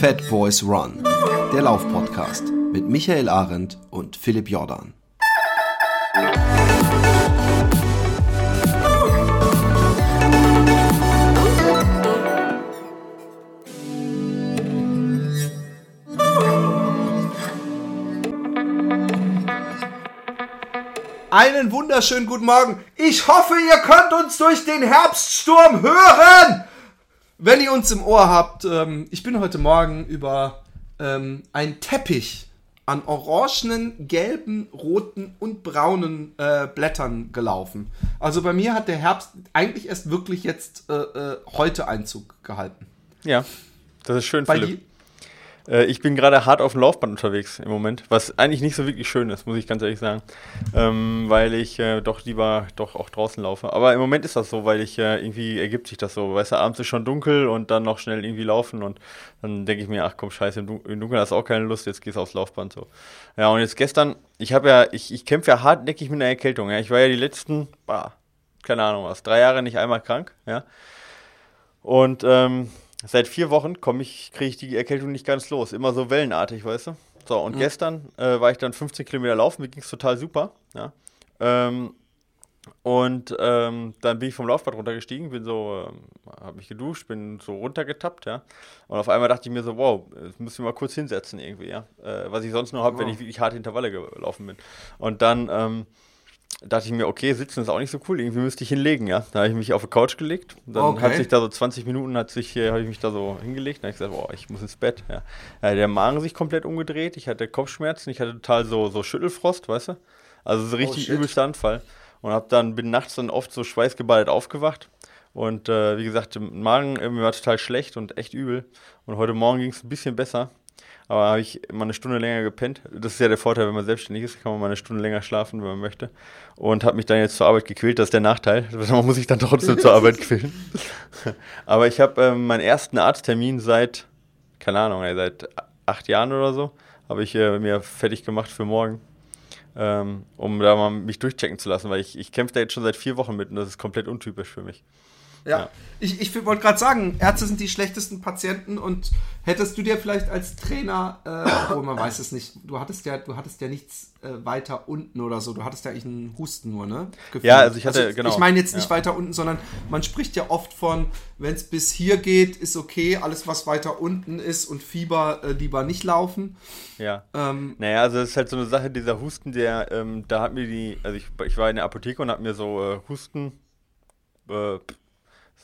Fat Boys Run, der Laufpodcast mit Michael Arendt und Philipp Jordan. Einen wunderschönen guten Morgen. Ich hoffe, ihr könnt uns durch den Herbststurm hören. Wenn ihr uns im Ohr habt, ähm, ich bin heute Morgen über ähm, einen Teppich an orangenen, gelben, roten und braunen äh, Blättern gelaufen. Also bei mir hat der Herbst eigentlich erst wirklich jetzt äh, äh, heute Einzug gehalten. Ja, das ist schön, bei Philipp. Äh, ich bin gerade hart auf dem Laufband unterwegs im Moment, was eigentlich nicht so wirklich schön ist, muss ich ganz ehrlich sagen. Ähm, weil ich äh, doch lieber doch auch draußen laufe. Aber im Moment ist das so, weil ich äh, irgendwie ergibt sich das so. Weißt du, abends ist schon dunkel und dann noch schnell irgendwie laufen und dann denke ich mir, ach komm, scheiße, im, im Dunkeln hast du auch keine Lust, jetzt gehst du aufs Laufband so. Ja, und jetzt gestern, ich habe ja, ich, ich kämpfe ja hartnäckig mit einer Erkältung. Ja. Ich war ja die letzten, bah, keine Ahnung was, drei Jahre nicht einmal krank, ja. Und ähm, Seit vier Wochen komme ich, kriege ich die Erkältung nicht ganz los. Immer so wellenartig, weißt du? So, und mhm. gestern äh, war ich dann 15 Kilometer laufen, mir ging es total super. Ja. Ähm, und ähm, dann bin ich vom Laufbad runtergestiegen, bin so, ähm, habe mich geduscht, bin so runtergetappt, ja. Und auf einmal dachte ich mir so, wow, das müssen wir mal kurz hinsetzen irgendwie, ja. Äh, was ich sonst nur habe, wow. wenn ich wirklich harte Intervalle gelaufen bin. Und dann ähm, dachte ich mir, okay, sitzen ist auch nicht so cool, irgendwie müsste ich hinlegen, ja. Da habe ich mich auf die Couch gelegt. Dann okay. hat sich da so 20 Minuten, hat sich, äh, habe ich mich da so hingelegt. Dann habe ich gesagt, boah, ich muss ins Bett. Ja. ja. der Magen sich komplett umgedreht, ich hatte Kopfschmerzen, ich hatte total so, so Schüttelfrost, weißt du? Also so richtig oh, übelster Anfall. Und hab dann, bin nachts dann oft so schweißgeballt aufgewacht. Und äh, wie gesagt, der Magen mir war total schlecht und echt übel. Und heute Morgen ging es ein bisschen besser. Aber habe ich mal eine Stunde länger gepennt. Das ist ja der Vorteil, wenn man selbstständig ist, kann man mal eine Stunde länger schlafen, wenn man möchte. Und habe mich dann jetzt zur Arbeit gequält. Das ist der Nachteil. Man muss sich dann trotzdem zur Arbeit quälen. Aber ich habe ähm, meinen ersten Arzttermin seit, keine Ahnung, seit acht Jahren oder so, habe ich äh, mir fertig gemacht für morgen. Ähm, um da mal mich durchchecken zu lassen, weil ich, ich kämpfe da jetzt schon seit vier Wochen mit und das ist komplett untypisch für mich. Ja. ja. Ich, ich wollte gerade sagen, Ärzte sind die schlechtesten Patienten und hättest du dir vielleicht als Trainer, äh, obwohl man weiß es nicht, du hattest ja, du hattest ja nichts äh, weiter unten oder so, du hattest ja eigentlich einen Husten nur, ne? Gefühl. Ja, also ich hatte, also, genau. Ich meine jetzt nicht ja. weiter unten, sondern man spricht ja oft von, wenn es bis hier geht, ist okay, alles was weiter unten ist und Fieber äh, lieber nicht laufen. Ja. Ähm, naja, also es ist halt so eine Sache, dieser Husten, der, ähm, da hat mir die, also ich, ich war in der Apotheke und hab mir so äh, Husten, äh,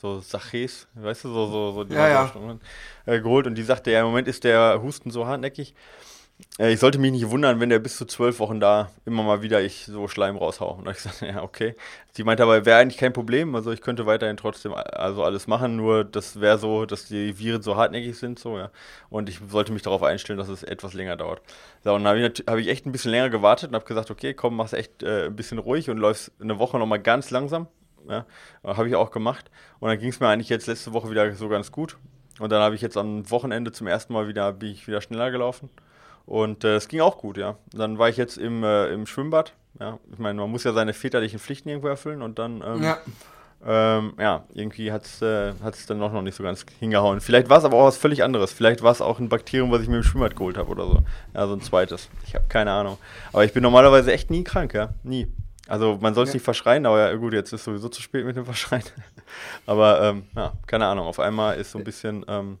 so Saches, weißt du, so, so, so die ja, ja. Äh, geholt und die sagte, ja, im Moment ist der Husten so hartnäckig. Äh, ich sollte mich nicht wundern, wenn der bis zu zwölf Wochen da immer mal wieder ich so Schleim raushau. Und ich sagte, ja, okay. Sie meinte aber, wäre eigentlich kein Problem, also ich könnte weiterhin trotzdem also alles machen, nur das wäre so, dass die Viren so hartnäckig sind, so, ja. Und ich sollte mich darauf einstellen, dass es etwas länger dauert. So, und dann habe ich, hab ich, echt ein bisschen länger gewartet und habe gesagt, okay, komm, mach's echt äh, ein bisschen ruhig und läufst eine Woche nochmal ganz langsam ja, habe ich auch gemacht. Und dann ging es mir eigentlich jetzt letzte Woche wieder so ganz gut. Und dann habe ich jetzt am Wochenende zum ersten Mal wieder, bin ich wieder schneller gelaufen. Und äh, es äh, ging auch gut, ja. Dann war ich jetzt im, äh, im Schwimmbad. Ja, ich meine, man muss ja seine väterlichen Pflichten irgendwo erfüllen und dann, ähm, ja. Ähm, ja, irgendwie hat es äh, dann noch, noch nicht so ganz hingehauen. Vielleicht war es aber auch was völlig anderes. Vielleicht war es auch ein Bakterium, was ich mir im Schwimmbad geholt habe oder so. Ja, so ein zweites. Ich habe keine Ahnung. Aber ich bin normalerweise echt nie krank, ja. Nie. Also man soll es ja. nicht verschreien, aber ja, gut, jetzt ist sowieso zu spät mit dem Verschreien. aber ähm, ja, keine Ahnung, auf einmal ist so ein bisschen, ähm,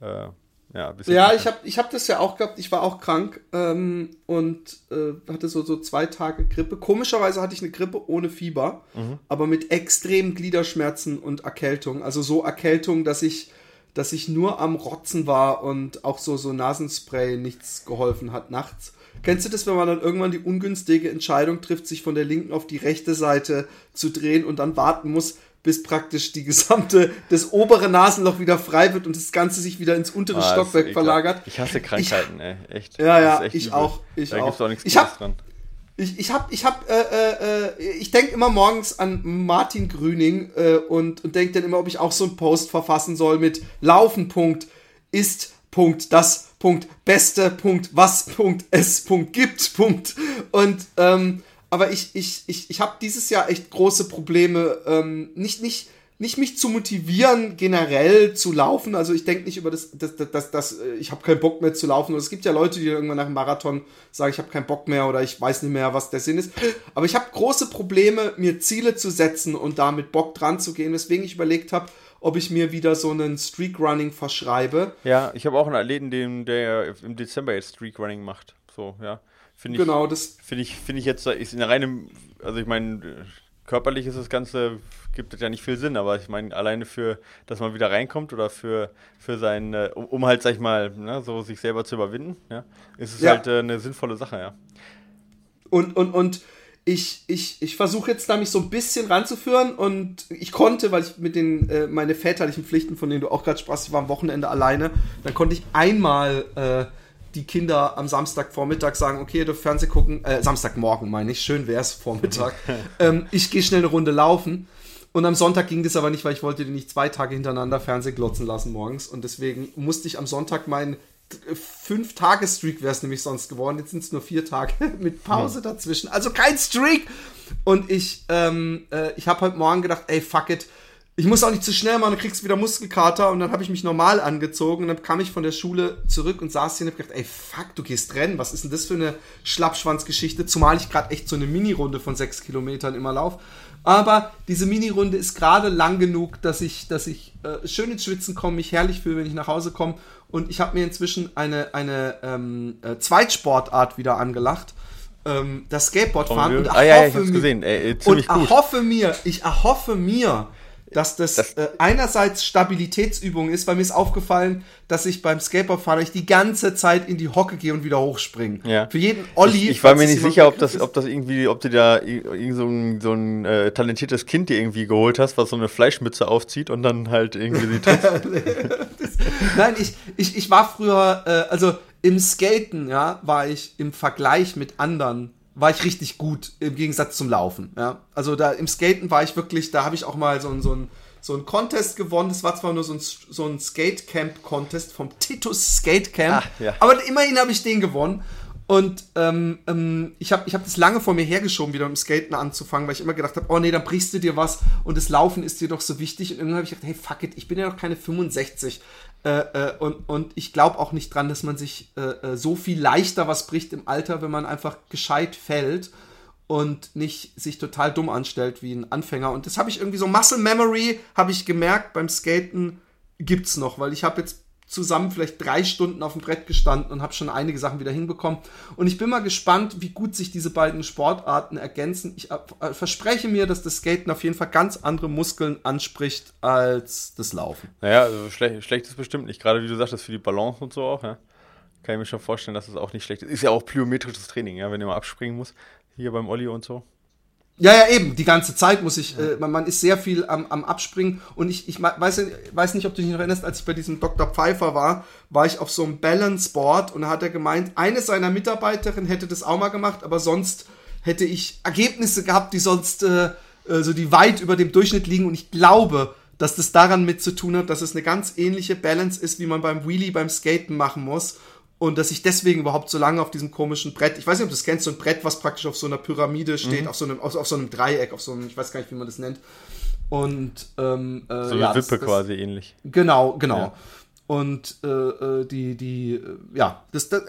äh, ja, bisschen ja ich habe ich hab das ja auch gehabt, ich war auch krank ähm, und äh, hatte so, so zwei Tage Grippe. Komischerweise hatte ich eine Grippe ohne Fieber, mhm. aber mit extremen Gliederschmerzen und Erkältung. Also so Erkältung, dass ich dass ich nur am Rotzen war und auch so, so Nasenspray nichts geholfen hat nachts. Kennst du das, wenn man dann irgendwann die ungünstige Entscheidung trifft, sich von der linken auf die rechte Seite zu drehen und dann warten muss, bis praktisch die gesamte, das obere Nasenloch wieder frei wird und das Ganze sich wieder ins untere ah, Stockwerk verlagert. Ich hasse Krankheiten, ich, ey, echt. Ja, ja, ich übel. auch. Ich da auch. auch nichts ich hab, dran. Ich, ich hab, ich hab, äh, äh, äh ich denke immer morgens an Martin Grüning äh, und, und denke dann immer, ob ich auch so einen Post verfassen soll mit Laufen. Punkt, ist Punkt, das Punkt, beste Punkt, was Punkt, es Punkt, gibt Punkt. Und ähm, aber ich, ich, ich, ich habe dieses Jahr echt große Probleme, ähm, nicht, nicht nicht mich zu motivieren, generell zu laufen. Also ich denke nicht über das, das, das, das, das äh, ich habe keinen Bock mehr zu laufen. es gibt ja Leute, die irgendwann nach einem Marathon sagen, ich habe keinen Bock mehr oder ich weiß nicht mehr, was der Sinn ist. Aber ich habe große Probleme, mir Ziele zu setzen und damit Bock dran zu gehen, weswegen ich überlegt habe, ob ich mir wieder so einen Streak-Running verschreibe. Ja, ich habe auch einen Athleten, den, der im Dezember jetzt Streak-Running macht. So, ja. Finde ich, genau, das finde ich, finde ich jetzt, ist in reinem, also ich meine, körperlich ist das Ganze, gibt es ja nicht viel Sinn, aber ich meine, alleine für, dass man wieder reinkommt oder für, für sein, äh, um, um, halt, sag ich mal, ne, so sich selber zu überwinden, ja, ist es ja. halt äh, eine sinnvolle Sache, ja. Und, und, und ich, ich, ich versuche jetzt da mich so ein bisschen ranzuführen und ich konnte, weil ich mit den äh, meine väterlichen Pflichten, von denen du auch gerade sprachst, ich war am Wochenende alleine, dann konnte ich einmal äh, die Kinder am Samstagvormittag sagen, okay, du Fernseh gucken, äh, Samstagmorgen meine ich, schön wäre es Vormittag. ähm, ich gehe schnell eine Runde laufen. Und am Sonntag ging das aber nicht, weil ich wollte die nicht zwei Tage hintereinander Fernseh glotzen lassen morgens. Und deswegen musste ich am Sonntag meinen fünf Tage Streak wäre es nämlich sonst geworden. Jetzt sind es nur vier Tage mit Pause dazwischen. Also kein Streak. Und ich, ähm, äh, ich habe heute Morgen gedacht, ey, fuck it ich muss auch nicht zu schnell machen, du kriegst wieder Muskelkater und dann habe ich mich normal angezogen und dann kam ich von der Schule zurück und saß hier und hab gedacht, ey fuck, du gehst rennen, was ist denn das für eine Schlappschwanzgeschichte, zumal ich gerade echt so eine Mini-Runde von sechs Kilometern immer laufe. Aber diese Mini-Runde ist gerade lang genug, dass ich, dass ich äh, schön ins Schwitzen komme, mich herrlich fühle, wenn ich nach Hause komme. Und ich habe mir inzwischen eine, eine ähm, äh, Zweitsportart wieder angelacht. Ähm, das Skateboardfahren. Und, ah, ja, ja, ich hab's gesehen. Ey, und erhoffe mir, ich erhoffe mir, dass das, das äh, einerseits Stabilitätsübung ist, weil mir ist aufgefallen, dass ich beim Skateboardfahren ich die ganze Zeit in die Hocke gehe und wieder hochspringe. Ja. Für jeden Olli. Ich, ich war mir nicht sicher, ob das, ob das irgendwie, ob du da irgend so ein, so ein äh, talentiertes Kind dir irgendwie geholt hast, was so eine Fleischmütze aufzieht und dann halt irgendwie sie trifft. Nein, ich, ich, ich war früher, äh, also im Skaten, ja, war ich im Vergleich mit anderen war ich richtig gut im Gegensatz zum Laufen. Ja? Also da im Skaten war ich wirklich, da habe ich auch mal so, ein, so, ein, so ein Contest gewonnen. Das war zwar nur so ein, so ein Skate-Camp-Contest vom Titus Skate Camp, ah, ja. aber immerhin habe ich den gewonnen. Und ähm, ähm, ich habe ich hab das lange vor mir hergeschoben, wieder mit dem Skaten anzufangen, weil ich immer gedacht habe, oh nee, dann brichst du dir was und das Laufen ist dir doch so wichtig. Und irgendwann habe ich gedacht, hey, fuck it, ich bin ja noch keine 65. Äh, äh, und, und ich glaube auch nicht dran, dass man sich äh, äh, so viel leichter was bricht im Alter, wenn man einfach gescheit fällt und nicht sich total dumm anstellt wie ein Anfänger. Und das habe ich irgendwie so Muscle Memory, habe ich gemerkt, beim Skaten gibt es noch, weil ich habe jetzt zusammen vielleicht drei Stunden auf dem Brett gestanden und habe schon einige Sachen wieder hinbekommen. Und ich bin mal gespannt, wie gut sich diese beiden Sportarten ergänzen. Ich äh, verspreche mir, dass das Skaten auf jeden Fall ganz andere Muskeln anspricht als das Laufen. Naja, also schlecht, schlecht ist bestimmt nicht. Gerade wie du sagtest, für die Balance und so auch. Ja? Kann ich mir schon vorstellen, dass es das auch nicht schlecht ist. Ist ja auch plyometrisches Training, ja, wenn ihr mal abspringen muss. Hier beim Olli und so. Ja, ja, eben. Die ganze Zeit muss ich, äh, man, man, ist sehr viel am, am Abspringen. Und ich, ich weiß, weiß nicht, ob du dich noch erinnerst, als ich bei diesem Dr. Pfeiffer war, war ich auf so einem Balance Board und da hat er gemeint, eine seiner Mitarbeiterinnen hätte das auch mal gemacht, aber sonst hätte ich Ergebnisse gehabt, die sonst äh, äh, so die weit über dem Durchschnitt liegen. Und ich glaube, dass das daran mit zu tun hat, dass es eine ganz ähnliche Balance ist, wie man beim Wheelie beim Skaten machen muss und dass ich deswegen überhaupt so lange auf diesem komischen Brett, ich weiß nicht, ob du das kennst, so ein Brett, was praktisch auf so einer Pyramide steht, mhm. auf, so einem, auf, auf, so einem Dreieck, auf so einem, ich weiß gar nicht, wie man das nennt. Und ähm, äh, so eine ja, Wippe das, quasi ähnlich. Genau, genau. Ja. Und äh, äh, die, die, äh, ja, das, das,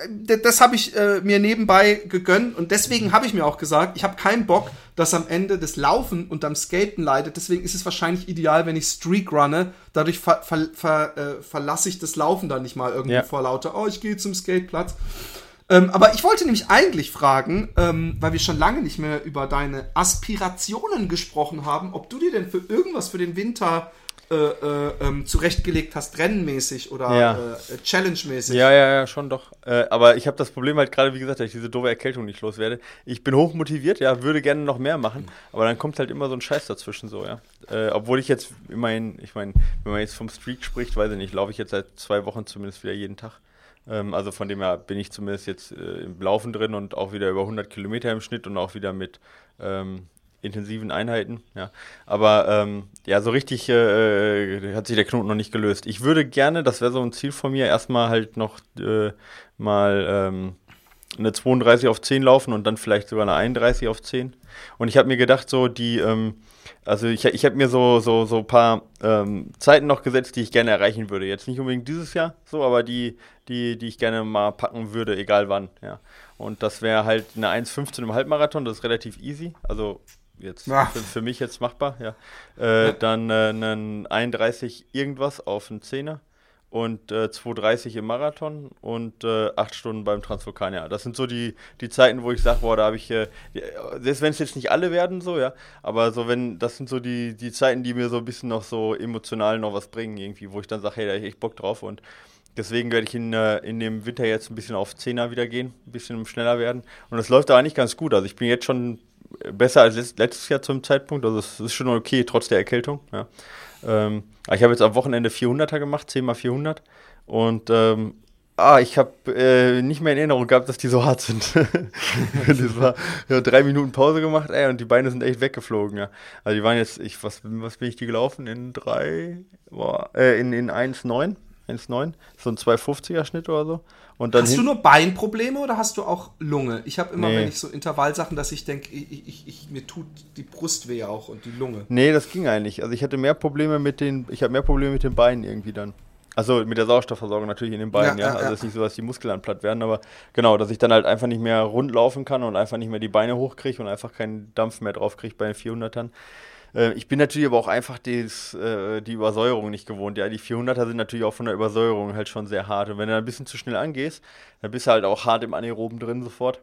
das habe ich äh, mir nebenbei gegönnt und deswegen habe ich mir auch gesagt, ich habe keinen Bock, dass am Ende das Laufen und am Skaten leidet. Deswegen ist es wahrscheinlich ideal, wenn ich Streak runne. Dadurch ver, ver, ver, äh, verlasse ich das Laufen dann nicht mal irgendwie ja. vor lauter, oh, ich gehe zum Skateplatz. Ähm, aber ich wollte nämlich eigentlich fragen, ähm, weil wir schon lange nicht mehr über deine Aspirationen gesprochen haben, ob du dir denn für irgendwas für den Winter äh, äh, ähm, zurechtgelegt hast, rennenmäßig oder ja. äh, challenge-mäßig. Ja, ja, ja, schon doch. Äh, aber ich habe das Problem halt gerade, wie gesagt, dass ich diese doofe Erkältung nicht loswerde. Ich bin hochmotiviert, ja, würde gerne noch mehr machen, aber dann kommt halt immer so ein Scheiß dazwischen so, ja. Äh, obwohl ich jetzt immerhin, ich meine, wenn man jetzt vom Streak spricht, weiß ich nicht, laufe ich jetzt seit zwei Wochen zumindest wieder jeden Tag. Ähm, also von dem her bin ich zumindest jetzt äh, im Laufen drin und auch wieder über 100 Kilometer im Schnitt und auch wieder mit ähm, intensiven Einheiten. Ja. Aber ähm, ja, so richtig äh, äh, hat sich der Knoten noch nicht gelöst. Ich würde gerne, das wäre so ein Ziel von mir, erstmal halt noch äh, mal ähm, eine 32 auf 10 laufen und dann vielleicht sogar eine 31 auf 10. Und ich habe mir gedacht, so die, ähm, also ich, ich habe mir so, so, so ein paar ähm, Zeiten noch gesetzt, die ich gerne erreichen würde. Jetzt nicht unbedingt dieses Jahr, so, aber die, die, die ich gerne mal packen würde, egal wann. Ja. Und das wäre halt eine 1,15 im Halbmarathon, das ist relativ easy. Also jetzt für, für, mich jetzt machbar, ja. Äh. Dann äh, einen 31 irgendwas auf einen Zehner und äh, 2,30 im Marathon und äh, 8 Stunden beim Transvulkanier. Das sind so die, die Zeiten, wo ich sage, boah, da habe ich, äh, selbst wenn es jetzt nicht alle werden, so, ja, aber so, wenn, das sind so die, die Zeiten, die mir so ein bisschen noch so emotional noch was bringen, irgendwie, wo ich dann sage, hey, da habe ich echt Bock drauf und deswegen werde ich in, äh, in dem Winter jetzt ein bisschen auf 10er wieder gehen, ein bisschen schneller werden und das läuft aber eigentlich ganz gut. Also ich bin jetzt schon besser als letztes Jahr zum Zeitpunkt, also es ist schon okay, trotz der Erkältung, ja. Ähm, ich habe jetzt am Wochenende 400er gemacht, 10 mal 400. Und ähm, ah, ich habe äh, nicht mehr in Erinnerung gehabt, dass die so hart sind. das war ja, drei Minuten Pause gemacht, ey, und die Beine sind echt weggeflogen, ja. Also die waren jetzt, ich, was, was bin ich die gelaufen? In drei, äh, in, in 1,9. 1,9, so ein 250er Schnitt oder so. Und dann hast du nur Beinprobleme oder hast du auch Lunge? Ich habe immer, nee. wenn ich so Intervallsachen, dass ich denke, ich, ich, ich, mir tut die Brust weh auch und die Lunge. Nee, das ging eigentlich. Also ich hatte mehr Probleme mit den, ich habe mehr Probleme mit den Beinen irgendwie dann. Also mit der Sauerstoffversorgung natürlich in den Beinen, ja. ja. Also es ist nicht so, dass die Muskeln dann platt werden, aber genau, dass ich dann halt einfach nicht mehr rund laufen kann und einfach nicht mehr die Beine hochkriege und einfach keinen Dampf mehr drauf kriege bei den 400ern. Äh, ich bin natürlich aber auch einfach des, äh, die Übersäuerung nicht gewohnt. Ja, die 400er sind natürlich auch von der Übersäuerung halt schon sehr hart. Und wenn du ein bisschen zu schnell angehst, dann bist du halt auch hart im Anaeroben drin sofort.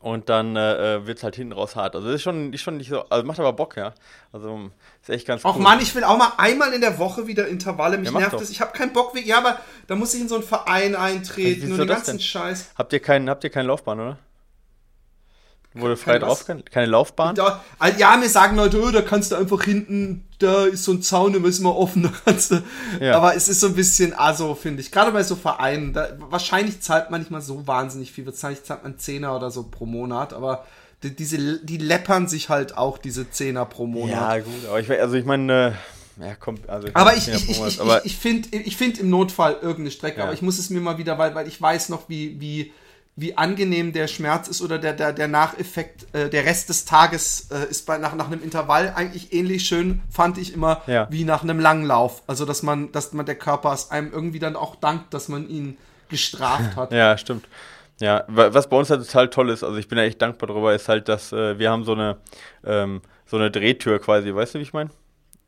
Und dann äh, äh wird es halt hinten raus hart. Also das ist schon, ist schon nicht so, also macht aber Bock, ja. Also ist echt ganz cool. Auch Mann, ich will auch mal einmal in der Woche wieder Intervalle. Mich ja, nervt das. Ich habe keinen Bock. Ja, aber da muss ich in so einen Verein eintreten und den ganzen denn? Scheiß. Habt ihr keinen, habt ihr keinen Laufbahn, oder? Wo du frei drauf kannst? Keine Laufbahn? Da, ja, mir sagen Leute, oh, da kannst du einfach hinten, da ist so ein Zaun, da ist mal offen, da kannst du. Ja. Aber es ist so ein bisschen also finde ich. Gerade bei so Vereinen, da, wahrscheinlich zahlt man nicht mal so wahnsinnig viel. Wahrscheinlich zahlt man Zehner oder so pro Monat, aber die, diese, die läppern sich halt auch, diese Zehner pro Monat. Ja, gut, aber ich, also ich meine, äh, ja, kommt, also ich aber ich, ich, ich, ich, ich finde ich find im Notfall irgendeine Strecke, ja. aber ich muss es mir mal wieder, weil, weil ich weiß noch, wie, wie, wie angenehm der Schmerz ist oder der, der, der Nacheffekt, äh, der Rest des Tages äh, ist bei, nach, nach einem Intervall eigentlich ähnlich schön, fand ich immer, ja. wie nach einem Langlauf. Also, dass man, dass man der Körper es einem irgendwie dann auch dankt, dass man ihn gestraft hat. Ja, stimmt. Ja, was bei uns halt total toll ist, also ich bin ja echt dankbar darüber, ist halt, dass äh, wir haben so eine, ähm, so eine Drehtür quasi, weißt du, wie ich meine?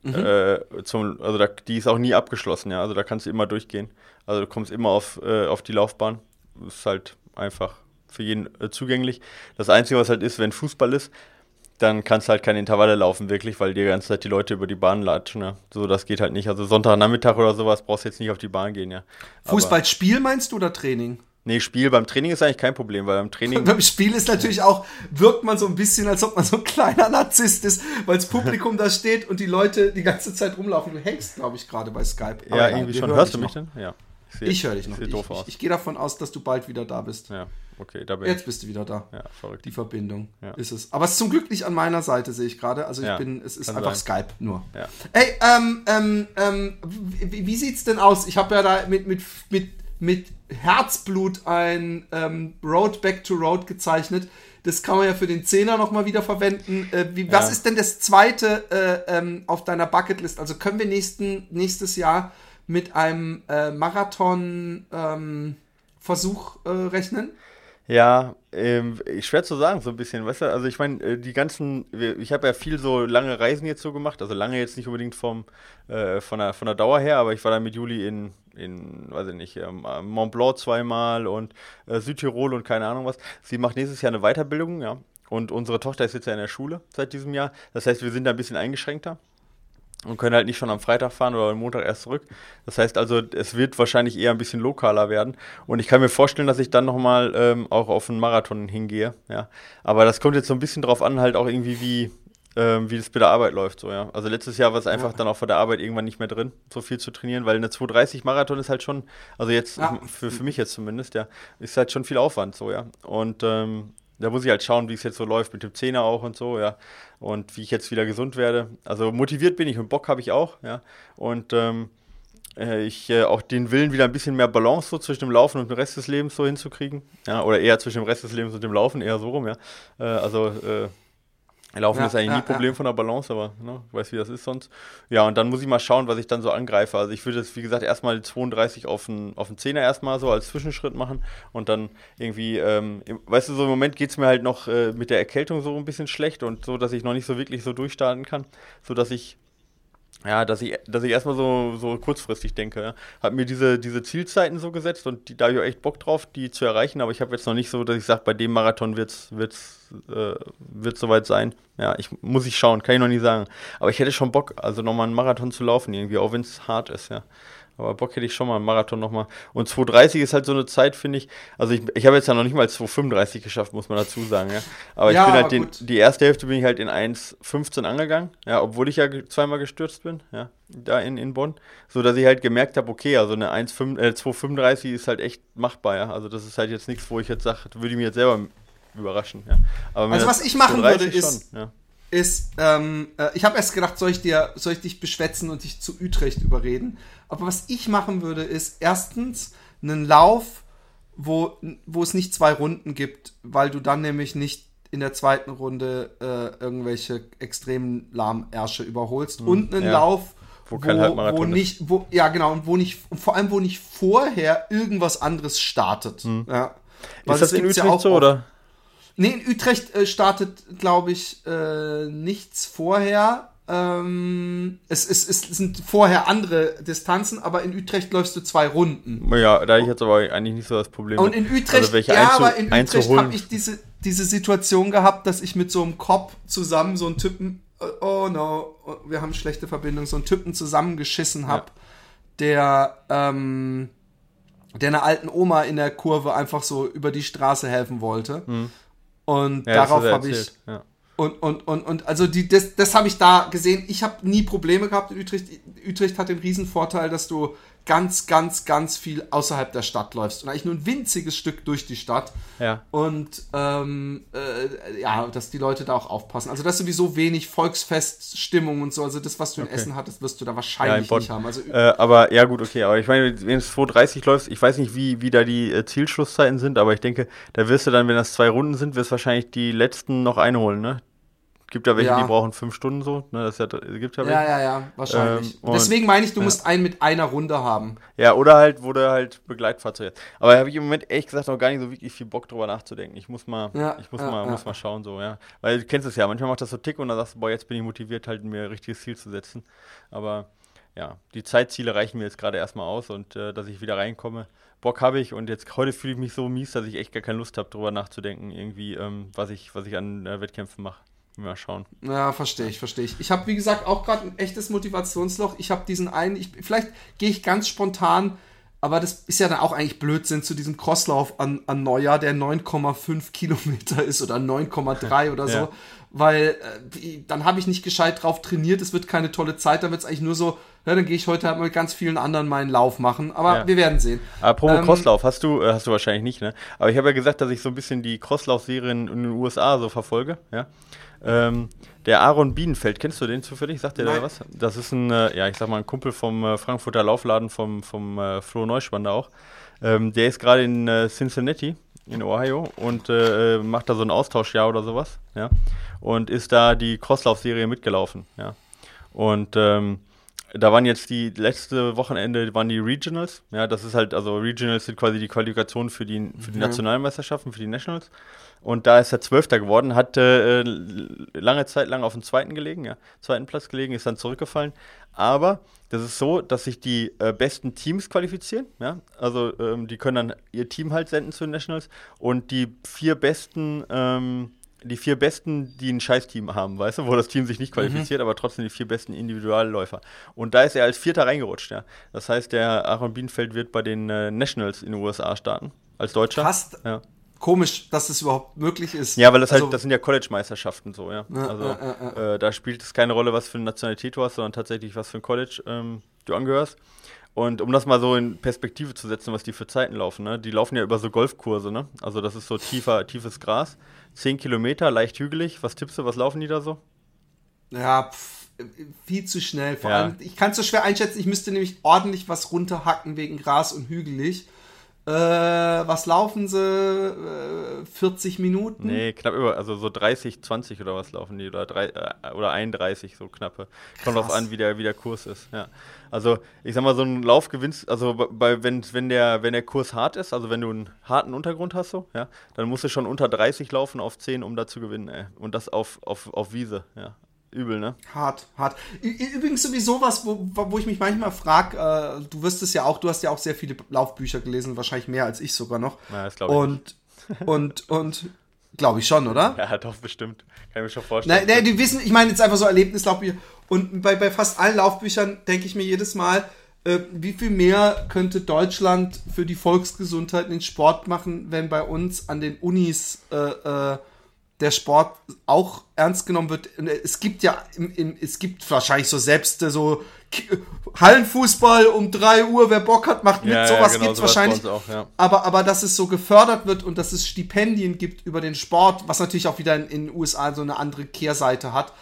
Mhm. Äh, zum, also da, die ist auch nie abgeschlossen, ja. Also da kannst du immer durchgehen. Also du kommst immer auf, äh, auf die Laufbahn. Ist halt einfach für jeden äh, zugänglich. Das Einzige, was halt ist, wenn Fußball ist, dann kannst du halt keine Intervalle laufen, wirklich, weil die ganze Zeit die Leute über die Bahn latschen. Ja. So, das geht halt nicht. Also Sonntagnachmittag oder sowas brauchst du jetzt nicht auf die Bahn gehen, ja. Fußballspiel meinst du oder Training? Nee, Spiel beim Training ist eigentlich kein Problem, weil beim Training. beim Spiel ist natürlich auch, wirkt man so ein bisschen, als ob man so ein kleiner Narzisst ist, weil das Publikum da steht und die Leute die ganze Zeit rumlaufen. Du hängst, glaube ich, gerade bei Skype. Ja, Aber irgendwie schon. Hörst du mich denn? Ja. Sieht, ich höre dich noch. Ich, ich, ich gehe davon aus, dass du bald wieder da bist. Ja, okay, da bin Jetzt bist du wieder da. Ja, verrückt. Die Verbindung ja. ist es. Aber es ist zum Glück nicht an meiner Seite, sehe ich gerade. Also ich ja, bin, es ist einfach sein. Skype nur. Ja. Ey, ähm, ähm, ähm, wie, wie sieht's denn aus? Ich habe ja da mit, mit, mit, mit Herzblut ein ähm, Road Back to Road gezeichnet. Das kann man ja für den Zehner nochmal wieder verwenden. Äh, wie, was ist denn das zweite äh, ähm, auf deiner Bucketlist? Also können wir nächsten, nächstes Jahr mit einem äh, Marathon-Versuch ähm, äh, rechnen? Ja, ähm, schwer zu sagen, so ein bisschen, weißt du, also ich meine, äh, die ganzen, ich habe ja viel so lange Reisen jetzt so gemacht, also lange jetzt nicht unbedingt vom, äh, von, der, von der Dauer her, aber ich war dann mit Juli in, in weiß ich nicht, ähm, Mont Blanc zweimal und äh, Südtirol und keine Ahnung was. Sie macht nächstes Jahr eine Weiterbildung, ja, und unsere Tochter ist jetzt ja in der Schule seit diesem Jahr, das heißt, wir sind da ein bisschen eingeschränkter und können halt nicht schon am Freitag fahren oder am Montag erst zurück. Das heißt also, es wird wahrscheinlich eher ein bisschen lokaler werden. Und ich kann mir vorstellen, dass ich dann nochmal ähm, auch auf einen Marathon hingehe. Ja. Aber das kommt jetzt so ein bisschen drauf an, halt auch irgendwie, wie, ähm, wie das bei der Arbeit läuft. So, ja. Also letztes Jahr war es einfach ja. dann auch vor der Arbeit irgendwann nicht mehr drin, so viel zu trainieren, weil eine 230 Marathon ist halt schon, also jetzt ja. für, für mich jetzt zumindest, ja, ist halt schon viel Aufwand so, ja. Und ähm, da muss ich halt schauen, wie es jetzt so läuft mit dem Zehner auch und so, ja. Und wie ich jetzt wieder gesund werde. Also motiviert bin ich und Bock habe ich auch, ja. Und ähm, äh, ich äh, auch den Willen wieder ein bisschen mehr Balance so zwischen dem Laufen und dem Rest des Lebens so hinzukriegen. Ja, oder eher zwischen dem Rest des Lebens und dem Laufen, eher so rum, ja. Äh, also äh, Laufen ja, ist eigentlich ja, nie Problem ja. von der Balance, aber ne, ich weiß, wie das ist sonst. Ja, und dann muss ich mal schauen, was ich dann so angreife. Also ich würde jetzt, wie gesagt, erstmal 32 auf den, auf den 10er erstmal so als Zwischenschritt machen und dann irgendwie, ähm, weißt du, so im Moment geht es mir halt noch äh, mit der Erkältung so ein bisschen schlecht und so, dass ich noch nicht so wirklich so durchstarten kann, so dass ich ja, dass ich, dass ich erstmal so, so kurzfristig denke. Ja. Habe mir diese, diese Zielzeiten so gesetzt und die, da habe ich auch echt Bock drauf, die zu erreichen, aber ich habe jetzt noch nicht so, dass ich sage, bei dem Marathon wird es wird's, äh, wird's soweit sein. Ja, ich muss ich schauen, kann ich noch nicht sagen. Aber ich hätte schon Bock, also nochmal einen Marathon zu laufen, irgendwie, auch wenn es hart ist, ja. Aber Bock hätte ich schon mal einen Marathon nochmal. Und 2,30 ist halt so eine Zeit, finde ich. Also ich, ich habe jetzt ja noch nicht mal 2,35 geschafft, muss man dazu sagen, ja. Aber ja, ich bin halt den, die erste Hälfte bin ich halt in 1,15 angegangen, ja, obwohl ich ja zweimal gestürzt bin, ja, da in, in Bonn. So dass ich halt gemerkt habe, okay, also eine 1,5, äh, 2,35 ist halt echt machbar, ja. Also das ist halt jetzt nichts, wo ich jetzt sage, würde ich mir jetzt selber überraschen, ja. Aber also was ich machen würde, ist. Schon, ja ist, ähm, äh, ich habe erst gedacht, soll ich dir, soll ich dich beschwätzen und dich zu Utrecht überreden? Aber was ich machen würde, ist erstens einen Lauf, wo, wo es nicht zwei Runden gibt, weil du dann nämlich nicht in der zweiten Runde äh, irgendwelche extremen Lahmärsche überholst. Mhm, und einen ja. Lauf, wo, wo, wo nicht, wo, ja genau, und wo nicht, und vor allem, wo nicht vorher irgendwas anderes startet. Mhm. Ja. Ist das in Utrecht ja so, oder? Nee, in Utrecht äh, startet, glaube ich, äh, nichts vorher. Ähm, es, es, es, sind vorher andere Distanzen, aber in Utrecht läufst du zwei Runden. Ja, da ich jetzt aber eigentlich nicht so das Problem. Und in Utrecht, also ja, aber in Utrecht habe ich diese, diese Situation gehabt, dass ich mit so einem Kopf zusammen so einen Typen, oh no, wir haben schlechte Verbindung, so einen Typen zusammengeschissen habe, ja. der, ähm, der einer alten Oma in der Kurve einfach so über die Straße helfen wollte. Hm. Und ja, darauf habe ich, ja. Und, und, und, und also die, das, das habe ich da gesehen. Ich habe nie Probleme gehabt in Utrecht. Utrecht hat den Riesenvorteil, dass du ganz, ganz, ganz viel außerhalb der Stadt läufst und eigentlich nur ein winziges Stück durch die Stadt. Ja. Und ähm, äh, ja, dass die Leute da auch aufpassen. Also das ist sowieso wenig Volksfeststimmung und so. Also das, was du in okay. Essen hattest, wirst du da wahrscheinlich ja, nicht haben. Also, äh, aber ja gut, okay. Aber ich meine, wenn es 2.30 läuft, ich weiß nicht, wie, wie da die äh, Zielschlusszeiten sind, aber ich denke, da wirst du dann, wenn das zwei Runden sind, wirst du wahrscheinlich die letzten noch einholen, ne? Gibt ja welche, ja. die brauchen fünf Stunden so. Ne, das ja, gibt ja, welche. ja, ja, ja, wahrscheinlich. Ähm, Deswegen meine ich, du ja. musst einen mit einer Runde haben. Ja, oder halt, wo du halt Begleitfahrzeug hast. Aber da habe ich im Moment ehrlich gesagt noch gar nicht so wirklich viel Bock drüber nachzudenken. Ich muss mal, ja, ich muss mal, muss mal schauen so, ja. Weil du kennst es ja, manchmal macht das so Tick und dann sagst du, boah, jetzt bin ich motiviert, halt mir ein richtiges Ziel zu setzen. Aber ja, die Zeitziele reichen mir jetzt gerade erstmal aus und äh, dass ich wieder reinkomme. Bock habe ich und jetzt heute fühle ich mich so mies, dass ich echt gar keine Lust habe, drüber nachzudenken, irgendwie, ähm, was ich, was ich an äh, Wettkämpfen mache. Mal schauen. Ja, verstehe ich, verstehe ich. Ich habe, wie gesagt, auch gerade ein echtes Motivationsloch. Ich habe diesen einen, ich, vielleicht gehe ich ganz spontan, aber das ist ja dann auch eigentlich Blödsinn zu diesem Crosslauf an, an Neujahr, der 9,5 Kilometer ist oder 9,3 oder so. Ja. Weil äh, dann habe ich nicht gescheit drauf trainiert, es wird keine tolle Zeit, dann wird es eigentlich nur so, ja, dann gehe ich heute halt mit ganz vielen anderen meinen Lauf machen. Aber ja. wir werden sehen. Apropos ähm, Crosslauf, hast du, äh, hast du wahrscheinlich nicht, ne? Aber ich habe ja gesagt, dass ich so ein bisschen die Crosslauf-Serien in den USA so verfolge, ja. Ähm, der Aaron Bienenfeld, kennst du den zufällig? Sagt der da was? Das ist ein, äh, ja, ich sag mal, ein Kumpel vom äh, Frankfurter Laufladen, vom, vom äh, Flo Neuschwander auch. Ähm, der ist gerade in äh, Cincinnati, in Ohio, und äh, äh, macht da so ein Austauschjahr oder sowas, ja. Und ist da die Crosslauf-Serie mitgelaufen, ja. Und ähm, da waren jetzt die letzte Wochenende waren die Regionals. Ja, das ist halt, also Regionals sind quasi die Qualifikationen für die, für die mhm. Nationalmeisterschaften, für die Nationals. Und da ist er Zwölfter geworden, hat äh, lange Zeit lang auf dem zweiten gelegen, ja, zweiten Platz gelegen, ist dann zurückgefallen. Aber das ist so, dass sich die äh, besten Teams qualifizieren, ja. Also ähm, die können dann ihr Team halt senden zu den Nationals und die vier besten ähm, die vier besten, die ein Scheiß-Team haben, weißt du, wo das Team sich nicht qualifiziert, mhm. aber trotzdem die vier besten Individualläufer. Und da ist er als Vierter reingerutscht, ja. Das heißt, der Aaron Bienenfeld wird bei den äh, Nationals in den USA starten, als Deutscher. Fast. Ja. Komisch, dass das überhaupt möglich ist. Ja, weil das halt, also, halt, das sind ja College-Meisterschaften so, ja. ja also ja, äh, da spielt es keine Rolle, was für eine Nationalität du hast, sondern tatsächlich, was für ein College ähm, du angehörst. Und um das mal so in Perspektive zu setzen, was die für Zeiten laufen, ne? Die laufen ja über so Golfkurse, ne? Also das ist so tiefer, tiefes Gras. 10 Kilometer, leicht hügelig. Was tippst du, was laufen die da so? Ja, pff, viel zu schnell. Vor ja. allem, ich kann es so schwer einschätzen, ich müsste nämlich ordentlich was runterhacken wegen Gras und hügelig. Äh, was laufen sie? Äh, 40 Minuten? Nee, knapp über, also so 30, 20 oder was laufen die oder, drei, äh, oder 31, so knappe. Kommt drauf an, wie der, wie der Kurs ist, ja. Also ich sag mal, so ein Lauf gewinnst, also bei, wenn, wenn, der, wenn der Kurs hart ist, also wenn du einen harten Untergrund hast, so, ja, dann musst du schon unter 30 laufen auf 10, um da zu gewinnen, ey. Und das auf, auf, auf Wiese, ja. Übel, ne? Hart, hart. Übrigens sowieso was, wo, wo ich mich manchmal frage, äh, du wirst es ja auch, du hast ja auch sehr viele Laufbücher gelesen, wahrscheinlich mehr als ich sogar noch. Ja, das glaube ich. Und, und, und, glaube ich schon, oder? Ja, doch, bestimmt. Kann ich mir schon vorstellen. Nein, nein, die wissen, ich meine jetzt einfach so Erlebnislaufbücher. Und bei, bei fast allen Laufbüchern denke ich mir jedes Mal, äh, wie viel mehr könnte Deutschland für die Volksgesundheit in den Sport machen, wenn bei uns an den Unis äh, äh, der Sport auch ernst genommen wird. Es gibt ja, im, im, es gibt wahrscheinlich so selbst äh, so Hallenfußball um 3 Uhr, wer Bock hat, macht mit. Ja, sowas ja, genau, gibt es wahrscheinlich. Auch, ja. aber, aber dass es so gefördert wird und dass es Stipendien gibt über den Sport, was natürlich auch wieder in, in den USA so eine andere Kehrseite hat.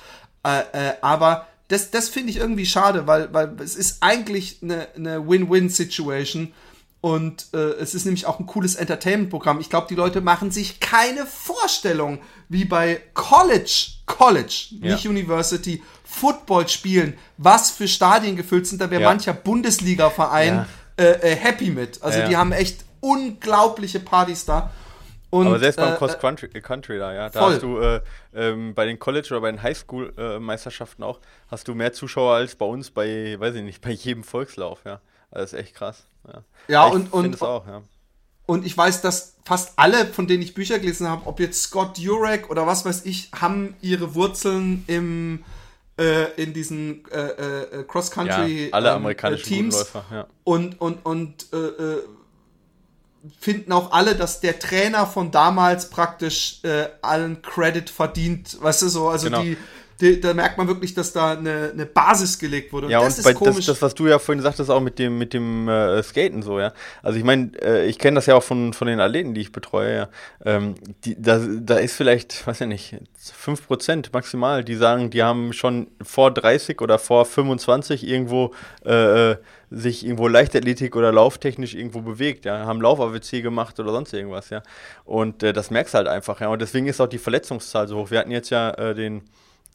Äh, äh, aber das, das finde ich irgendwie schade, weil, weil es ist eigentlich eine, eine Win-Win-Situation. Und äh, es ist nämlich auch ein cooles Entertainment-Programm. Ich glaube, die Leute machen sich keine Vorstellung, wie bei College, College, ja. nicht University, Football spielen, was für Stadien gefüllt sind. Da wäre ja. mancher Bundesliga-Verein ja. äh, äh, happy mit. Also die haben echt unglaubliche Partys da. Und, Aber selbst beim äh, Cross Country, äh, Country da, ja, da voll. hast du äh, ähm, bei den College- oder bei den Highschool-Meisterschaften auch, hast du mehr Zuschauer als bei uns bei, weiß ich nicht, bei jedem Volkslauf, ja. Das ist echt krass. Ja, ja und, und, auch, ja. und ich weiß, dass fast alle, von denen ich Bücher gelesen habe, ob jetzt Scott Jurek oder was weiß ich, haben ihre Wurzeln im äh, in diesen äh, äh, Cross-Country ja, alle ähm, amerikanischen Teams Läufer, ja. und und und äh, äh, finden auch alle, dass der Trainer von damals praktisch äh, allen Credit verdient, weißt du so, also genau. die die, da merkt man wirklich, dass da eine, eine Basis gelegt wurde. Und ja, das und ist bei, komisch. Das, das, was du ja vorhin sagtest, auch mit dem, mit dem äh, Skaten so, ja. Also ich meine, äh, ich kenne das ja auch von, von den Athleten, die ich betreue, ja. Ähm, die, da, da ist vielleicht, weiß ja nicht, 5% maximal, die sagen, die haben schon vor 30 oder vor 25 irgendwo äh, äh, sich irgendwo Leichtathletik oder lauftechnisch irgendwo bewegt, ja, haben Lauf-AWC gemacht oder sonst irgendwas, ja. Und äh, das merkst du halt einfach, ja. Und deswegen ist auch die Verletzungszahl so hoch. Wir hatten jetzt ja äh, den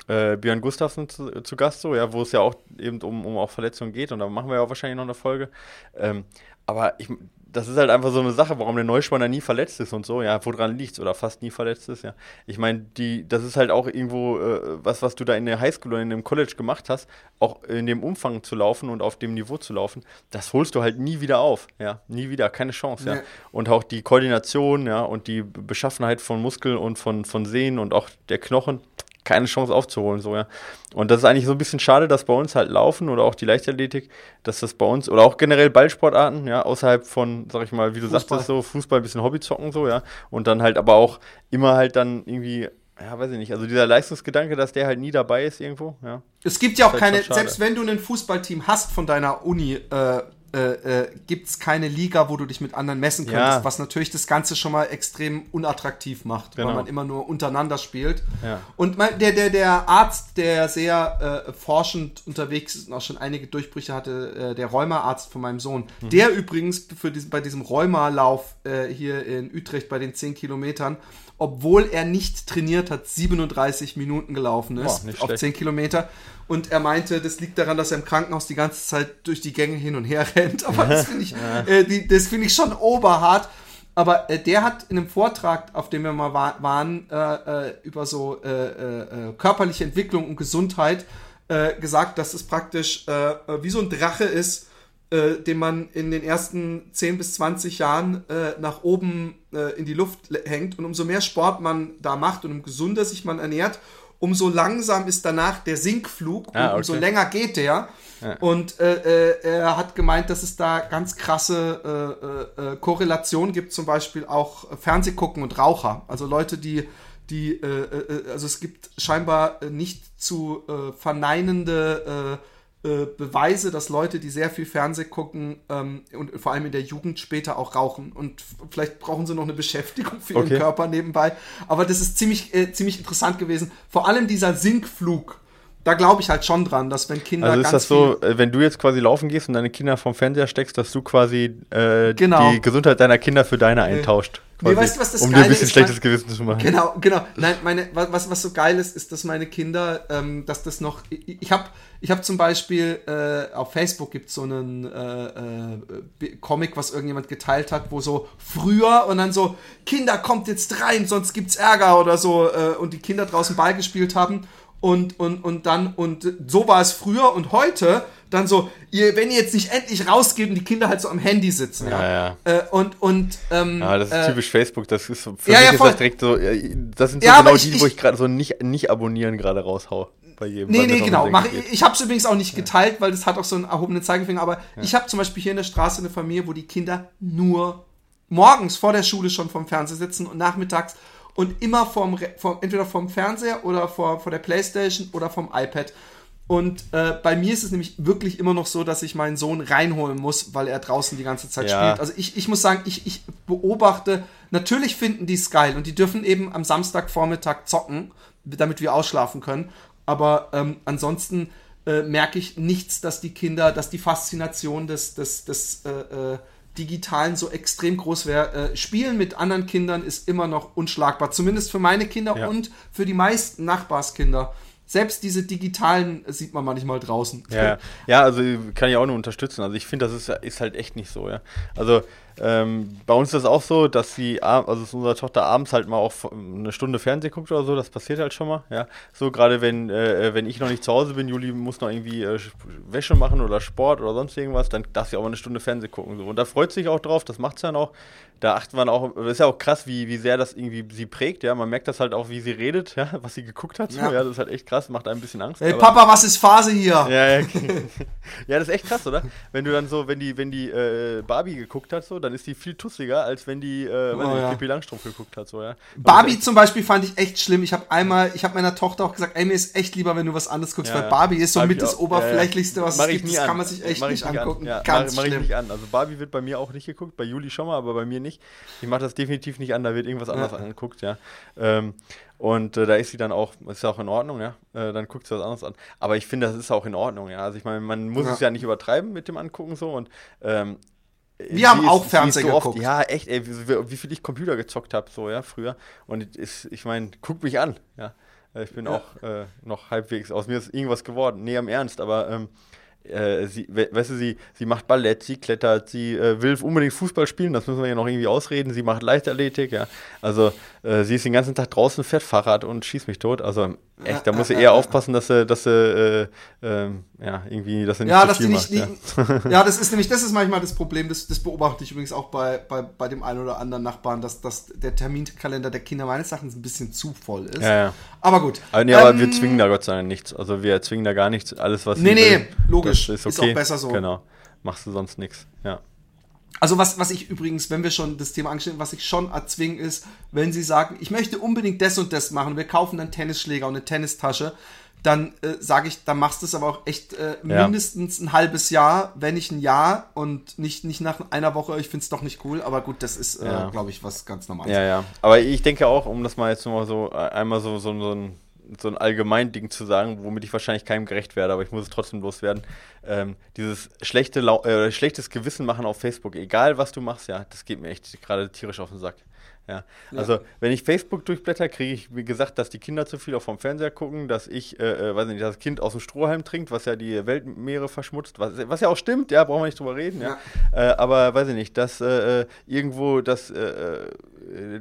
äh, Björn Gustafsson zu, zu, Gast, so, ja, wo es ja auch eben um, um auch Verletzungen geht und da machen wir ja auch wahrscheinlich noch eine Folge. Ähm, aber ich, das ist halt einfach so eine Sache, warum der Neuspanner nie verletzt ist und so, ja, woran liegt oder fast nie verletzt ist, ja. Ich meine, die, das ist halt auch irgendwo äh, was, was du da in der Highschool oder in dem College gemacht hast, auch in dem Umfang zu laufen und auf dem Niveau zu laufen, das holst du halt nie wieder auf, ja, nie wieder, keine Chance, ja. ja. Und auch die Koordination, ja, und die Beschaffenheit von Muskeln und von, von Sehnen und auch der Knochen, keine Chance aufzuholen, so, ja. Und das ist eigentlich so ein bisschen schade, dass bei uns halt Laufen oder auch die Leichtathletik, dass das bei uns, oder auch generell Ballsportarten, ja, außerhalb von, sag ich mal, wie du Fußball. sagtest, so Fußball, ein bisschen Hobbyzocken, so, ja. Und dann halt aber auch immer halt dann irgendwie ja, weiß ich nicht. Also dieser Leistungsgedanke, dass der halt nie dabei ist irgendwo, ja. Es gibt ja auch halt keine, selbst wenn du ein Fußballteam hast von deiner Uni, äh, äh, äh, gibt es keine Liga, wo du dich mit anderen messen könntest, ja. was natürlich das Ganze schon mal extrem unattraktiv macht, genau. weil man immer nur untereinander spielt. Ja. Und mein, der, der, der Arzt, der sehr äh, forschend unterwegs ist und auch schon einige Durchbrüche hatte, äh, der Rheumaarzt von meinem Sohn, mhm. der übrigens für diesen, bei diesem Rheumalauf äh, hier in Utrecht bei den 10 Kilometern obwohl er nicht trainiert hat, 37 Minuten gelaufen ist Boah, auf 10 Kilometer. Und er meinte, das liegt daran, dass er im Krankenhaus die ganze Zeit durch die Gänge hin und her rennt. Aber das finde ich, äh, find ich schon oberhart. Aber äh, der hat in einem Vortrag, auf dem wir mal wa waren, äh, äh über so äh, äh, körperliche Entwicklung und Gesundheit gesagt, dass es praktisch wie so ein Drache ist, äh, den man in den ersten 10 bis 20 Jahren äh, nach oben äh, in die Luft hängt. Und umso mehr Sport man da macht und umso gesunder sich man ernährt, umso langsam ist danach der Sinkflug ah, und umso länger geht der. Ja. Und äh, äh, er hat gemeint, dass es da ganz krasse äh, äh, Korrelationen gibt, zum Beispiel auch Fernsehgucken und Raucher. Also Leute, die die, äh, äh, also es gibt scheinbar nicht zu äh, verneinende äh, Beweise, dass Leute, die sehr viel Fernseh gucken ähm, und vor allem in der Jugend später auch rauchen. Und vielleicht brauchen sie noch eine Beschäftigung für ihren okay. Körper nebenbei. Aber das ist ziemlich, äh, ziemlich interessant gewesen. Vor allem dieser Sinkflug. Da glaube ich halt schon dran, dass wenn Kinder. Also ist das so, äh, wenn du jetzt quasi laufen gehst und deine Kinder vom Fernseher steckst, dass du quasi äh, genau. die Gesundheit deiner Kinder für deine eintauscht? Nee, weißt du, was das um dir ein bisschen ist, schlechtes Gewissen zu machen. Genau, genau. Nein, meine, was, was so geil ist, ist, dass meine Kinder, ähm, dass das noch. Ich, ich habe ich hab zum Beispiel äh, auf Facebook gibt es so einen äh, äh, Comic, was irgendjemand geteilt hat, wo so früher und dann so, Kinder, kommt jetzt rein, sonst gibt's Ärger oder so, äh, und die Kinder draußen Ball gespielt haben und, und, und dann, und so war es früher und heute dann so, ihr, wenn ihr jetzt nicht endlich rausgeht und die Kinder halt so am Handy sitzen, ja. ja, ja. Äh, und, und, ähm, Ja, das ist äh, typisch Facebook, das ist so, für ja, mich ja, ist das direkt so, das sind so ja, genau ich, die, wo ich gerade so nicht, nicht abonnieren gerade raushau. Bei jedem, nee, nee, genau. Mach, ich ich habe es übrigens auch nicht geteilt, weil das hat auch so einen erhobenen Zeigefinger, aber ich habe zum Beispiel hier in der Straße eine Familie, wo die Kinder nur morgens vor der Schule schon vom Fernseher sitzen und nachmittags und immer vom, vom entweder vom Fernseher oder vor, vor der Playstation oder vom iPad. Und äh, bei mir ist es nämlich wirklich immer noch so, dass ich meinen Sohn reinholen muss, weil er draußen die ganze Zeit ja. spielt. Also ich, ich muss sagen, ich, ich beobachte, natürlich finden die es geil und die dürfen eben am Samstagvormittag zocken, damit wir ausschlafen können. Aber ähm, ansonsten äh, merke ich nichts, dass die Kinder, dass die Faszination des, des, des äh, äh Digitalen so extrem groß wäre. Äh, Spielen mit anderen Kindern ist immer noch unschlagbar. Zumindest für meine Kinder ja. und für die meisten Nachbarskinder. Selbst diese digitalen sieht man manchmal draußen. Ja, ja also kann ich auch nur unterstützen. Also ich finde, das ist, ist halt echt nicht so, ja. Also ähm, bei uns ist es auch so, dass sie, also unsere Tochter abends halt mal auch eine Stunde Fernsehen guckt oder so, das passiert halt schon mal, ja. So gerade wenn, äh, wenn ich noch nicht zu Hause bin, Juli muss noch irgendwie äh, Wäsche machen oder Sport oder sonst irgendwas, dann darf sie auch mal eine Stunde Fernsehen gucken. So. Und da freut sie sich auch drauf, das macht sie dann auch. Da achtet man auch, das ist ja auch krass, wie, wie sehr das irgendwie sie prägt, ja. Man merkt das halt auch, wie sie redet, ja, was sie geguckt hat. So. Ja. ja das ist halt echt krass, macht einem ein bisschen Angst. Hey Papa, was ist Phase hier? Ja, ja, ja, das ist echt krass, oder? Wenn du dann so, wenn die, wenn die äh, Barbie geguckt hat, so, dann ist die viel tussiger, als wenn die, äh, oh, ja. Pippi Langstrumpf geguckt hat. So, ja. Barbie zum Beispiel fand ich echt schlimm. Ich habe einmal, ich habe meiner Tochter auch gesagt, ey, mir ist echt lieber, wenn du was anderes guckst, ja, weil Barbie ist so mit das Oberflächlichste, was es gibt. Das an. kann man sich echt mach nicht angucken. An. Ganz mach, mach ich nicht an. Also Barbie wird bei mir auch nicht geguckt, bei Juli schon mal, aber bei mir nicht. Ich mache das definitiv nicht an, da wird irgendwas anderes angeguckt, ja. Ähm, und äh, da ist sie dann auch, ist ja auch in Ordnung, ja. Äh, dann guckt sie was anderes an. Aber ich finde, das ist auch in Ordnung, ja. Also ich meine, man muss ja. es ja nicht übertreiben mit dem Angucken so. Und ähm, wir haben auch Fernsehen so geguckt. ja, echt, ey, wie, wie, viel ich Computer gezockt habe, so, ja, früher. Und ist, ich meine, guck mich an, ja. Ich bin ja. auch äh, noch halbwegs, aus mir ist irgendwas geworden. Nee, am Ernst, aber ähm, äh, sie, weißt du, sie, sie macht Ballett, sie klettert, sie äh, will unbedingt Fußball spielen, das müssen wir ja noch irgendwie ausreden. Sie macht Leichtathletik, ja. Also äh, sie ist den ganzen Tag draußen, fährt Fahrrad und schießt mich tot. Also echt, da muss sie eher aufpassen, dass sie, dass sie äh, ähm, ja, irgendwie, dass sie nicht ja, dass viel nicht, macht. ja. ja, das ist nämlich, das ist manchmal das Problem, das, das beobachte ich übrigens auch bei, bei, bei dem einen oder anderen Nachbarn, dass, dass der Terminkalender der Kinder meines Erachtens ein bisschen zu voll ist. Ja, ja. Aber gut. Aber, nee, ähm, aber wir zwingen da Gott sei Dank nichts. Also wir zwingen da gar nichts. Alles, was Nee, nee, will, logisch. Ist, okay. ist auch besser so. Genau. Machst du sonst nichts. Ja. Also was, was ich übrigens, wenn wir schon das Thema angestellt was ich schon erzwingen ist, wenn sie sagen, ich möchte unbedingt das und das machen, wir kaufen dann Tennisschläger und eine Tennistasche, dann äh, sage ich, dann machst du es aber auch echt äh, ja. mindestens ein halbes Jahr, wenn nicht ein Jahr und nicht, nicht nach einer Woche, ich finde es doch nicht cool, aber gut, das ist, äh, ja. glaube ich, was ganz Normales. Ja, ja. Aber ich denke auch, um das mal jetzt nochmal so äh, einmal so, so, so ein so ein allgemein Ding zu sagen, womit ich wahrscheinlich keinem gerecht werde, aber ich muss es trotzdem loswerden. Ähm, dieses schlechte äh, schlechtes Gewissen machen auf Facebook, egal was du machst, ja, das geht mir echt gerade tierisch auf den Sack. Ja. Also, ja. wenn ich Facebook durchblätter, kriege ich, wie gesagt, dass die Kinder zu viel auf vom Fernseher gucken, dass ich, äh, äh, weiß nicht, das Kind aus dem Strohhalm trinkt, was ja die Weltmeere verschmutzt, was, was ja auch stimmt, ja, brauchen wir nicht drüber reden, ja. ja. Äh, aber weiß ich nicht, dass äh, äh irgendwo das äh,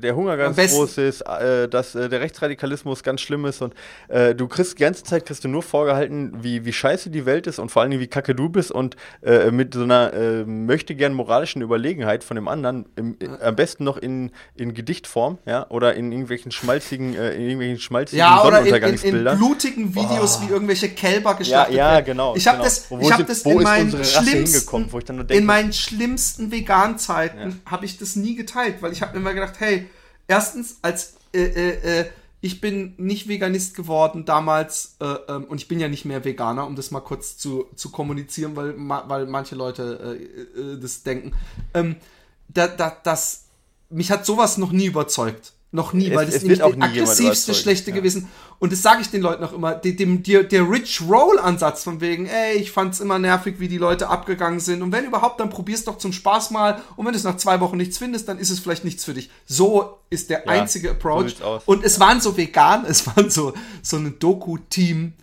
der Hunger ganz groß ist, äh, dass äh, der Rechtsradikalismus ganz schlimm ist und äh, du kriegst die ganze Zeit kriegst du nur vorgehalten, wie, wie scheiße die Welt ist und vor allen Dingen wie kacke du bist und äh, mit so einer äh, möchte gern moralischen Überlegenheit von dem anderen, im, am besten noch in, in Gedichtform, ja, oder in irgendwelchen schmalzigen, äh, in irgendwelchen schmalzigen ja, oder in, in, in blutigen Videos, oh. wie irgendwelche Kälber geschlachtet ja, ja, genau. Ich habe genau. das, ich hab das in meinen schlimmsten, in meinen schlimmsten Vegan-Zeiten ja. habe ich das nie geteilt, weil ich habe immer gedacht, hey, erstens, als äh, äh, äh, ich bin nicht Veganist geworden damals äh, ähm, und ich bin ja nicht mehr Veganer, um das mal kurz zu, zu kommunizieren, weil, ma, weil manche Leute äh, äh, das denken. Ähm, da, da, das, mich hat sowas noch nie überzeugt. Noch nie, es, weil das ist nämlich der aggressivste Schlechte ja. gewesen. Und das sage ich den Leuten auch immer. Dem, der, der Rich Roll-Ansatz von wegen, ey, ich fand's immer nervig, wie die Leute abgegangen sind. Und wenn überhaupt, dann probier's doch zum Spaß mal. Und wenn du es nach zwei Wochen nichts findest, dann ist es vielleicht nichts für dich. So ist der ja, einzige Approach. So und es waren so vegan, es waren so, so ein Doku-Team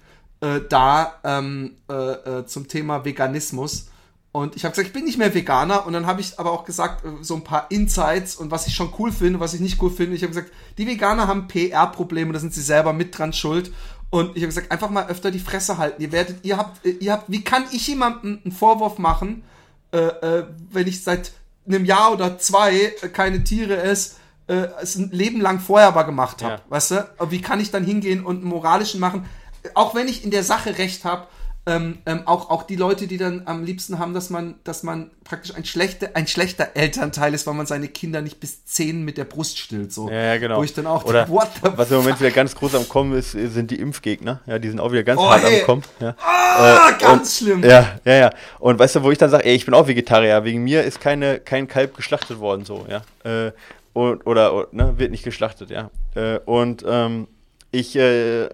äh, da ähm, äh, äh, zum Thema Veganismus. Und ich habe gesagt, ich bin nicht mehr Veganer. Und dann habe ich aber auch gesagt, äh, so ein paar Insights und was ich schon cool finde, was ich nicht cool finde. Ich habe gesagt, die Veganer haben PR-Probleme, da sind sie selber mit dran schuld. Und ich habe gesagt, einfach mal öfter die Fresse halten. Ihr werdet, ihr habt, äh, ihr habt, wie kann ich jemandem einen Vorwurf machen, äh, äh, wenn ich seit einem Jahr oder zwei keine Tiere esse, äh, es ein Leben lang vorher aber gemacht habe, ja. weißt du? Wie kann ich dann hingehen und einen moralischen machen? Auch wenn ich in der Sache recht habe, ähm, ähm, auch, auch die Leute, die dann am liebsten haben, dass man, dass man praktisch ein schlechter, ein schlechter Elternteil ist, weil man seine Kinder nicht bis zehn mit der Brust stillt. So. Ja, ja genau. Wo ich dann auch Oder was im Moment wieder ganz groß am Kommen ist, sind die Impfgegner. Ja, die sind auch wieder ganz oh, hart ey. am Kommen. Ja. Ah, äh, ganz und, schlimm. Ja, ja, ja. Und weißt du, wo ich dann sage, ey, ich bin auch Vegetarier, wegen mir ist keine, kein Kalb geschlachtet worden, so, ja. Äh, und, oder, oder ne, wird nicht geschlachtet, ja. Äh, und ähm, ich, äh,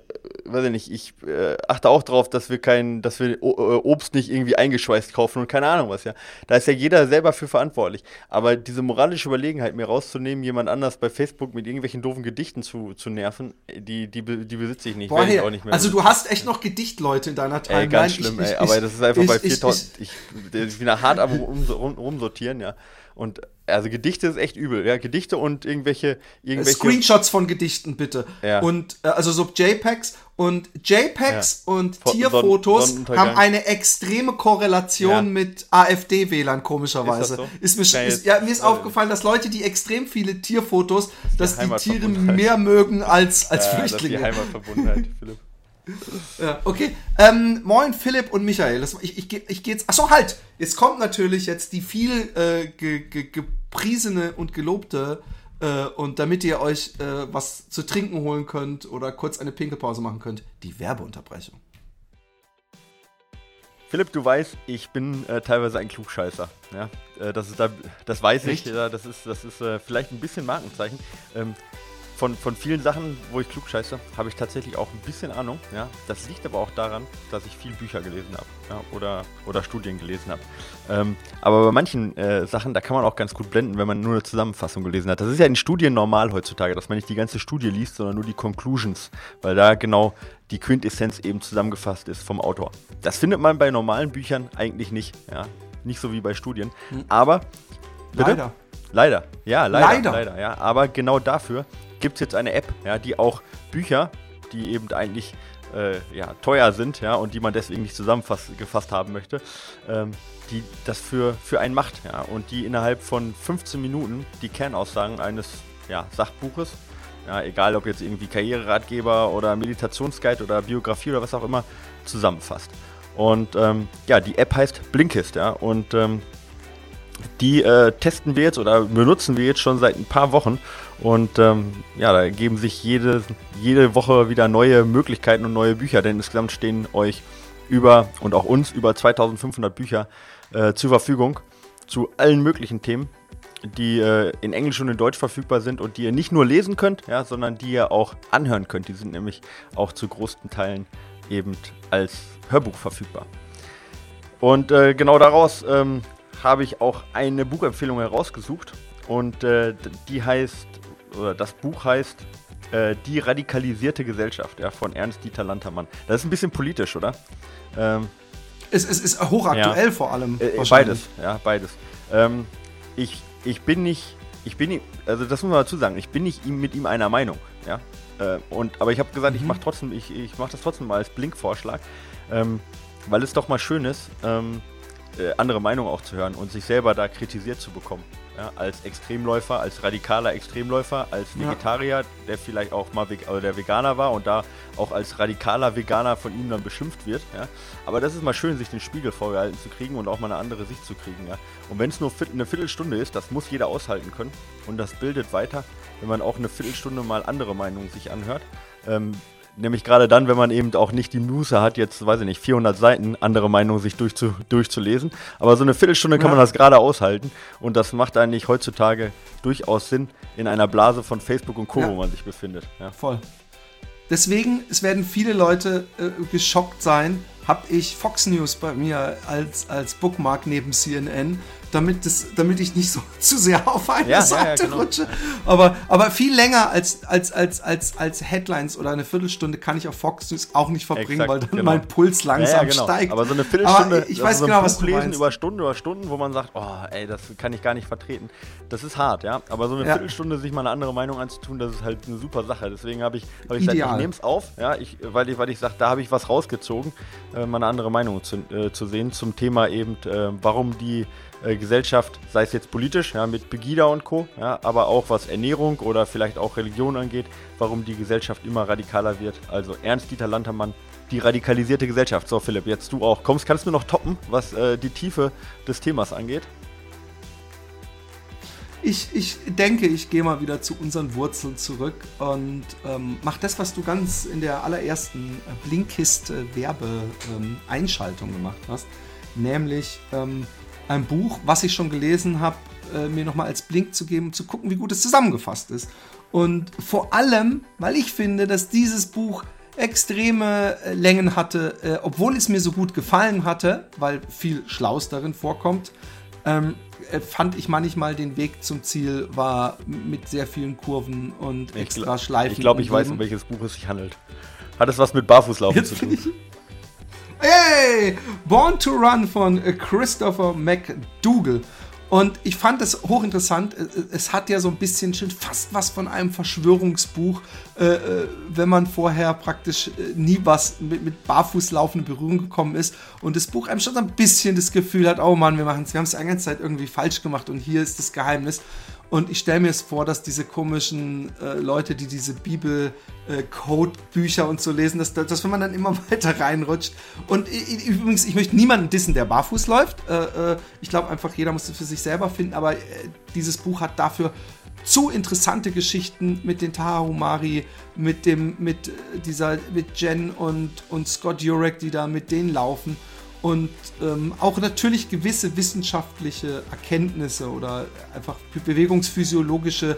weiß ich nicht, ich äh, achte auch darauf, dass wir kein, dass wir äh, Obst nicht irgendwie eingeschweißt kaufen und keine Ahnung was, ja. Da ist ja jeder selber für verantwortlich. Aber diese moralische Überlegenheit, mir rauszunehmen, jemand anders bei Facebook mit irgendwelchen doofen Gedichten zu, zu nerven, die, die, die besitze ich nicht. Boah, hey, ich auch nicht mehr also du hast echt noch Gedichtleute in deiner Timeline. Ey, ganz schlimm, ich, ey, aber das ist einfach ich, bei 4000, ich, ich, ich, bin da hart am rum, rum, rumsortieren, ja. Und also Gedichte ist echt übel, ja. Gedichte und irgendwelche, irgendwelche Screenshots von Gedichten bitte. Ja. Und äh, also so JPEGs und JPEGs ja. und Tierfotos Son haben eine extreme Korrelation ja. mit AfD-Wählern, komischerweise. Ist, so? ist, mir, ist, ja, mir ist aufgefallen, dass Leute, die extrem viele Tierfotos, das dass die Tiere mehr mögen als, als Flüchtlinge. Das ist die Heimatverbundenheit, Philipp. Ja, okay. Ähm, moin Philipp und Michael. Das, ich, ich, ich gehe jetzt. Achso, halt! Jetzt kommt natürlich jetzt die viel äh, ge, ge, gepriesene und gelobte. Äh, und damit ihr euch äh, was zu trinken holen könnt oder kurz eine Pinkelpause machen könnt, die Werbeunterbrechung. Philipp, du weißt, ich bin äh, teilweise ein Klugscheißer. Ja? Äh, das, ist da, das weiß Echt? ich. Ja, das ist, das ist äh, vielleicht ein bisschen Markenzeichen. Ähm, von, von vielen Sachen, wo ich klug scheiße, habe ich tatsächlich auch ein bisschen Ahnung. Ja? Das liegt aber auch daran, dass ich viel Bücher gelesen habe ja? oder, oder Studien gelesen habe. Ähm, aber bei manchen äh, Sachen, da kann man auch ganz gut blenden, wenn man nur eine Zusammenfassung gelesen hat. Das ist ja in Studien normal heutzutage, dass man nicht die ganze Studie liest, sondern nur die Conclusions, weil da genau die Quintessenz eben zusammengefasst ist vom Autor. Das findet man bei normalen Büchern eigentlich nicht. Ja? Nicht so wie bei Studien. Hm. Aber. Bitte? Leider. Leider, ja, leider, leider, leider, ja. Aber genau dafür gibt es jetzt eine App, ja, die auch Bücher, die eben eigentlich äh, ja, teuer sind ja, und die man deswegen nicht zusammengefasst haben möchte, ähm, die das für, für einen macht ja, und die innerhalb von 15 Minuten die Kernaussagen eines ja, Sachbuches, ja, egal ob jetzt irgendwie Karriereratgeber oder Meditationsguide oder Biografie oder was auch immer, zusammenfasst. Und ähm, ja, die App heißt Blinkist, ja, und ähm, die äh, testen wir jetzt oder benutzen wir jetzt schon seit ein paar Wochen und ähm, ja, da geben sich jede, jede Woche wieder neue Möglichkeiten und neue Bücher, denn insgesamt stehen euch über und auch uns über 2500 Bücher äh, zur Verfügung zu allen möglichen Themen, die äh, in Englisch und in Deutsch verfügbar sind und die ihr nicht nur lesen könnt, ja, sondern die ihr auch anhören könnt. Die sind nämlich auch zu großen Teilen eben als Hörbuch verfügbar. Und äh, genau daraus ähm, habe ich auch eine Buchempfehlung herausgesucht und äh, die heißt oder das Buch heißt äh, Die radikalisierte Gesellschaft ja, von Ernst Dieter Lantermann. Das ist ein bisschen politisch, oder? Ähm, es, es, ist hochaktuell ja, vor allem. Äh, beides, ja, beides. Ähm, ich, ich bin nicht, ich bin, also das muss man dazu sagen, ich bin nicht mit ihm einer Meinung, ja. Äh, und, aber ich habe gesagt, mhm. ich mache trotzdem, ich, ich mache das trotzdem mal als Blinkvorschlag, ähm, weil es doch mal schön ist, ähm, äh, andere Meinungen auch zu hören und sich selber da kritisiert zu bekommen ja, als Extremläufer, als radikaler Extremläufer, als Vegetarier, ja. der vielleicht auch mal Ve oder der Veganer war und da auch als radikaler Veganer von ihm dann beschimpft wird. Ja. Aber das ist mal schön, sich den Spiegel vorgehalten zu kriegen und auch mal eine andere Sicht zu kriegen. Ja. Und wenn es nur eine Viertelstunde ist, das muss jeder aushalten können und das bildet weiter, wenn man auch eine Viertelstunde mal andere Meinungen sich anhört. Ähm, nämlich gerade dann, wenn man eben auch nicht die Muße hat, jetzt, weiß ich nicht, 400 Seiten andere Meinungen sich durchzu, durchzulesen. Aber so eine Viertelstunde kann ja. man das gerade aushalten. Und das macht eigentlich heutzutage durchaus Sinn in einer Blase von Facebook und Co., ja. wo man sich befindet. Ja. Voll. Deswegen, es werden viele Leute äh, geschockt sein, habe ich Fox News bei mir als, als Bookmark neben CNN damit, das, damit ich nicht so zu sehr auf eine ja, Seite ja, genau. rutsche. Aber, aber viel länger als, als, als, als, als Headlines oder eine Viertelstunde kann ich auf Fox News auch nicht verbringen, Exakt, weil dann genau. mein Puls langsam genau. steigt. Aber so eine Viertelstunde, aber ich weiß so genau, was du lesen meinst. über Stunden oder Stunden, wo man sagt, oh, ey, das kann ich gar nicht vertreten. Das ist hart, ja. Aber so eine Viertelstunde sich mal eine andere Meinung anzutun, das ist halt eine super Sache. Deswegen habe ich, hab ich gesagt, ich nehme es auf, ja, ich, weil ich, weil ich sage, da habe ich was rausgezogen, äh, mal eine andere Meinung zu, äh, zu sehen zum Thema eben, äh, warum die äh, Gesellschaft, sei es jetzt politisch, ja, mit Pegida und Co., ja, aber auch was Ernährung oder vielleicht auch Religion angeht, warum die Gesellschaft immer radikaler wird. Also Ernst-Dieter Lantermann, die radikalisierte Gesellschaft. So, Philipp, jetzt du auch. Kommst, kannst du noch toppen, was äh, die Tiefe des Themas angeht? Ich, ich denke, ich gehe mal wieder zu unseren Wurzeln zurück und ähm, mach das, was du ganz in der allerersten Blinkist-Werbe-Einschaltung ähm, gemacht hast. Nämlich ähm, ein Buch, was ich schon gelesen habe, äh, mir nochmal als Blink zu geben, zu gucken, wie gut es zusammengefasst ist. Und vor allem, weil ich finde, dass dieses Buch extreme äh, Längen hatte, äh, obwohl es mir so gut gefallen hatte, weil viel Schlaus darin vorkommt, ähm, äh, fand ich manchmal den Weg zum Ziel war mit sehr vielen Kurven und extra Schleifen. Ich glaube, ich weiß, um welches Buch es sich handelt. Hat es was mit Barfußlaufen Jetzt zu tun? Hey! Born to Run von äh, Christopher McDougall. Und ich fand das hochinteressant. Äh, äh, es hat ja so ein bisschen schon fast was von einem Verschwörungsbuch, äh, wenn man vorher praktisch nie was mit, mit Barfußlaufen in Berührung gekommen ist. Und das Buch einem schon so ein bisschen das Gefühl hat, oh Mann, wir wir haben es die ganze Zeit irgendwie falsch gemacht und hier ist das Geheimnis. Und ich stelle mir es vor, dass diese komischen äh, Leute, die diese Bibel-Code-Bücher äh, und so lesen, dass, dass wenn man dann immer weiter reinrutscht. Und ich, übrigens, ich möchte niemanden dissen, der barfuß läuft. Äh, äh ich glaube einfach, jeder muss es für sich selber finden. Aber äh, dieses Buch hat dafür zu interessante Geschichten mit den Tahumari, mit dem, mit äh, dieser, mit Jen und, und Scott Jurek, die da mit denen laufen und ähm, auch natürlich gewisse wissenschaftliche Erkenntnisse oder einfach bewegungsphysiologische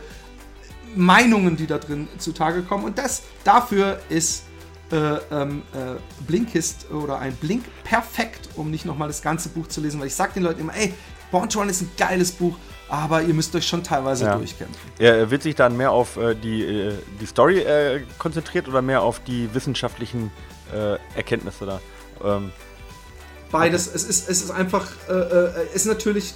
Meinungen, die da drin zutage kommen. Und das dafür ist äh, ähm, äh, Blinkist oder ein Blink perfekt, um nicht nochmal das ganze Buch zu lesen, weil ich sage den Leuten immer, ey, Born to Run ist ein geiles Buch, aber ihr müsst euch schon teilweise ja. durchkämpfen. Er wird sich dann mehr auf äh, die, äh, die Story äh, konzentriert oder mehr auf die wissenschaftlichen äh, Erkenntnisse da? Ähm, Beides. Es ist, es ist einfach, äh, äh, es natürlich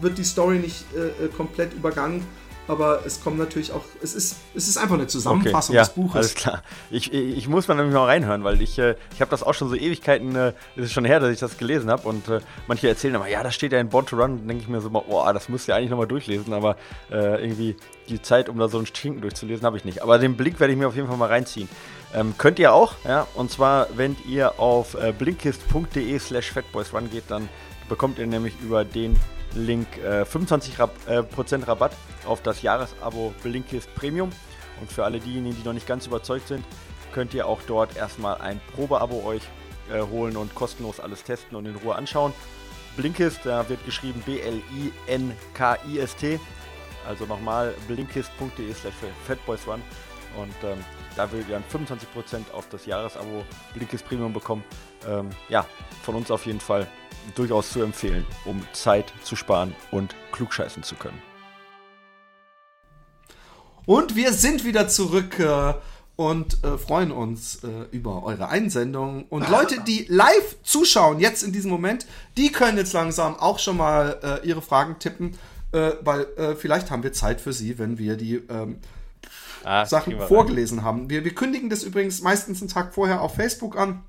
wird die Story nicht äh, äh, komplett übergangen, aber es kommt natürlich auch, es ist, es ist einfach eine Zusammenfassung okay, ja, des Buches. Alles klar. Ich, ich muss mal nämlich mal reinhören, weil ich, äh, ich habe das auch schon so Ewigkeiten, äh, es ist schon her, dass ich das gelesen habe und äh, manche erzählen immer, ja, da steht ja in Born to Run, denke ich mir so, boah, das müsst ihr eigentlich nochmal durchlesen, aber äh, irgendwie die Zeit, um da so ein Schinken durchzulesen, habe ich nicht. Aber den Blick werde ich mir auf jeden Fall mal reinziehen. Ähm, könnt ihr auch, ja, und zwar, wenn ihr auf äh, blinkist.de slash fatboysrun geht, dann bekommt ihr nämlich über den Link äh, 25% Rab äh, Rabatt auf das Jahresabo Blinkist Premium. Und für alle diejenigen, die noch nicht ganz überzeugt sind, könnt ihr auch dort erstmal ein Probeabo euch äh, holen und kostenlos alles testen und in Ruhe anschauen. Blinkist, da wird geschrieben B-L-I-N-K-I-S-T. Also nochmal blinkist.de slash fatboysrun. Und ähm, da würdet ihr dann 25% auf das Jahresabo Blinkist Premium bekommen. Ähm, ja, von uns auf jeden Fall durchaus zu empfehlen, um Zeit zu sparen und klugscheißen zu können. Und wir sind wieder zurück äh, und äh, freuen uns äh, über eure Einsendungen. Und Leute, die live zuschauen, jetzt in diesem Moment, die können jetzt langsam auch schon mal äh, ihre Fragen tippen, äh, weil äh, vielleicht haben wir Zeit für sie, wenn wir die ähm, ah, Sachen vorgelesen rein. haben. Wir, wir kündigen das übrigens meistens einen Tag vorher auf Facebook an,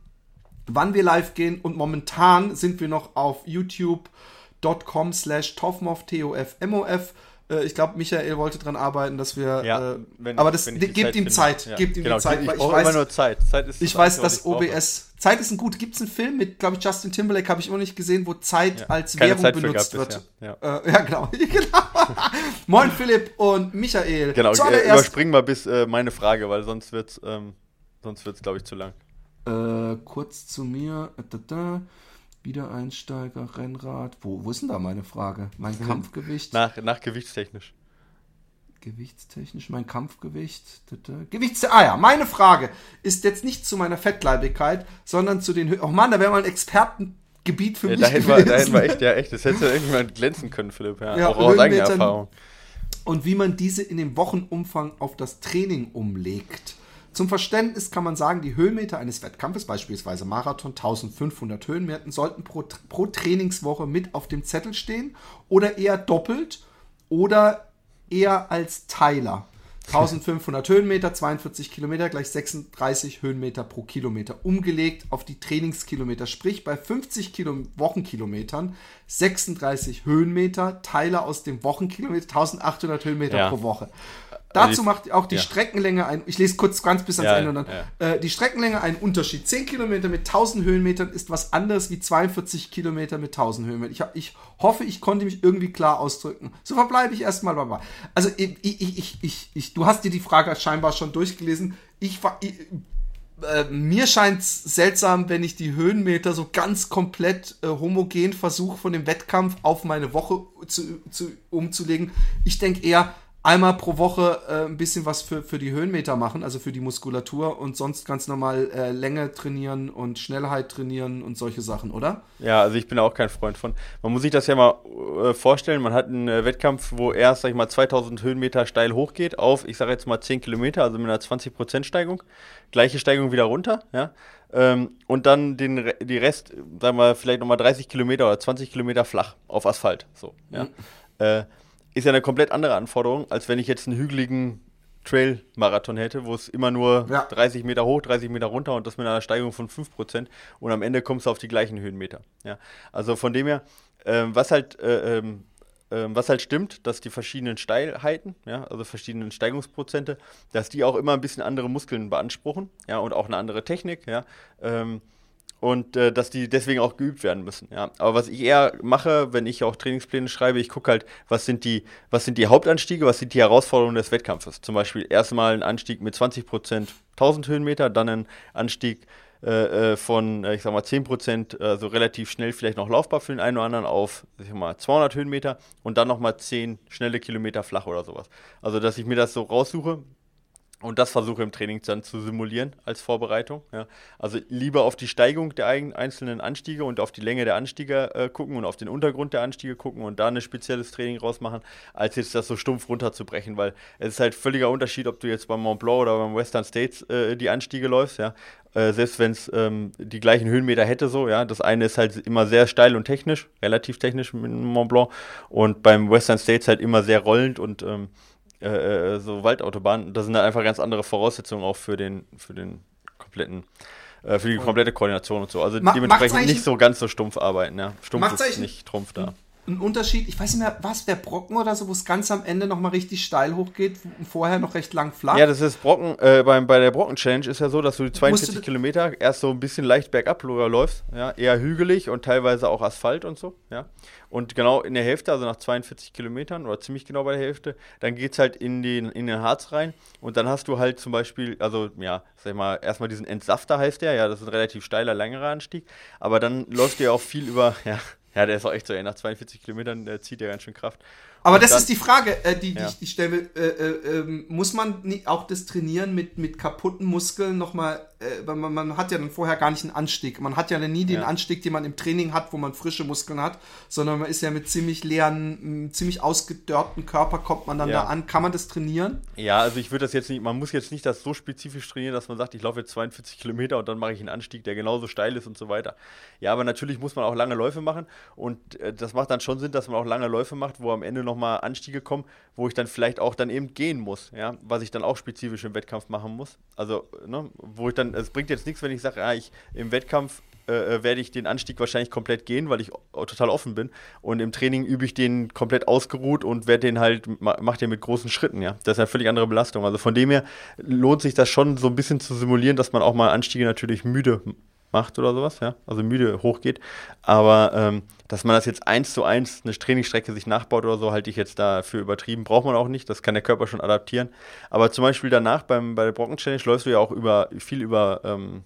wann wir live gehen. Und momentan sind wir noch auf youtube.com slash tofmof, T-O-F-M-O-F. Äh, ich glaube, Michael wollte daran arbeiten, dass wir. Ja, äh, wenn, aber das gebt ihm Zeit. Ja. Gebt ihm genau, die Zeit. Ich, ich weiß, immer nur Zeit. Zeit ist ich weiß, dass OBS. Zeit ist ein gut. Gibt es einen Film mit, glaube ich, Justin Timberlake, habe ich immer nicht gesehen, wo Zeit ja. als Währung Zeit benutzt wird. Ja. Äh, ja, genau. genau. Moin Philipp und Michael. Genau, äh, überspringen wir bis äh, meine Frage, weil sonst wird ähm, Sonst wird es, glaube ich, zu lang. Äh, kurz zu mir. Da. Wiedereinsteiger, Rennrad. Wo, wo ist denn da meine Frage? Mein. Kampfgewicht? Nach, nach gewichtstechnisch. Gewichtstechnisch, mein Kampfgewicht. Gewichts. Ah ja, meine Frage ist jetzt nicht zu meiner Fettleibigkeit, sondern zu den. Oh Mann, da wäre mal ein Expertengebiet für ja, mich. Da hätten wir echt, ja, echt. Das hätte irgendjemand glänzen können, Philipp. Ja, ja auch aus eigener Erfahrung. Und wie man diese in dem Wochenumfang auf das Training umlegt. Zum Verständnis kann man sagen, die Höhenmeter eines Wettkampfes, beispielsweise Marathon, 1500 Höhenmeter, sollten pro, pro Trainingswoche mit auf dem Zettel stehen oder eher doppelt oder eher als Teiler. 1500 Höhenmeter, 42 Kilometer gleich 36 Höhenmeter pro Kilometer. Umgelegt auf die Trainingskilometer. Sprich, bei 50 Kilo Wochenkilometern 36 Höhenmeter, Teile aus dem Wochenkilometer, 1800 Höhenmeter ja. pro Woche. Dazu macht auch die ja. Streckenlänge ein, ich lese kurz ganz bis ans ja, Ende und dann, äh, die Streckenlänge einen Unterschied. 10 Kilometer mit 1000 Höhenmetern ist was anderes wie 42 Kilometer mit 1000 Höhenmetern. Ich, ich hoffe, ich konnte mich irgendwie klar ausdrücken. So verbleibe ich erstmal dabei. Also, ich, ich, ich, ich, du hast dir die Frage scheinbar schon durchgelesen. Ich war, äh, mir scheint es seltsam, wenn ich die Höhenmeter so ganz komplett äh, homogen versuche, von dem Wettkampf auf meine Woche zu, zu, umzulegen. Ich denke eher, einmal pro Woche äh, ein bisschen was für, für die Höhenmeter machen, also für die Muskulatur und sonst ganz normal äh, Länge trainieren und Schnellheit trainieren und solche Sachen, oder? Ja, also ich bin auch kein Freund von. Man muss sich das ja mal äh, vorstellen, man hat einen äh, Wettkampf, wo erst, sag ich mal, 2000 Höhenmeter steil hochgeht auf, ich sage jetzt mal 10 Kilometer, also mit einer 20% Steigung. Gleiche Steigung wieder runter, ja. Ähm, und dann den, die Rest, sagen wir vielleicht nochmal 30 Kilometer oder 20 Kilometer flach auf Asphalt, so, ja. Mhm. Ist ja eine komplett andere Anforderung, als wenn ich jetzt einen hügeligen Trail-Marathon hätte, wo es immer nur ja. 30 Meter hoch, 30 Meter runter und das mit einer Steigung von 5% und am Ende kommst du auf die gleichen Höhenmeter. Ja. Also von dem her, äh, was halt äh, ähm, äh, was halt stimmt, dass die verschiedenen Steilheiten, ja, also verschiedenen Steigungsprozente, dass die auch immer ein bisschen andere Muskeln beanspruchen, ja, und auch eine andere Technik, ja. Ähm, und äh, dass die deswegen auch geübt werden müssen. Ja. Aber was ich eher mache, wenn ich auch Trainingspläne schreibe, ich gucke halt, was sind, die, was sind die Hauptanstiege, was sind die Herausforderungen des Wettkampfes. Zum Beispiel erstmal ein Anstieg mit 20 Prozent 1000 Höhenmeter, dann ein Anstieg äh, äh von, äh, ich sag mal, 10 Prozent, also relativ schnell vielleicht noch laufbar für den einen oder anderen auf, ich sag mal, 200 Höhenmeter und dann nochmal 10 schnelle Kilometer flach oder sowas. Also, dass ich mir das so raussuche, und das versuche im Training dann zu simulieren als Vorbereitung. Ja. Also lieber auf die Steigung der einzelnen Anstiege und auf die Länge der Anstiege äh, gucken und auf den Untergrund der Anstiege gucken und da ein spezielles Training rausmachen, als jetzt das so stumpf runterzubrechen, weil es ist halt völliger Unterschied, ob du jetzt beim Mont Blanc oder beim Western States äh, die Anstiege läufst, ja. Äh, selbst wenn es ähm, die gleichen Höhenmeter hätte, so, ja. Das eine ist halt immer sehr steil und technisch, relativ technisch mit dem Mont Blanc und beim Western States halt immer sehr rollend und ähm, äh, äh, so Waldautobahnen, da sind da einfach ganz andere Voraussetzungen auch für den, für den kompletten, äh, für die komplette Koordination und so. Also Ma dementsprechend nicht so ganz so stumpf arbeiten, ja. Stumpf ist nicht Trumpf da ein Unterschied, ich weiß nicht mehr, was, der Brocken oder so, wo es ganz am Ende nochmal richtig steil hochgeht und vorher noch recht lang flach? Ja, das ist Brocken, äh, beim, bei der Brocken-Challenge ist ja so, dass du die 42 du Kilometer erst so ein bisschen leicht bergab läufst, ja, eher hügelig und teilweise auch Asphalt und so, ja. Und genau in der Hälfte, also nach 42 Kilometern oder ziemlich genau bei der Hälfte, dann geht es halt in den, in den Harz rein und dann hast du halt zum Beispiel, also ja, sag ich mal, erstmal diesen Entsafter heißt der, ja, das ist ein relativ steiler, längerer Anstieg, aber dann läuft dir auch viel über, ja, ja, der ist auch echt so, ey, nach 42 Kilometern der zieht der ganz schön Kraft. Aber und das dann, ist die Frage, äh, die, die ja. ich, ich stelle. Äh, äh, ähm, muss man auch das Trainieren mit, mit kaputten Muskeln nochmal, äh, man, man hat ja dann vorher gar nicht einen Anstieg. Man hat ja nie den ja. Anstieg, den man im Training hat, wo man frische Muskeln hat, sondern man ist ja mit ziemlich leeren, ziemlich ausgedörrten Körper, kommt man dann ja. da an. Kann man das trainieren? Ja, also ich würde das jetzt nicht, man muss jetzt nicht das so spezifisch trainieren, dass man sagt, ich laufe jetzt 42 Kilometer und dann mache ich einen Anstieg, der genauso steil ist und so weiter. Ja, aber natürlich muss man auch lange Läufe machen und äh, das macht dann schon Sinn, dass man auch lange Läufe macht, wo am Ende nochmal Anstiege kommen, wo ich dann vielleicht auch dann eben gehen muss, ja, was ich dann auch spezifisch im Wettkampf machen muss. Also, ne, wo ich dann, es bringt jetzt nichts, wenn ich sage, ja, ich im Wettkampf äh, äh, werde ich den Anstieg wahrscheinlich komplett gehen, weil ich total offen bin. Und im Training übe ich den komplett ausgeruht und werde den halt, mache den mit großen Schritten, ja. Das ist eine völlig andere Belastung. Also von dem her lohnt sich das schon so ein bisschen zu simulieren, dass man auch mal Anstiege natürlich müde macht oder sowas, ja, also müde hochgeht. Aber ähm, dass man das jetzt eins zu eins eine Trainingsstrecke sich nachbaut oder so, halte ich jetzt dafür übertrieben. Braucht man auch nicht, das kann der Körper schon adaptieren. Aber zum Beispiel danach beim, bei der Brocken Challenge läufst du ja auch über viel über ähm,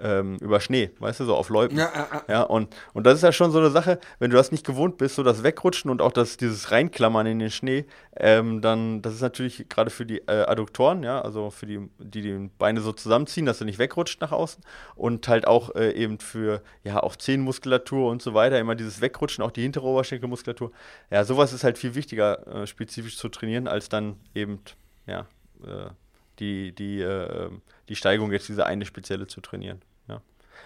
ähm, über Schnee, weißt du, so auf Läupen. Ja, ja, ja. und, und das ist ja schon so eine Sache, wenn du das nicht gewohnt bist, so das Wegrutschen und auch das, dieses Reinklammern in den Schnee, ähm, dann, das ist natürlich gerade für die äh, Adduktoren, ja, also für die, die die Beine so zusammenziehen, dass du nicht wegrutscht nach außen und halt auch äh, eben für, ja, auch Zehenmuskulatur und so weiter, immer dieses Wegrutschen, auch die hintere Oberschenkelmuskulatur. Ja, sowas ist halt viel wichtiger, äh, spezifisch zu trainieren, als dann eben, ja, äh, die, die, äh, die Steigung jetzt diese eine spezielle zu trainieren.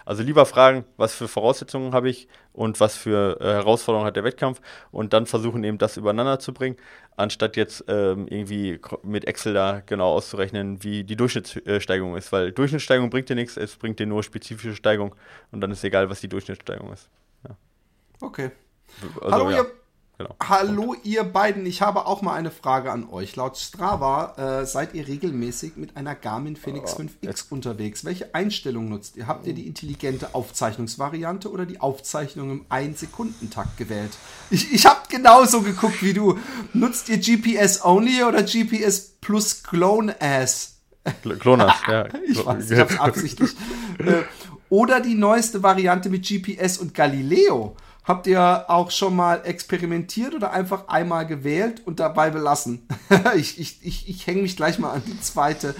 Also lieber fragen, was für Voraussetzungen habe ich und was für äh, Herausforderungen hat der Wettkampf und dann versuchen eben das übereinander zu bringen, anstatt jetzt ähm, irgendwie mit Excel da genau auszurechnen, wie die Durchschnittssteigung ist, weil Durchschnittssteigung bringt dir nichts, es bringt dir nur spezifische Steigung und dann ist egal, was die Durchschnittssteigung ist. Ja. Okay. Also, Hallo, ja. ihr Genau. Hallo ihr beiden, ich habe auch mal eine Frage an euch. Laut Strava äh, seid ihr regelmäßig mit einer Garmin Phoenix 5X unterwegs. Welche Einstellung nutzt ihr? Habt ihr die intelligente Aufzeichnungsvariante oder die Aufzeichnung im 1-Sekundentakt gewählt? Ich, ich habe genauso geguckt wie du. Nutzt ihr GPS Only oder GPS plus Clone Ass? Clonas, ja. ich weiß, ich hab's absichtlich. Äh, oder die neueste Variante mit GPS und Galileo. Habt ihr auch schon mal experimentiert oder einfach einmal gewählt und dabei belassen? ich ich, ich, ich hänge mich gleich mal an die zweite.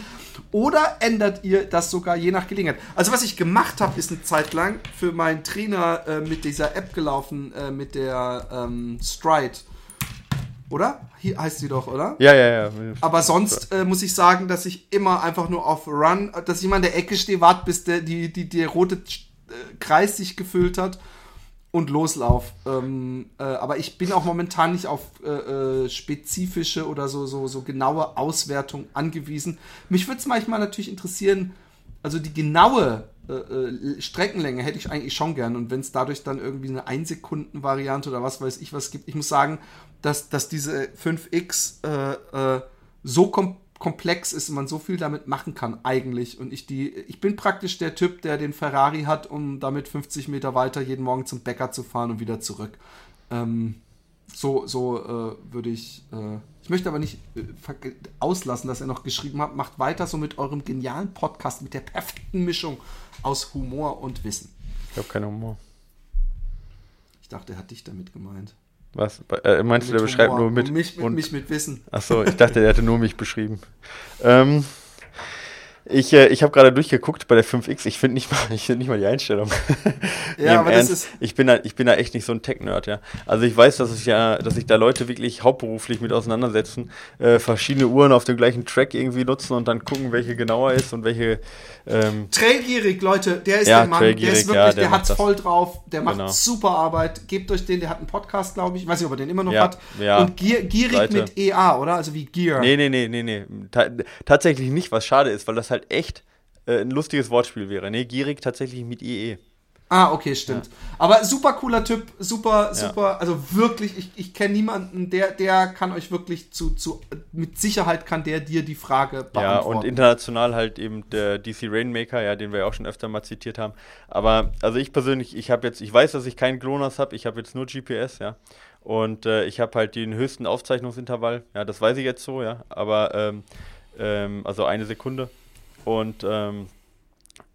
Oder ändert ihr das sogar je nach Gelegenheit? Also was ich gemacht habe, ist eine Zeit lang für meinen Trainer äh, mit dieser App gelaufen, äh, mit der ähm, Stride. Oder? Hier heißt sie doch, oder? Ja, ja, ja. Aber sonst äh, muss ich sagen, dass ich immer einfach nur auf Run, dass ich immer in der Ecke stehe, warte, bis der, die, die, der rote äh, Kreis sich gefüllt hat und Loslauf. Ähm, äh, aber ich bin auch momentan nicht auf äh, äh, spezifische oder so, so, so genaue Auswertung angewiesen. Mich würde es manchmal natürlich interessieren, also die genaue äh, äh Streckenlänge hätte ich eigentlich schon gern. Und wenn es dadurch dann irgendwie eine 1-Sekunden-Variante oder was weiß ich was gibt, ich muss sagen, dass, dass diese 5X äh, so komplett komplex ist und man so viel damit machen kann eigentlich. Und ich die, ich bin praktisch der Typ, der den Ferrari hat, um damit 50 Meter weiter jeden Morgen zum Bäcker zu fahren und wieder zurück. Ähm, so so äh, würde ich. Äh, ich möchte aber nicht äh, auslassen, dass er noch geschrieben hat. Macht weiter so mit eurem genialen Podcast mit der perfekten Mischung aus Humor und Wissen. Ich habe keinen Humor. Ich dachte, er hat dich damit gemeint. Was? Äh, meinst du, der beschreibt nur mit. Und mich, mit, und, mich mit Wissen. Achso, ich dachte, der hätte nur mich beschrieben. Ähm, ich, äh, ich habe gerade durchgeguckt bei der 5X. Ich finde nicht, mal, find nicht mal die Einstellung. Ja, aber Ernst, das ist. Ich bin, da, ich bin da echt nicht so ein Tech-Nerd, ja. Also ich weiß, dass ich ja, dass sich da Leute wirklich hauptberuflich mit auseinandersetzen, äh, verschiedene Uhren auf dem gleichen Track irgendwie nutzen und dann gucken, welche genauer ist und welche. Ähm Trailgierig, Leute, der ist ja, der Mann, der ist wirklich, ja, der, der hat's voll drauf, der macht genau. super Arbeit. Gebt euch den, der hat einen Podcast, glaube ich. Ich weiß nicht, ob er den immer noch ja, hat. Ja. Und gier, gierig Seite. mit EA, oder? Also wie Gear. Nee, nee, nee, nee, nee. Ta tatsächlich nicht, was schade ist, weil das halt echt äh, ein lustiges Wortspiel wäre. Nee, gierig tatsächlich mit IE. Ah, okay, stimmt. Ja. Aber super cooler Typ, super, super, ja. also wirklich, ich, ich kenne niemanden, der, der kann euch wirklich zu, zu, mit Sicherheit kann der dir die Frage beantworten. Ja, und international halt eben der DC Rainmaker, ja, den wir ja auch schon öfter mal zitiert haben. Aber, also ich persönlich, ich habe jetzt, ich weiß, dass ich keinen GLONASS habe, ich habe jetzt nur GPS, ja. Und äh, ich habe halt den höchsten Aufzeichnungsintervall, ja, das weiß ich jetzt so, ja. Aber, ähm, ähm, also eine Sekunde. Und ähm,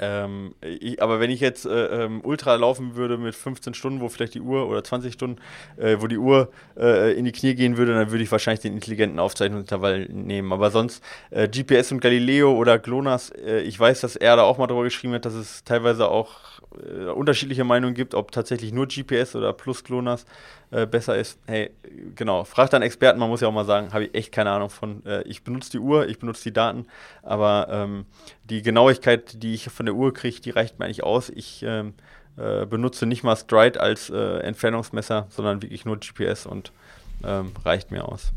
ähm, ich, aber wenn ich jetzt äh, ähm, Ultra laufen würde mit 15 Stunden, wo vielleicht die Uhr oder 20 Stunden, äh, wo die Uhr äh, in die Knie gehen würde, dann würde ich wahrscheinlich den intelligenten Aufzeichnungsintervall nehmen. Aber sonst äh, GPS und Galileo oder GLONASS, äh, ich weiß, dass er da auch mal drüber geschrieben hat, dass es teilweise auch äh, unterschiedliche Meinungen gibt, ob tatsächlich nur GPS oder plus GLONASS äh, besser ist. Hey, genau, fragt dann Experten, man muss ja auch mal sagen, habe ich echt keine Ahnung von. Äh, ich benutze die Uhr, ich benutze die Daten, aber ähm, die Genauigkeit, die ich von der Uhr kriege, die reicht mir eigentlich aus. Ich ähm, äh, benutze nicht mal Stride als äh, Entfernungsmesser, sondern wirklich nur GPS und ähm, reicht mir aus.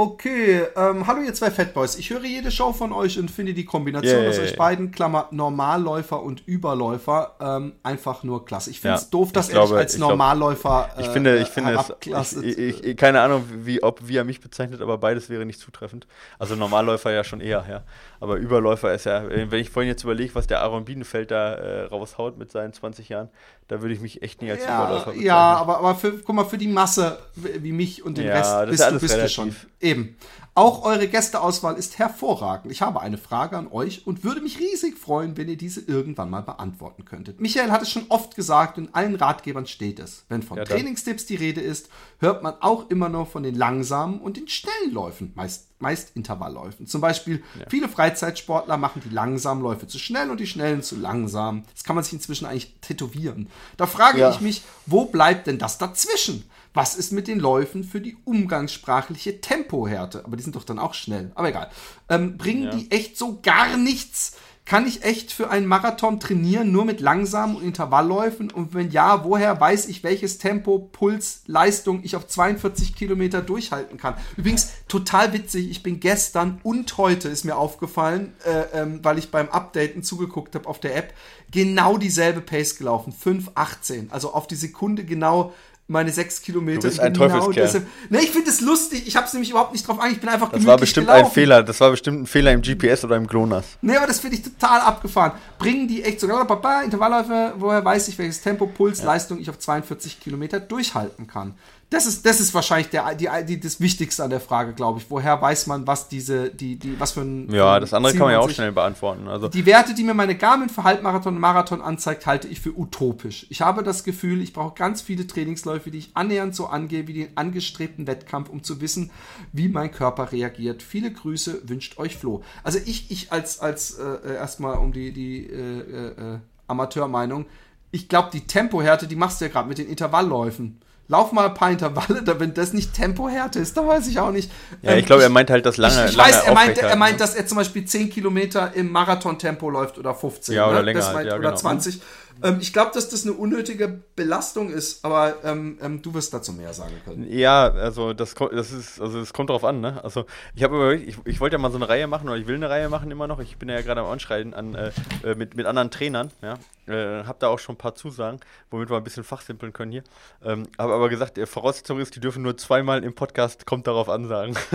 Okay, ähm, hallo ihr zwei Fatboys. Ich höre jede Show von euch und finde die Kombination yeah, aus euch beiden, Klammer Normalläufer und Überläufer, ähm, einfach nur klasse. Ich finde es ja, doof, dass er als Normalläufer glaub, Ich finde, ich finde es, ich, ich, keine Ahnung, wie, ob, wie er mich bezeichnet, aber beides wäre nicht zutreffend. Also Normalläufer ja schon eher, ja. Aber Überläufer ist ja, wenn ich vorhin jetzt überlege, was der Aaron Bienenfeld da äh, raushaut mit seinen 20 Jahren, da würde ich mich echt nie als ja, Überläufer bezeichnen. Ja, aber, aber für, guck mal, für die Masse wie mich und den ja, Rest bist, ja du, bist du schon. Eben. Auch eure Gästeauswahl ist hervorragend. Ich habe eine Frage an euch und würde mich riesig freuen, wenn ihr diese irgendwann mal beantworten könntet. Michael hat es schon oft gesagt, in allen Ratgebern steht es. Wenn von ja, Trainingstipps die Rede ist, hört man auch immer nur von den langsamen und den schnellen Läufen, meist, meist Intervallläufen. Zum Beispiel, ja. viele Freizeitsportler machen die langsamen Läufe zu schnell und die schnellen zu langsam. Das kann man sich inzwischen eigentlich tätowieren. Da frage ja. ich mich, wo bleibt denn das dazwischen? Was ist mit den Läufen für die umgangssprachliche Tempohärte? Aber die sind doch dann auch schnell. Aber egal. Ähm, bringen ja. die echt so gar nichts? Kann ich echt für einen Marathon trainieren, nur mit langsamen Intervallläufen? Und wenn ja, woher weiß ich, welches Tempo, Puls, Leistung ich auf 42 Kilometer durchhalten kann? Übrigens, total witzig, ich bin gestern und heute ist mir aufgefallen, äh, ähm, weil ich beim Updaten zugeguckt habe auf der App, genau dieselbe Pace gelaufen, 5,18. Also auf die Sekunde genau meine sechs Kilometer. Du bist ein genau Teufelskerl. Deshalb, ne, ich finde es lustig. Ich habe es nämlich überhaupt nicht drauf an. Ich bin einfach Das war bestimmt gelaufen. ein Fehler. Das war bestimmt ein Fehler im GPS oder im GLONASS. Ne, aber das finde ich total abgefahren. Bringen die echt sogar Papa Intervallläufe, woher weiß ich, welches Tempo, Puls, ja. Leistung ich auf 42 Kilometer durchhalten kann. Das ist, das ist wahrscheinlich der, die, die, das Wichtigste an der Frage, glaube ich. Woher weiß man, was diese, die, die, was für ein. Ja, das andere Ziel kann man ja auch schnell beantworten. Also. Die Werte, die mir meine Garmin für Halbmarathon und Marathon anzeigt, halte ich für utopisch. Ich habe das Gefühl, ich brauche ganz viele Trainingsläufe, die ich annähernd so angehe wie den angestrebten Wettkampf, um zu wissen, wie mein Körper reagiert. Viele Grüße wünscht euch Flo. Also ich, ich als, als äh, erstmal um die, die äh, äh, äh Amateurmeinung, ich glaube, die Tempohärte, die machst du ja gerade mit den Intervallläufen lauf mal ein paar Intervalle, da wenn das nicht Tempohärte ist, da weiß ich auch nicht. Ja, ich glaube, er meint halt das lange. Ich, ich lange weiß, er meint, er meint, ne? dass er zum Beispiel 10 Kilometer im Marathon-Tempo läuft oder 15. Ja, oder ne? länger. Meint, ja, oder genau. 20. Ähm, ich glaube, dass das eine unnötige Belastung ist, aber ähm, ähm, du wirst dazu mehr sagen können. Ja, also das, das ist, also es kommt darauf an, ne? Also ich habe ich, ich wollte ja mal so eine Reihe machen oder ich will eine Reihe machen immer noch. Ich bin ja gerade am Anschreien an, äh, äh, mit, mit anderen Trainern, ja. Äh, hab da auch schon ein paar Zusagen, womit wir ein bisschen fachsimpeln können hier. Ähm, habe aber gesagt, die Voraussetzung ist, die dürfen nur zweimal im Podcast kommt darauf an sagen.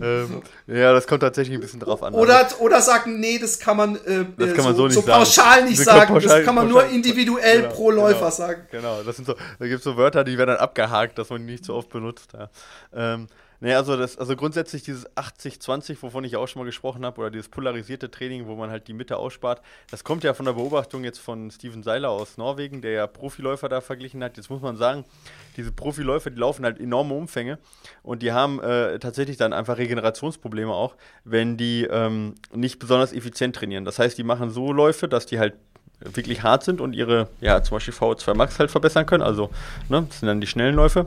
ähm, ja, das kommt tatsächlich ein bisschen drauf an. Oder, oder sagen, nee, das kann man, äh, das kann man so, so, nicht so pauschal nicht sagen. Pauschal, das kann man pauschal, nur individuell genau, pro Läufer genau, sagen. Genau, das sind so, da gibt es so Wörter, die werden dann abgehakt, dass man die nicht so oft benutzt. Ja. Ähm, Nee, also, das, also grundsätzlich dieses 80-20, wovon ich auch schon mal gesprochen habe, oder dieses polarisierte Training, wo man halt die Mitte ausspart, das kommt ja von der Beobachtung jetzt von Steven Seiler aus Norwegen, der ja Profiläufer da verglichen hat. Jetzt muss man sagen, diese Profiläufer, die laufen halt enorme Umfänge und die haben äh, tatsächlich dann einfach Regenerationsprobleme auch, wenn die ähm, nicht besonders effizient trainieren. Das heißt, die machen so Läufe, dass die halt wirklich hart sind und ihre, ja, zum Beispiel VO2 Max halt verbessern können. Also, ne, das sind dann die schnellen Läufe.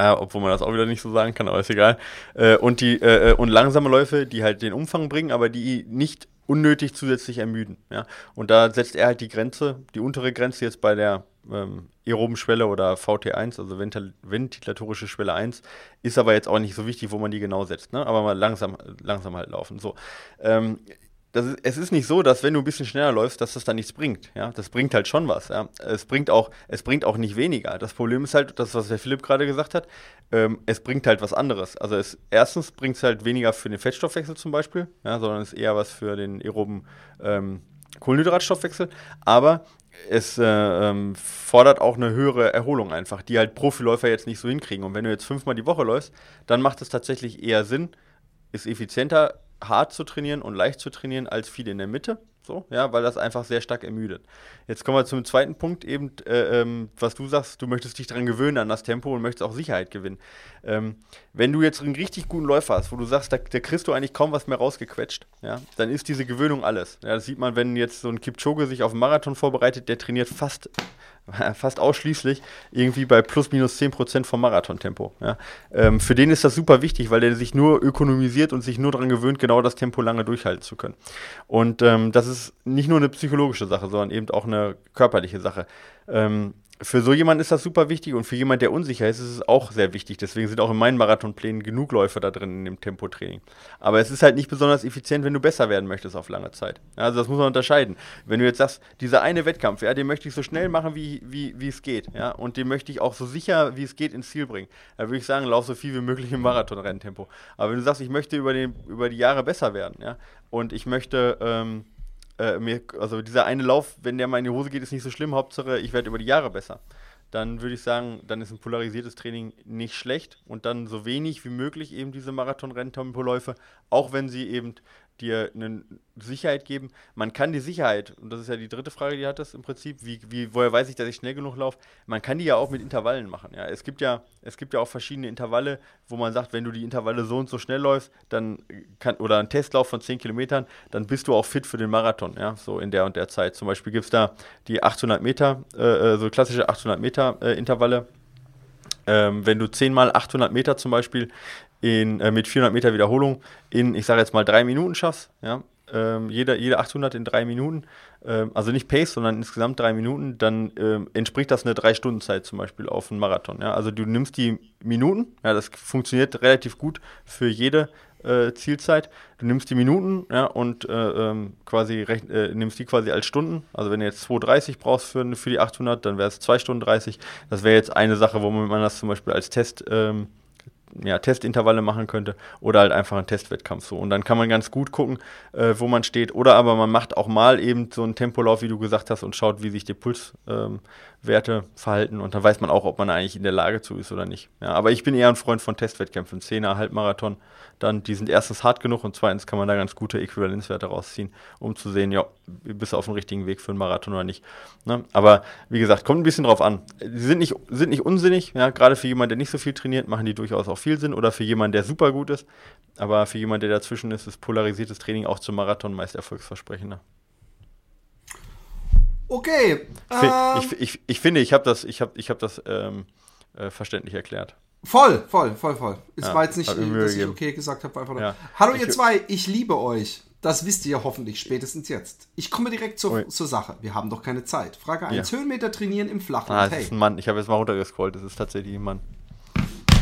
Ja, obwohl man das auch wieder nicht so sagen kann, aber ist egal. Äh, und, die, äh, äh, und langsame Läufe, die halt den Umfang bringen, aber die nicht unnötig zusätzlich ermüden. Ja? Und da setzt er halt die Grenze, die untere Grenze jetzt bei der ähm, aeroben Schwelle oder VT1, also ventil ventilatorische Schwelle 1, ist aber jetzt auch nicht so wichtig, wo man die genau setzt. Ne? Aber mal langsam, langsam halt laufen. So. Ähm, ist, es ist nicht so, dass wenn du ein bisschen schneller läufst, dass das dann nichts bringt. Ja, das bringt halt schon was. Ja? Es bringt auch, es bringt auch nicht weniger. Das Problem ist halt, das was der Philipp gerade gesagt hat, ähm, es bringt halt was anderes. Also es, erstens bringt es halt weniger für den Fettstoffwechsel zum Beispiel, ja, sondern es ist eher was für den aeroben ähm, Kohlenhydratstoffwechsel. Aber es äh, ähm, fordert auch eine höhere Erholung einfach, die halt Profiläufer jetzt nicht so hinkriegen. Und wenn du jetzt fünfmal die Woche läufst, dann macht es tatsächlich eher Sinn, ist effizienter hart zu trainieren und leicht zu trainieren als viel in der Mitte. So, ja, weil das einfach sehr stark ermüdet. Jetzt kommen wir zum zweiten Punkt, eben, äh, ähm, was du sagst, du möchtest dich daran gewöhnen an das Tempo und möchtest auch Sicherheit gewinnen. Ähm, wenn du jetzt einen richtig guten Läufer hast, wo du sagst, da, da, kriegst du eigentlich kaum was mehr rausgequetscht, ja, dann ist diese Gewöhnung alles. Ja, das sieht man, wenn jetzt so ein Kipchoge sich auf einen Marathon vorbereitet, der trainiert fast fast ausschließlich irgendwie bei plus minus 10% vom Marathontempo. Ja. Ähm, für den ist das super wichtig, weil der sich nur ökonomisiert und sich nur daran gewöhnt, genau das Tempo lange durchhalten zu können. Und ähm, das ist nicht nur eine psychologische Sache, sondern eben auch eine körperliche Sache. Ähm, für so jemanden ist das super wichtig und für jemanden, der unsicher ist, ist es auch sehr wichtig. Deswegen sind auch in meinen Marathonplänen genug Läufe da drin in dem Tempotraining. Aber es ist halt nicht besonders effizient, wenn du besser werden möchtest auf lange Zeit. Also das muss man unterscheiden. Wenn du jetzt sagst, dieser eine Wettkampf, ja, den möchte ich so schnell machen, wie, wie, wie es geht, ja, und den möchte ich auch so sicher, wie es geht, ins Ziel bringen, dann würde ich sagen, lauf so viel wie möglich im Marathonrenntempo. Aber wenn du sagst, ich möchte über, den, über die Jahre besser werden, ja, und ich möchte ähm, äh, mir, also dieser eine Lauf, wenn der mal in die Hose geht, ist nicht so schlimm. Hauptsache, ich werde über die Jahre besser. Dann würde ich sagen, dann ist ein polarisiertes Training nicht schlecht und dann so wenig wie möglich eben diese Marathon-Renntempoläufe, auch wenn sie eben dir eine Sicherheit geben. Man kann die Sicherheit, und das ist ja die dritte Frage, die hat das im Prinzip, wie, wie, woher weiß ich, dass ich schnell genug laufe? Man kann die ja auch mit Intervallen machen. Ja. Es, gibt ja, es gibt ja auch verschiedene Intervalle, wo man sagt, wenn du die Intervalle so und so schnell läufst, dann kann, oder einen Testlauf von 10 Kilometern, dann bist du auch fit für den Marathon, ja, so in der und der Zeit. Zum Beispiel gibt es da die 800 Meter, äh, äh, so klassische 800 Meter äh, Intervalle. Ähm, wenn du 10 mal 800 Meter zum Beispiel in, äh, mit 400 Meter Wiederholung in, ich sage jetzt mal, drei Minuten schaffst, ja, ähm, jeder, jede 800 in drei Minuten, ähm, also nicht Pace, sondern insgesamt drei Minuten, dann ähm, entspricht das eine Drei-Stunden-Zeit zum Beispiel auf einen Marathon. Ja? Also du nimmst die Minuten, ja, das funktioniert relativ gut für jede äh, Zielzeit. Du nimmst die Minuten ja, und äh, ähm, quasi äh, nimmst die quasi als Stunden. Also wenn du jetzt 2,30 brauchst für, für die 800, dann wäre es 2 Stunden 30. Das wäre jetzt eine Sache, wo man das zum Beispiel als Test ähm, ja, Testintervalle machen könnte oder halt einfach einen Testwettkampf so. Und dann kann man ganz gut gucken, äh, wo man steht. Oder aber man macht auch mal eben so einen Tempolauf, wie du gesagt hast, und schaut, wie sich die Pulswerte ähm, verhalten. Und dann weiß man auch, ob man eigentlich in der Lage zu ist oder nicht. Ja, aber ich bin eher ein Freund von Testwettkämpfen. Zehner, Halbmarathon, dann, die sind erstens hart genug und zweitens kann man da ganz gute Äquivalenzwerte rausziehen, um zu sehen, ja, bist du auf dem richtigen Weg für einen Marathon oder nicht. Ne? Aber wie gesagt, kommt ein bisschen drauf an. Sie sind nicht, sind nicht unsinnig, ja, gerade für jemanden, der nicht so viel trainiert, machen die durchaus auch viel Sinn oder für jemanden, der super gut ist. Aber für jemanden, der dazwischen ist, ist polarisiertes Training auch zum Marathon meist erfolgsversprechender. Okay. Ich, ähm, ich, ich, ich, finde, ich habe das, ich hab, ich hab das ähm, äh, verständlich erklärt. Voll, voll, voll, voll. Es ja, war jetzt nicht, dass ich okay gesagt habe, einfach nur. Ja. Hallo ihr zwei, ich liebe euch. Das wisst ihr ja hoffentlich spätestens jetzt. Ich komme direkt zur, zur Sache. Wir haben doch keine Zeit. Frage 1. Ja. Höhenmeter trainieren im Flachland. Ah, das hey. ist ein Mann. Ich habe jetzt mal runtergescrollt. Das ist tatsächlich ein Mann.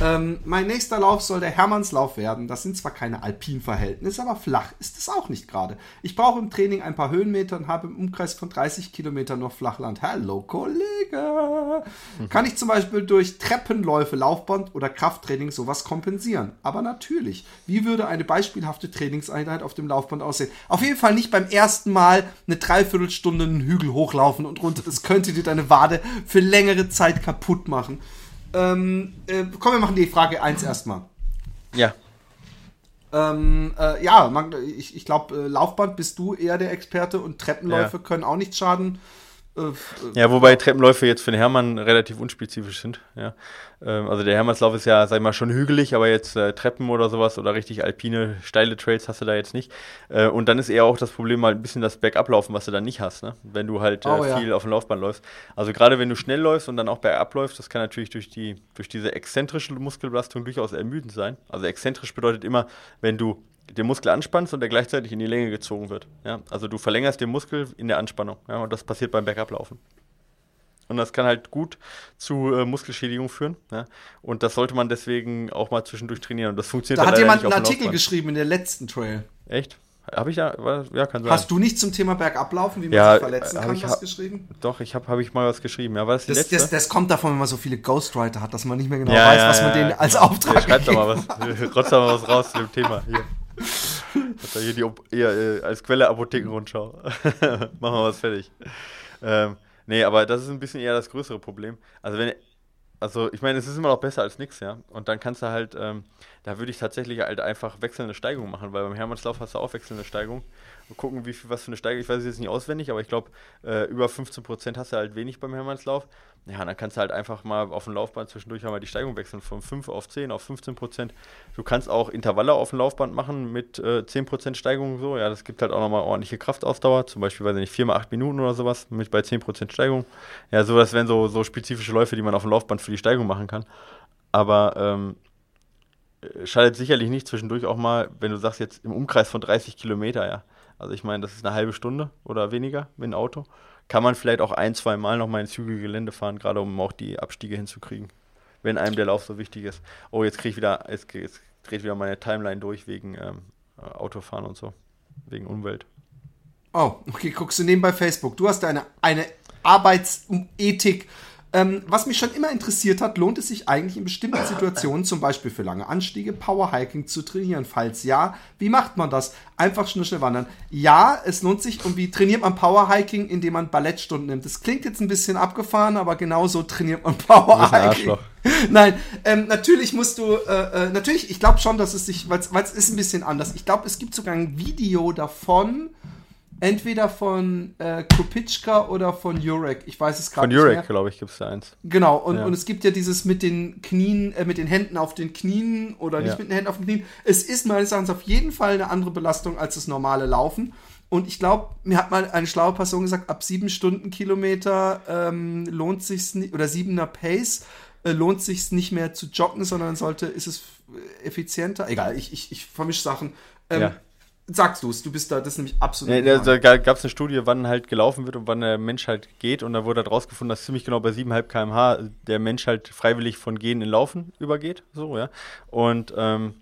Ähm, mein nächster Lauf soll der Hermannslauf werden. Das sind zwar keine Alpinverhältnisse, aber flach ist es auch nicht gerade. Ich brauche im Training ein paar Höhenmeter und habe im Umkreis von 30 Kilometern noch Flachland. Hallo Kollege! Mhm. Kann ich zum Beispiel durch Treppenläufe, Laufband oder Krafttraining sowas kompensieren? Aber natürlich. Wie würde eine beispielhafte Trainingseinheit auf dem Laufband aussehen? Auf jeden Fall nicht beim ersten Mal eine Dreiviertelstunde einen Hügel hochlaufen und runter. Das könnte dir deine Wade für längere Zeit kaputt machen. Ähm, äh, komm, wir machen die Frage 1 erstmal. Ja. Ähm, äh, ja, man, ich, ich glaube, äh, Laufband bist du eher der Experte und Treppenläufe ja. können auch nichts schaden. Äh, ja, wobei Treppenläufe jetzt für den Hermann relativ unspezifisch sind. Ja. Ähm, also der Hermannslauf ist ja, sag ich mal, schon hügelig, aber jetzt äh, Treppen oder sowas oder richtig alpine, steile Trails hast du da jetzt nicht. Äh, und dann ist eher auch das Problem mal ein bisschen das Bergablaufen, was du dann nicht hast, ne? wenn du halt äh, oh, viel ja. auf dem Laufband läufst. Also gerade wenn du schnell läufst und dann auch bergab läufst, das kann natürlich durch, die, durch diese exzentrische Muskelbelastung durchaus ermüdend sein. Also exzentrisch bedeutet immer, wenn du den Muskel anspannst und der gleichzeitig in die Länge gezogen wird. Ja? Also du verlängerst den Muskel in der Anspannung. Ja? Und das passiert beim Bergablaufen. Und das kann halt gut zu äh, Muskelschädigung führen. Ja? Und das sollte man deswegen auch mal zwischendurch trainieren. Und das funktioniert Da hat jemand einen Artikel geschrieben in der letzten Trail. Echt? Habe ich ja, ja, kann sein. Hast du nicht zum Thema Bergablaufen, wie man ja, sich verletzen kann, was geschrieben? Doch, ich habe hab ich mal was geschrieben. Ja, war das, die das, das, das, kommt davon, wenn man so viele Ghostwriter hat, dass man nicht mehr genau ja, weiß, was man denen als Auftrag ja, Schreibt doch mal was, rotzt doch mal was raus zu dem Thema. Hier. Hat da hier die, eher, äh, als Quelle Apothekenrundschau. Machen wir was fertig. Ähm, nee, aber das ist ein bisschen eher das größere Problem. Also wenn, also ich meine, es ist immer noch besser als nichts, ja. Und dann kannst du halt, ähm, da würde ich tatsächlich halt einfach wechselnde Steigung machen, weil beim Hermannslauf hast du auch wechselnde Steigung gucken, wie viel, was für eine Steigerung. Ich weiß es jetzt nicht auswendig, aber ich glaube, äh, über 15% hast du halt wenig beim Hermannslauf. Ja, dann kannst du halt einfach mal auf dem Laufband zwischendurch mal die Steigung wechseln, von 5 auf 10 auf 15%. Du kannst auch Intervalle auf dem Laufband machen mit äh, 10% Steigung so. Ja, das gibt halt auch nochmal ordentliche Kraftausdauer. Zum Beispiel, weiß ich nicht, 4 mal 8 Minuten oder sowas mit bei 10% Steigung. Ja, sowas wären so, so spezifische Läufe, die man auf dem Laufband für die Steigung machen kann. Aber ähm, schadet sicherlich nicht zwischendurch auch mal, wenn du sagst, jetzt im Umkreis von 30 Kilometer, ja also ich meine, das ist eine halbe Stunde oder weniger mit dem Auto. kann man vielleicht auch ein, zwei Mal noch mal ins hügelige Gelände fahren, gerade um auch die Abstiege hinzukriegen, wenn einem der Lauf so wichtig ist. Oh, jetzt kriege ich wieder, jetzt, jetzt dreht wieder meine Timeline durch wegen ähm, Autofahren und so, wegen Umwelt. Oh, okay, guckst du nebenbei Facebook. Du hast eine, eine Arbeitsethik ähm, was mich schon immer interessiert hat, lohnt es sich eigentlich in bestimmten Situationen, zum Beispiel für lange Anstiege, Powerhiking zu trainieren? Falls ja, wie macht man das? Einfach schnell, schnell wandern. Ja, es lohnt sich. Und wie trainiert man Powerhiking, indem man Ballettstunden nimmt? Das klingt jetzt ein bisschen abgefahren, aber genauso trainiert man Powerhiking. Nein, ähm, natürlich musst du, äh, äh, natürlich, ich glaube schon, dass es sich, weil es ist ein bisschen anders. Ich glaube, es gibt sogar ein Video davon, Entweder von äh, Krupitschka oder von Jurek. Ich weiß es gerade nicht. Von Jurek, glaube ich, gibt es da eins. Genau, und, ja. und es gibt ja dieses mit den Knien, äh, mit den Händen auf den Knien oder nicht ja. mit den Händen auf den Knien. Es ist meines Erachtens auf jeden Fall eine andere Belastung als das normale Laufen. Und ich glaube, mir hat mal eine schlaue Person gesagt, ab sieben Stundenkilometer ähm, lohnt sich's nicht, oder siebener Pace äh, lohnt sich nicht mehr zu joggen, sondern sollte, ist es effizienter. Egal, ich, ich, ich vermische Sachen. Ähm, ja sagst du es, du bist da, das ist nämlich absolut. Ja, da gab es eine Studie, wann halt gelaufen wird und wann der Mensch halt geht und da wurde halt rausgefunden, dass ziemlich genau bei 7,5 km/h der Mensch halt freiwillig von Gehen in Laufen übergeht, so, ja. Und ähm,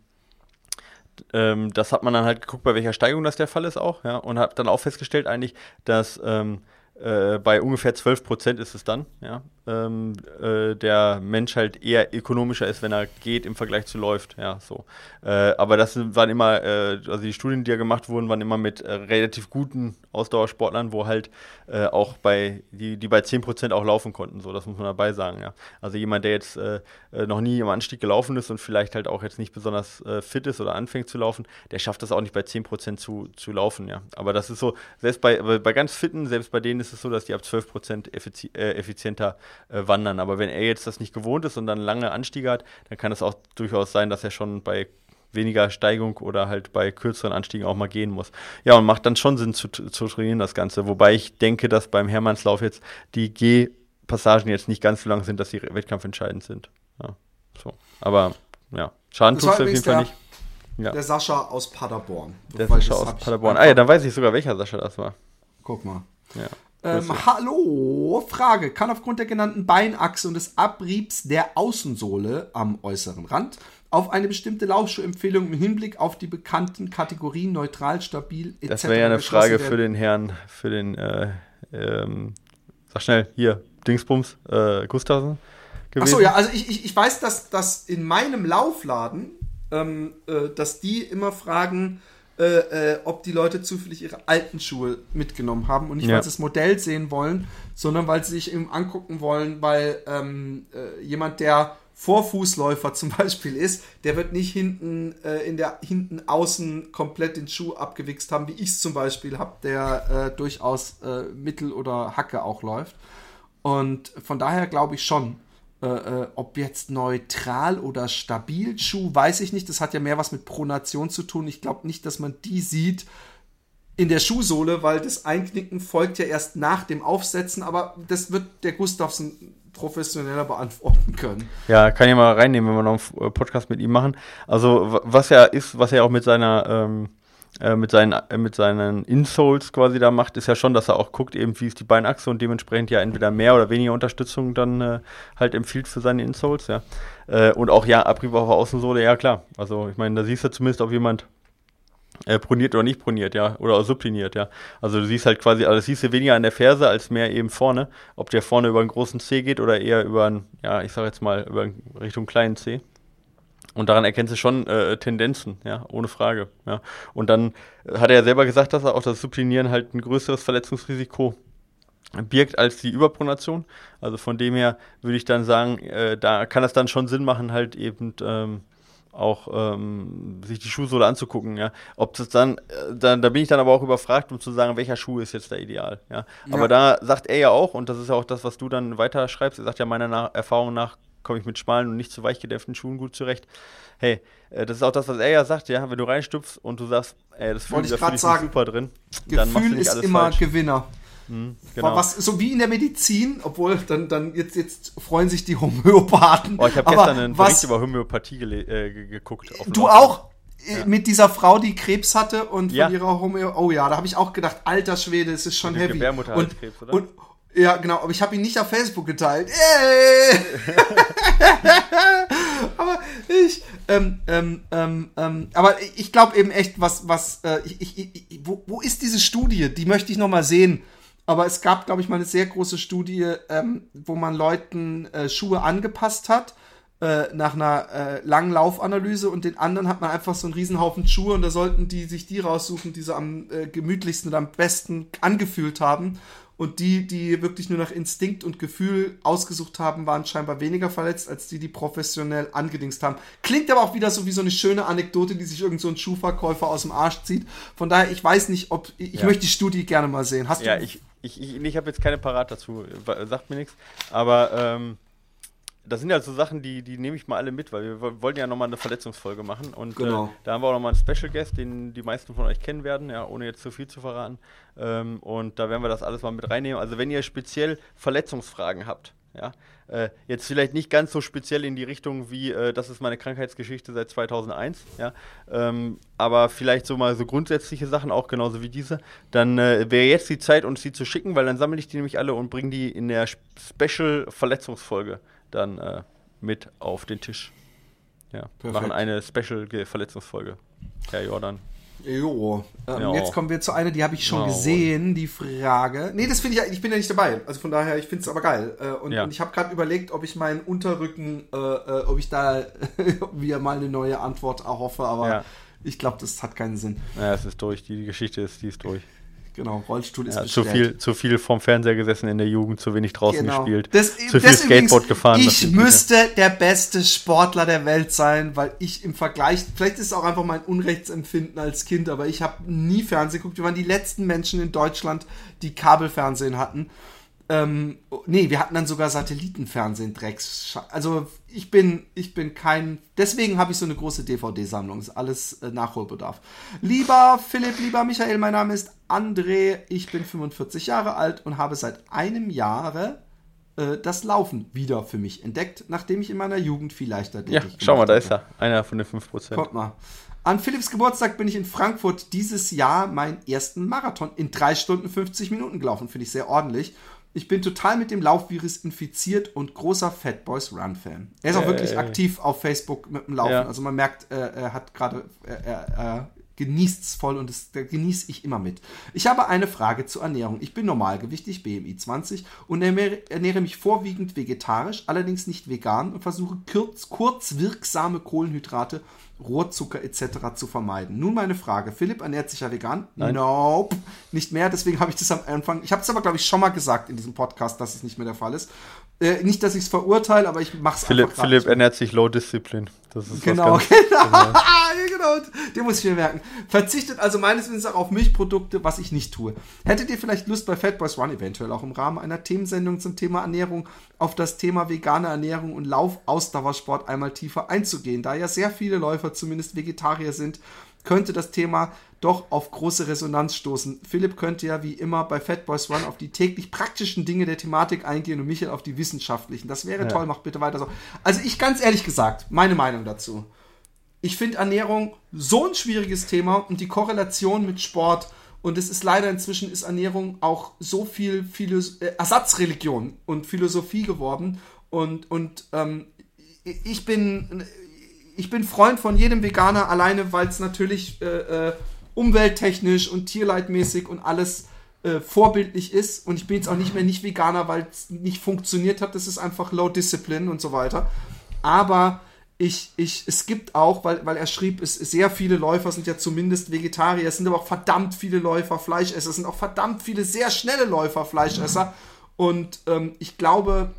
ähm, das hat man dann halt geguckt, bei welcher Steigung das der Fall ist auch, ja, und hat dann auch festgestellt eigentlich, dass ähm, äh, bei ungefähr 12 Prozent ist es dann, ja, ähm, äh, der Mensch halt eher ökonomischer ist, wenn er geht im Vergleich zu läuft. Ja, so. Äh, aber das waren immer, äh, also die Studien, die ja gemacht wurden, waren immer mit äh, relativ guten Ausdauersportlern, wo halt äh, auch bei, die, die bei 10% auch laufen konnten. So, das muss man dabei sagen, ja. Also jemand, der jetzt noch nie im Anstieg gelaufen ist und vielleicht halt auch jetzt nicht besonders fit ist oder anfängt zu laufen, der schafft das auch nicht bei 10% zu, zu laufen, ja. Aber das ist so, selbst bei, bei ganz Fitten, selbst bei denen ist es so, dass die ab 12% effizi effizienter äh, wandern. Aber wenn er jetzt das nicht gewohnt ist und dann lange Anstiege hat, dann kann es auch durchaus sein, dass er schon bei weniger Steigung oder halt bei kürzeren Anstiegen auch mal gehen muss. Ja, und macht dann schon Sinn zu, zu trainieren, das Ganze. Wobei ich denke, dass beim Hermannslauf jetzt die Gehpassagen jetzt nicht ganz so lang sind, dass sie wettkampfentscheidend sind. Ja, so. Aber ja, Schaden tut es auf jeden Fall nicht. Ja. Der Sascha aus Paderborn. Der Sascha aus Paderborn. Ah ja, dann weiß ich sogar, welcher Sascha das war. Guck mal. Ja. Ähm, hallo, Frage. Kann aufgrund der genannten Beinachse und des Abriebs der Außensohle am äußeren Rand auf eine bestimmte Laufschuhempfehlung im Hinblick auf die bekannten Kategorien neutral, stabil etc. Das wäre ja eine Frage für den Herrn, für den, äh, ähm, sag schnell, hier, Dingsbums, äh, Gustavsen. Achso, ja, also ich, ich, ich weiß, dass, dass in meinem Laufladen, ähm, äh, dass die immer fragen, äh, äh, ob die Leute zufällig ihre alten Schuhe mitgenommen haben und nicht, ja. weil sie das Modell sehen wollen, sondern weil sie sich eben angucken wollen, weil ähm, äh, jemand, der Vorfußläufer zum Beispiel ist, der wird nicht hinten äh, in der hinten außen komplett den Schuh abgewichst haben, wie ich es zum Beispiel habe, der äh, durchaus äh, Mittel oder Hacke auch läuft. Und von daher glaube ich schon, äh, äh, ob jetzt neutral oder stabil Schuh, weiß ich nicht. Das hat ja mehr was mit Pronation zu tun. Ich glaube nicht, dass man die sieht in der Schuhsohle, weil das Einknicken folgt ja erst nach dem Aufsetzen. Aber das wird der Gustavsen professioneller beantworten können. Ja, kann ich mal reinnehmen, wenn wir noch einen Podcast mit ihm machen. Also was er ist, was er auch mit seiner ähm äh, mit, seinen, äh, mit seinen Insoles quasi da macht, ist ja schon, dass er auch guckt, eben wie ist die Beinachse und dementsprechend ja entweder mehr oder weniger Unterstützung dann äh, halt empfiehlt für seine Insoles, ja. Äh, und auch ja, Abrieb auf der Außensohle, ja klar. Also ich meine, da siehst du zumindest, ob jemand äh, proniert oder nicht proniert, ja, oder subliniert, ja. Also du siehst halt quasi, also siehst du weniger an der Ferse als mehr eben vorne, ob der vorne über einen großen C geht oder eher über einen, ja, ich sag jetzt mal, über Richtung kleinen C. Und daran erkennst du schon äh, Tendenzen, ja, ohne Frage. Ja. Und dann hat er ja selber gesagt, dass er auch das Supplinieren halt ein größeres Verletzungsrisiko birgt als die Überpronation. Also von dem her würde ich dann sagen, äh, da kann es dann schon Sinn machen, halt eben ähm, auch ähm, sich die Schuhsohle anzugucken, ja. Ob das dann, äh, dann, da bin ich dann aber auch überfragt, um zu sagen, welcher Schuh ist jetzt der Ideal, ja. Aber ja. da sagt er ja auch, und das ist ja auch das, was du dann weiter schreibst, er sagt ja meiner nach Erfahrung nach komme ich mit schmalen und nicht zu weich gedämpften Schuhen gut zurecht. Hey, äh, das ist auch das, was er ja sagt, ja, wenn du reinstupfst und du sagst, ey, das fühlt sich super drin, Gefühl dann machst du nicht ist alles immer falsch. Gewinner. Mhm, genau. Was, so wie in der Medizin, obwohl dann, dann jetzt, jetzt freuen sich die Homöopathen. Oh, ich habe gestern einen was, Bericht über Homöopathie äh, geguckt. du auch? ja. mit dieser Frau, die Krebs hatte und von ja. ihrer Homö. Oh ja, da habe ich auch gedacht, alter Schwede, es ist schon heavy. Und, Krebs, oder? Und, ja, genau, aber ich habe ihn nicht auf Facebook geteilt. Yay! aber ich, ähm, ähm, ähm, ähm, aber ich glaube eben echt, was, was, äh, ich, ich, ich, wo, wo ist diese Studie? Die möchte ich noch mal sehen. Aber es gab, glaube ich, mal eine sehr große Studie, ähm, wo man Leuten äh, Schuhe angepasst hat äh, nach einer äh, langen Laufanalyse und den anderen hat man einfach so einen Riesenhaufen Schuhe und da sollten die sich die raussuchen, die sie am äh, gemütlichsten und am besten angefühlt haben. Und die, die wirklich nur nach Instinkt und Gefühl ausgesucht haben, waren scheinbar weniger verletzt, als die, die professionell angedingst haben. Klingt aber auch wieder so wie so eine schöne Anekdote, die sich irgend so ein Schuhverkäufer aus dem Arsch zieht. Von daher, ich weiß nicht, ob. Ich ja. möchte die Studie gerne mal sehen. Hast ja, du. Ich, ich, ich, ich habe jetzt keine parat dazu. Sagt mir nichts. Aber. Ähm das sind ja so Sachen, die, die nehme ich mal alle mit, weil wir wollten ja nochmal eine Verletzungsfolge machen. Und äh, genau. äh, da haben wir auch nochmal einen Special Guest, den die meisten von euch kennen werden, ja, ohne jetzt zu viel zu verraten. Ähm, und da werden wir das alles mal mit reinnehmen. Also wenn ihr speziell Verletzungsfragen habt, ja, äh, jetzt vielleicht nicht ganz so speziell in die Richtung wie, äh, das ist meine Krankheitsgeschichte seit 2001, ja, ähm, aber vielleicht so mal so grundsätzliche Sachen, auch genauso wie diese, dann äh, wäre jetzt die Zeit, uns die zu schicken, weil dann sammle ich die nämlich alle und bringe die in der Special Verletzungsfolge dann äh, mit auf den Tisch. Ja, Perfekt. machen eine Special-Verletzungsfolge. Herr Jordan. Jo. Ähm, ja. Jetzt kommen wir zu einer, die habe ich schon ja. gesehen, die Frage. Nee, das finde ich, ich bin ja nicht dabei. Also von daher, ich finde es aber geil. Äh, und, ja. und, ich habe gerade überlegt, ob ich meinen Unterrücken, äh, äh, ob ich da wieder mal eine neue Antwort erhoffe, aber ich glaube, das hat keinen Sinn. Ja, es ist durch. Die Geschichte ist, die ist durch. Genau, Rollstuhl ist ja, zu viel, zu viel vom Fernseher gesessen in der Jugend, zu wenig draußen genau. gespielt, das, zu viel Skateboard gefahren. Ich müsste der beste Sportler der Welt sein, weil ich im Vergleich, vielleicht ist es auch einfach mein Unrechtsempfinden als Kind, aber ich habe nie Fernsehen geguckt. Wir waren die letzten Menschen in Deutschland, die Kabelfernsehen hatten. Ähm, nee, wir hatten dann sogar Satellitenfernsehen, Drecks. Also ich bin, ich bin kein. Deswegen habe ich so eine große DVD-Sammlung. Ist alles äh, Nachholbedarf. Lieber Philipp, lieber Michael, mein Name ist André. Ich bin 45 Jahre alt und habe seit einem Jahre äh, das Laufen wieder für mich entdeckt, nachdem ich in meiner Jugend viel leichter Ja, schau mal, da ist er. Einer von den 5%. Kommt mal. An Philipps Geburtstag bin ich in Frankfurt dieses Jahr meinen ersten Marathon in 3 Stunden 50 Minuten gelaufen. Finde ich sehr ordentlich. Ich bin total mit dem Laufvirus infiziert und großer Fat Boys Run Fan. Er ist auch äh, wirklich aktiv auf Facebook mit dem Laufen. Ja. Also man merkt, äh, er hat gerade, er, er, genießt es voll und das, das genieße ich immer mit. Ich habe eine Frage zur Ernährung. Ich bin normalgewichtig, BMI 20 und ernähre mich vorwiegend vegetarisch, allerdings nicht vegan und versuche kurz, kurzwirksame Kohlenhydrate Rohrzucker etc. zu vermeiden. Nun meine Frage. Philipp ernährt sich ja vegan? Nein. Nope. Nicht mehr. Deswegen habe ich das am Anfang. Ich habe es aber, glaube ich, schon mal gesagt in diesem Podcast, dass es nicht mehr der Fall ist. Äh, nicht, dass ich es verurteile, aber ich mache es einfach. Philipp ernährt sich Low Discipline. Das ist genau, genau. genau. Den muss ich mir merken. Verzichtet also meines Wissens auch auf Milchprodukte, was ich nicht tue. Hättet ihr vielleicht Lust bei Fat Boys Run eventuell auch im Rahmen einer Themensendung zum Thema Ernährung auf das Thema vegane Ernährung und Lauf-Ausdauersport einmal tiefer einzugehen? Da ja sehr viele Läufer zumindest Vegetarier sind, könnte das Thema doch auf große Resonanz stoßen. Philipp könnte ja wie immer bei Fat Boys Run auf die täglich praktischen Dinge der Thematik eingehen und Michael auf die wissenschaftlichen. Das wäre ja. toll, macht bitte weiter so. Also ich ganz ehrlich gesagt, meine Meinung dazu. Ich finde Ernährung so ein schwieriges Thema und die Korrelation mit Sport und es ist leider inzwischen ist Ernährung auch so viel Philos äh, Ersatzreligion und Philosophie geworden und und ähm, ich bin ich bin Freund von jedem Veganer alleine, weil es natürlich äh, äh, umwelttechnisch und tierleidmäßig und alles äh, vorbildlich ist. Und ich bin jetzt auch nicht mehr nicht Veganer, weil es nicht funktioniert hat. Das ist einfach Low Discipline und so weiter. Aber ich, ich, es gibt auch, weil, weil er schrieb, es, sehr viele Läufer sind ja zumindest Vegetarier, es sind aber auch verdammt viele Läufer Fleischesser, es sind auch verdammt viele sehr schnelle Läufer Fleischesser. Und ähm, ich glaube,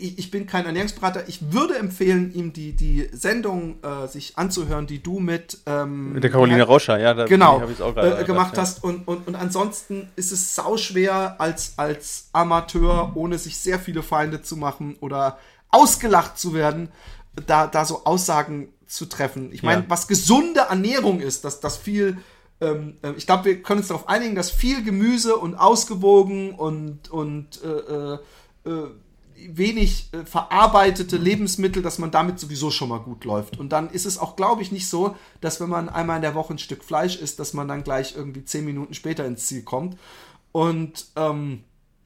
ich, ich bin kein Ernährungsberater. Ich würde empfehlen, ihm die, die Sendung äh, sich anzuhören, die du mit, ähm, mit der Caroline Rauscher, ja, da genau, äh, gemacht ja. hast. Und, und, und ansonsten ist es sauschwer als, als Amateur, ohne sich sehr viele Feinde zu machen oder ausgelacht zu werden, da, da so Aussagen zu treffen. Ich meine, ja. was gesunde Ernährung ist, dass das viel ähm, äh, ich glaube, wir können uns darauf einigen, dass viel Gemüse und ausgewogen und, und äh, äh, äh wenig äh, verarbeitete Lebensmittel, dass man damit sowieso schon mal gut läuft. Und dann ist es auch, glaube ich, nicht so, dass wenn man einmal in der Woche ein Stück Fleisch isst, dass man dann gleich irgendwie zehn Minuten später ins Ziel kommt. Und ähm,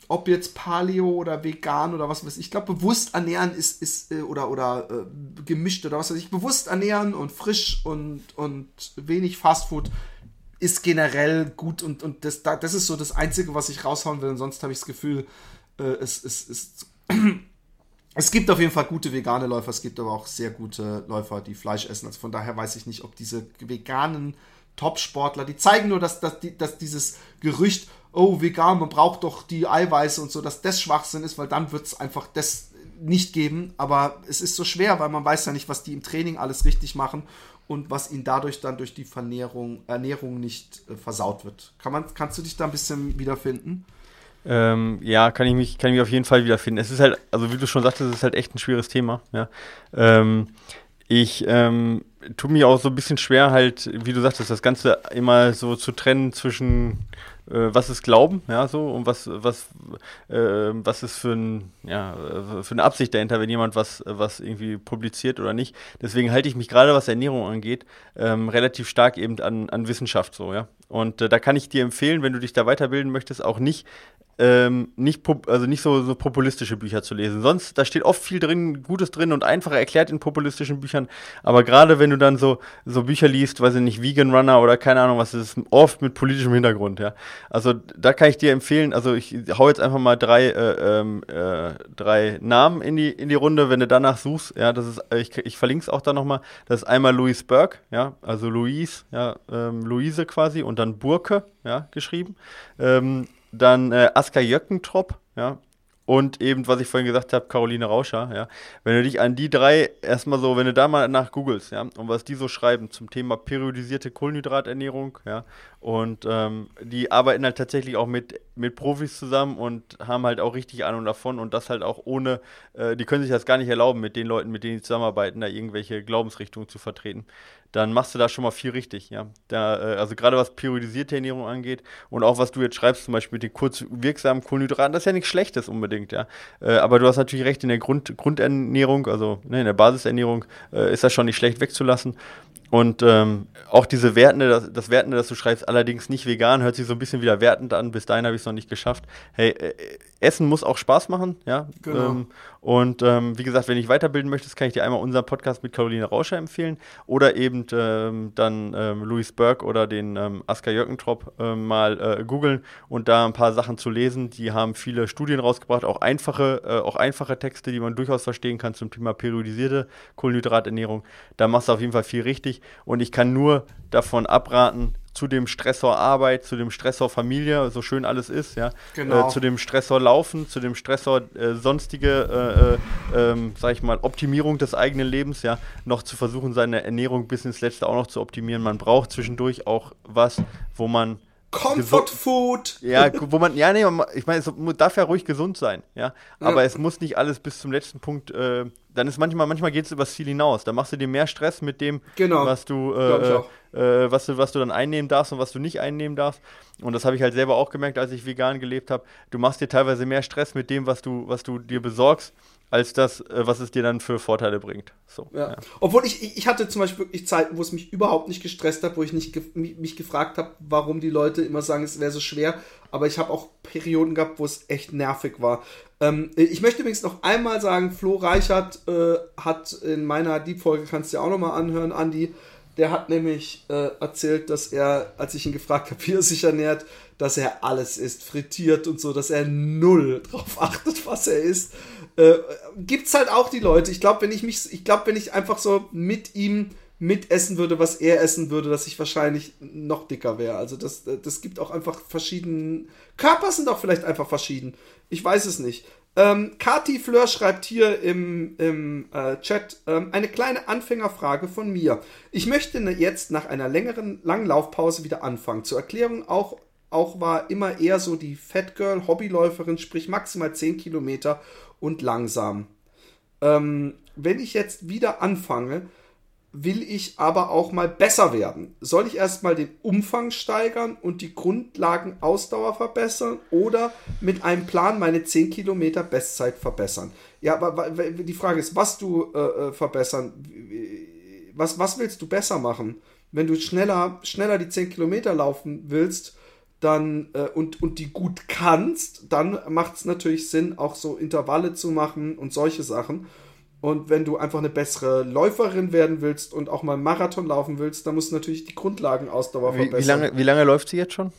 ob jetzt Paleo oder vegan oder was weiß ich, ich glaube, bewusst ernähren ist, ist äh, oder, oder äh, gemischt oder was weiß ich, bewusst ernähren und frisch und, und wenig Fastfood ist generell gut und, und das, das ist so das Einzige, was ich raushauen will. Und sonst habe ich das Gefühl, äh, es, es, es gibt auf jeden Fall gute vegane Läufer, es gibt aber auch sehr gute Läufer, die Fleisch essen. Also von daher weiß ich nicht, ob diese veganen Top-Sportler, die zeigen nur, dass, dass, dass dieses Gerücht, oh, vegan, man braucht doch die Eiweiße und so, dass das Schwachsinn ist, weil dann wird es einfach das nicht geben. Aber es ist so schwer, weil man weiß ja nicht, was die im Training alles richtig machen und was ihnen dadurch dann durch die Vernährung, Ernährung nicht äh, versaut wird. Kann man, kannst du dich da ein bisschen wiederfinden? Ähm, ja, kann ich, mich, kann ich mich auf jeden Fall wiederfinden. Es ist halt, also wie du schon sagtest, es ist halt echt ein schweres Thema. Ja. Ähm, ich ähm, tue mich auch so ein bisschen schwer, halt, wie du sagtest, das Ganze immer so zu trennen zwischen äh, was ist Glauben, ja, so, und was, was, äh, was ist für, ein, ja, für eine Absicht dahinter, wenn jemand was, was irgendwie publiziert oder nicht. Deswegen halte ich mich gerade, was Ernährung angeht, ähm, relativ stark eben an, an Wissenschaft so, ja. Und äh, da kann ich dir empfehlen, wenn du dich da weiterbilden möchtest, auch nicht ähm, nicht, also nicht so, so populistische Bücher zu lesen. Sonst, da steht oft viel drin, Gutes drin und einfacher erklärt in populistischen Büchern. Aber gerade wenn du dann so, so Bücher liest, weiß ich nicht, Vegan Runner oder keine Ahnung was, ist oft mit politischem Hintergrund, ja. Also da kann ich dir empfehlen, also ich hau jetzt einfach mal drei, äh, ähm, äh, drei Namen in die, in die Runde, wenn du danach suchst, ja, das ist, ich, ich verlinke es auch da nochmal. Das ist einmal Louise Burke, ja, also Louise, ja, ähm, Luise quasi und dann Burke, ja, geschrieben. Ähm, dann äh, Aska Jöckentrop, ja, und eben, was ich vorhin gesagt habe, Caroline Rauscher, ja. Wenn du dich an die drei erstmal so, wenn du da mal nach googelst, ja, und was die so schreiben zum Thema periodisierte Kohlenhydraternährung, ja, und ähm, die arbeiten halt tatsächlich auch mit, mit Profis zusammen und haben halt auch richtig Ahnung davon und das halt auch ohne, äh, die können sich das gar nicht erlauben, mit den Leuten, mit denen sie zusammenarbeiten, da irgendwelche Glaubensrichtungen zu vertreten dann machst du da schon mal viel richtig, ja. Da, äh, also gerade was periodisierte Ernährung angeht und auch was du jetzt schreibst, zum Beispiel den kurz wirksamen Kohlenhydraten, das ist ja nichts Schlechtes unbedingt, ja. Äh, aber du hast natürlich recht, in der Grund, Grundernährung, also ne, in der Basisernährung, äh, ist das schon nicht schlecht wegzulassen. Und ähm, auch diese Wertende, das, das Wertende, das du schreibst, allerdings nicht vegan, hört sich so ein bisschen wieder wertend an. Bis dahin habe ich es noch nicht geschafft. Hey, äh, Essen muss auch Spaß machen, ja. Genau. Ähm, und ähm, wie gesagt, wenn ich weiterbilden möchtest, kann ich dir einmal unseren Podcast mit Caroline Rauscher empfehlen oder eben ähm, dann ähm, Louis Burke oder den ähm, Asker Jörgentrop ähm, mal äh, googeln und da ein paar Sachen zu lesen. Die haben viele Studien rausgebracht, auch einfache, äh, auch einfache Texte, die man durchaus verstehen kann zum Thema periodisierte Kohlenhydraternährung. Da machst du auf jeden Fall viel richtig und ich kann nur davon abraten, zu dem Stressor Arbeit, zu dem Stressor Familie, so schön alles ist, ja, genau. äh, zu dem Stressor Laufen, zu dem Stressor äh, sonstige, äh, äh ähm, sag ich mal, Optimierung des eigenen Lebens, ja, noch zu versuchen, seine Ernährung bis ins Letzte auch noch zu optimieren. Man braucht zwischendurch auch was, wo man Comfort Food. Ja, wo man, ja, nee, ich meine, es darf ja ruhig gesund sein, ja. Aber ja. es muss nicht alles bis zum letzten Punkt äh, dann ist manchmal, manchmal geht es übers Ziel hinaus. Da machst du dir mehr Stress mit dem, genau. was du, äh, äh, was du, was du dann einnehmen darfst und was du nicht einnehmen darfst. Und das habe ich halt selber auch gemerkt, als ich vegan gelebt habe. Du machst dir teilweise mehr Stress mit dem, was du, was du dir besorgst, als das, äh, was es dir dann für Vorteile bringt. So, ja. Ja. Obwohl ich, ich hatte zum Beispiel wirklich Zeiten, wo es mich überhaupt nicht gestresst hat, wo ich nicht ge mich, gefragt habe, warum die Leute immer sagen, es wäre so schwer. Aber ich habe auch Perioden gehabt, wo es echt nervig war. Ähm, ich möchte übrigens noch einmal sagen, Flo Reichert äh, hat in meiner Deep-Folge, kannst du dir auch nochmal anhören, Andi, der hat nämlich äh, erzählt, dass er, als ich ihn gefragt habe, wie er sich ernährt, dass er alles isst, frittiert und so, dass er null drauf achtet, was er isst. Äh, gibt's halt auch die Leute. Ich glaube, wenn ich mich, ich glaube, wenn ich einfach so mit ihm mitessen würde, was er essen würde, dass ich wahrscheinlich noch dicker wäre. Also das, das gibt auch einfach verschiedene. Körper sind auch vielleicht einfach verschieden. Ich weiß es nicht. Ähm, Kati Fleur schreibt hier im, im äh, Chat ähm, eine kleine Anfängerfrage von mir. Ich möchte ne, jetzt nach einer längeren, langen Laufpause wieder anfangen. Zur Erklärung auch, auch war immer eher so die Fat Girl Hobbyläuferin, sprich maximal 10 Kilometer und langsam. Ähm, wenn ich jetzt wieder anfange, will ich aber auch mal besser werden. Soll ich erstmal den Umfang steigern und die Grundlagenausdauer verbessern oder mit einem Plan meine 10 Kilometer Bestzeit verbessern? Ja, die Frage ist, was du äh, äh, verbessern, was, was willst du besser machen? Wenn du schneller, schneller die 10 Kilometer laufen willst, dann äh, und, und die gut kannst, dann macht es natürlich Sinn, auch so Intervalle zu machen und solche Sachen. Und wenn du einfach eine bessere Läuferin werden willst und auch mal einen Marathon laufen willst, dann musst du natürlich die Grundlagenausdauer wie, verbessern. Wie lange, wie lange läuft sie jetzt schon?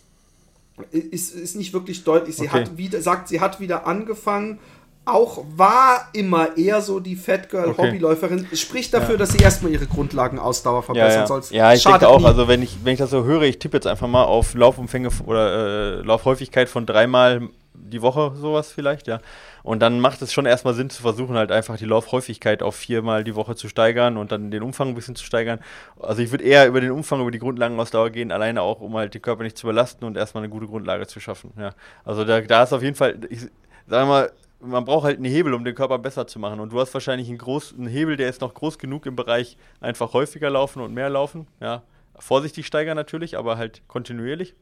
Ist, ist nicht wirklich deutlich. Sie okay. hat wieder, sagt, sie hat wieder angefangen. Auch war immer eher so die Fat Girl okay. Hobbyläuferin. Spricht dafür, ja. dass sie erstmal ihre Grundlagenausdauer verbessern ja, soll. Ja, ich denke auch. Nie. Also wenn ich, wenn ich das so höre, ich tippe jetzt einfach mal auf Laufumfänge oder äh, Laufhäufigkeit von dreimal die Woche, sowas vielleicht, ja. Und dann macht es schon erstmal Sinn zu versuchen, halt einfach die Laufhäufigkeit auf viermal die Woche zu steigern und dann den Umfang ein bisschen zu steigern. Also ich würde eher über den Umfang, über die Grundlagenausdauer gehen, alleine auch, um halt den Körper nicht zu überlasten und erstmal eine gute Grundlage zu schaffen. Ja. Also da, da ist auf jeden Fall, ich sage mal, man braucht halt einen Hebel, um den Körper besser zu machen. Und du hast wahrscheinlich einen, großen Hebel, der ist noch groß genug im Bereich einfach häufiger laufen und mehr laufen. Ja. Vorsichtig steigern natürlich, aber halt kontinuierlich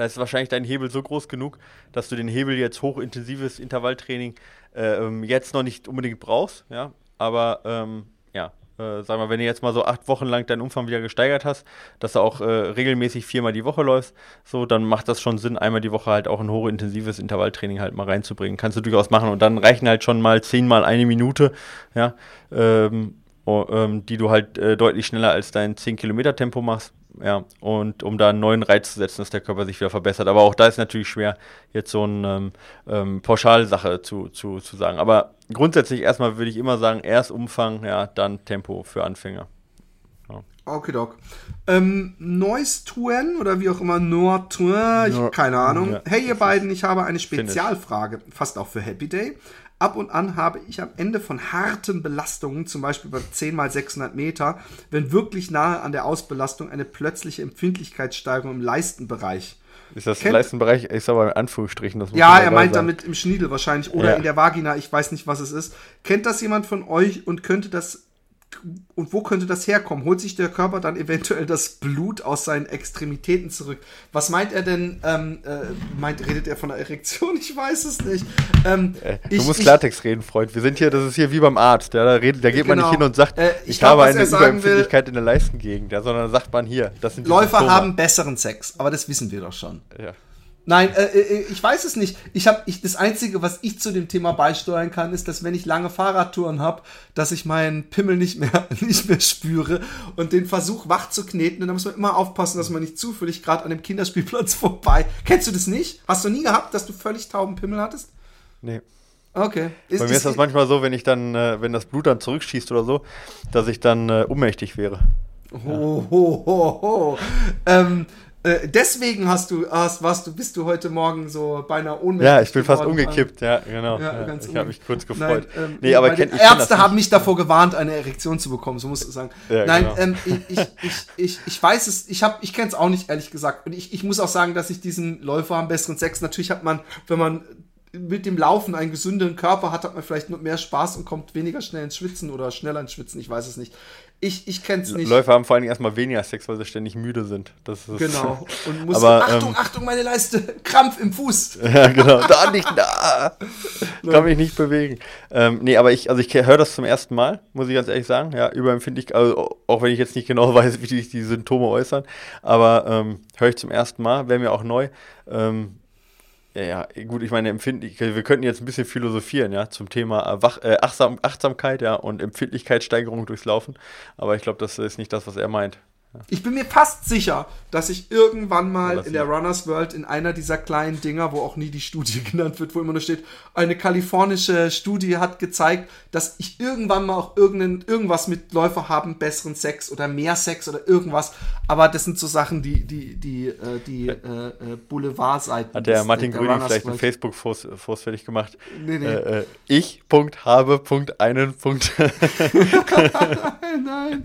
da ist wahrscheinlich dein Hebel so groß genug, dass du den Hebel jetzt hochintensives Intervalltraining äh, ähm, jetzt noch nicht unbedingt brauchst, ja. Aber ähm, ja, äh, sag mal, wenn du jetzt mal so acht Wochen lang deinen Umfang wieder gesteigert hast, dass du auch äh, regelmäßig viermal die Woche läufst, so, dann macht das schon Sinn, einmal die Woche halt auch ein hochintensives Intervalltraining halt mal reinzubringen. Kannst du durchaus machen und dann reichen halt schon mal zehnmal eine Minute, ja, ähm, oh, ähm, die du halt äh, deutlich schneller als dein 10 Kilometer Tempo machst ja, und um da einen neuen Reiz zu setzen, dass der Körper sich wieder verbessert. Aber auch da ist natürlich schwer, jetzt so eine ähm, ähm, Pauschalsache zu, zu, zu sagen. Aber grundsätzlich erstmal würde ich immer sagen, erst Umfang, ja, dann Tempo für Anfänger. Ja. Okay, Doc. Ähm, Noise Tuen oder wie auch immer, Noir Tuen, ich habe keine Ahnung. Ja. Hey ihr beiden, ich habe eine Spezialfrage, fast auch für Happy Day. Ab und an habe ich am Ende von harten Belastungen, zum Beispiel bei 10 mal 600 Meter, wenn wirklich nahe an der Ausbelastung eine plötzliche Empfindlichkeitssteigerung im Leistenbereich. Ist das Kennt, Leistenbereich? Ich sag mal in Anführungsstrichen. Das ja, er meint sein. damit im Schniedel wahrscheinlich oder ja. in der Vagina. Ich weiß nicht, was es ist. Kennt das jemand von euch und könnte das und wo könnte das herkommen? Holt sich der Körper dann eventuell das Blut aus seinen Extremitäten zurück? Was meint er denn? Ähm, äh, meint, redet er von einer Erektion? Ich weiß es nicht. Ähm, äh, du ich, musst Klartext reden, Freund. Wir sind hier, das ist hier wie beim Arzt. Ja, da, redet, da geht genau. man nicht hin und sagt, äh, ich, ich glaub, habe eine Überempfindlichkeit in der Leistengegend, ja, sondern da sagt man hier, das sind Läufer Symptome. haben besseren Sex, aber das wissen wir doch schon. Ja. Nein, äh, äh, ich weiß es nicht. Ich habe ich das einzige, was ich zu dem Thema beisteuern kann, ist, dass wenn ich lange Fahrradtouren habe, dass ich meinen Pimmel nicht mehr nicht mehr spüre und den Versuch wach zu kneten. Und da muss man immer aufpassen, dass man nicht zufällig gerade an dem Kinderspielplatz vorbei. Kennst du das nicht? Hast du nie gehabt, dass du völlig tauben Pimmel hattest? Nee. Okay. Ist, Bei mir ist das manchmal so, wenn ich dann, äh, wenn das Blut dann zurückschießt oder so, dass ich dann äh, ohnmächtig wäre. Ho, ho, ho, ho. Ähm, äh, deswegen hast du, hast, warst du, bist du heute Morgen so beinahe ohnmächtig. Ja, ich bin fast umgekippt, ja, genau. Ja, ja, ich habe mich kurz gefreut. Nein, ähm, nee, aber kenn, Ärzte haben mich davor gewarnt, eine Erektion zu bekommen, so musst du sagen. Ja, Nein, genau. ähm, ich, ich, ich, ich, ich weiß es, ich, hab, ich kenne es auch nicht, ehrlich gesagt. Und ich, ich muss auch sagen, dass ich diesen Läufer am besseren Sex, natürlich hat man, wenn man mit dem Laufen einen gesünderen Körper hat, hat man vielleicht mehr Spaß und kommt weniger schnell ins Schwitzen oder schneller ins Schwitzen, ich weiß es nicht. Ich, ich kenne es nicht. Läufer haben vor allen Dingen erstmal weniger Sex, weil sie ständig müde sind. Das ist genau. Und muss aber, Achtung, ähm, Achtung, meine Leiste, Krampf im Fuß. ja, genau. Da nicht, da. Kann mich nicht bewegen. Ähm, nee, aber ich, also ich höre das zum ersten Mal, muss ich ganz ehrlich sagen. Ja, überempfindlich, also auch wenn ich jetzt nicht genau weiß, wie sich die Symptome äußern. Aber ähm, höre ich zum ersten Mal, wäre mir auch neu. Ähm, ja, ja, gut, ich meine, empfindlich, wir könnten jetzt ein bisschen philosophieren, ja, zum Thema Wach, äh, Achtsam, Achtsamkeit, ja, und Empfindlichkeitssteigerung durchs Laufen. Aber ich glaube, das ist nicht das, was er meint. Ich bin mir fast sicher, dass ich irgendwann mal in der Runners World in einer dieser kleinen Dinger, wo auch nie die Studie genannt wird, wo immer nur steht, eine kalifornische Studie hat gezeigt, dass ich irgendwann mal auch irgendein, irgendwas mit Läufer haben, besseren Sex oder mehr Sex oder irgendwas. Aber das sind so Sachen, die, die, die, äh, die äh, äh, Boulevardseiten. Hat der Martin Grüni vielleicht einen Facebook-Post fertig gemacht? Nee, nee. Äh, ich, Punkt, habe, Punkt, einen, Punkt. Nein.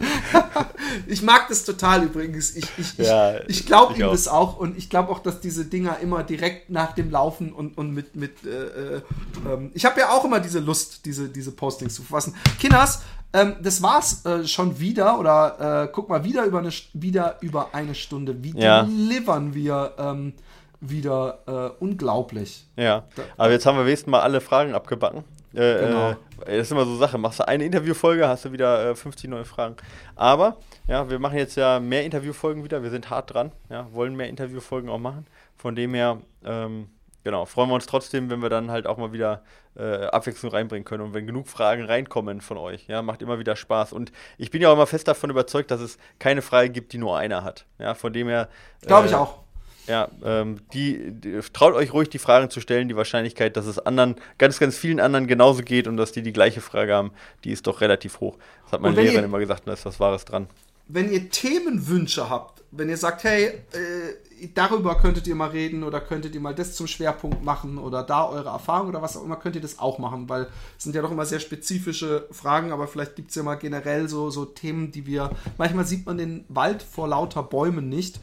ich mag das total total übrigens. Ich, ich, ja, ich, ich glaube ihm auch. das auch und ich glaube auch, dass diese Dinger immer direkt nach dem Laufen und, und mit. mit äh, äh, ähm, ich habe ja auch immer diese Lust, diese, diese Postings zu fassen. Kinders, ähm, das war's äh, schon wieder oder äh, guck mal, wieder über eine, wieder über eine Stunde. Wie ja. delivern wir ähm, wieder äh, unglaublich. Ja, aber jetzt haben wir wenigstens mal alle Fragen abgebacken. Äh, genau. Äh, das ist immer so Sache. Machst du eine Interviewfolge, hast du wieder äh, 50 neue Fragen. Aber ja, wir machen jetzt ja mehr Interviewfolgen wieder. Wir sind hart dran. Ja, wollen mehr Interviewfolgen auch machen. Von dem her, ähm, genau, freuen wir uns trotzdem, wenn wir dann halt auch mal wieder äh, Abwechslung reinbringen können und wenn genug Fragen reinkommen von euch. Ja, macht immer wieder Spaß. Und ich bin ja auch immer fest davon überzeugt, dass es keine Frage gibt, die nur einer hat. Ja, von dem her. Glaube ich äh, auch. Ja, ähm, die, die, traut euch ruhig die Fragen zu stellen. Die Wahrscheinlichkeit, dass es anderen, ganz, ganz vielen anderen genauso geht und dass die die gleiche Frage haben, die ist doch relativ hoch. Das hat meine Lehrerin ihr, immer gesagt, da ist was Wahres dran. Wenn ihr Themenwünsche habt, wenn ihr sagt, hey, äh, darüber könntet ihr mal reden oder könntet ihr mal das zum Schwerpunkt machen oder da eure Erfahrung oder was auch immer, könnt ihr das auch machen, weil es sind ja doch immer sehr spezifische Fragen, aber vielleicht gibt es ja mal generell so, so Themen, die wir, manchmal sieht man den Wald vor lauter Bäumen nicht.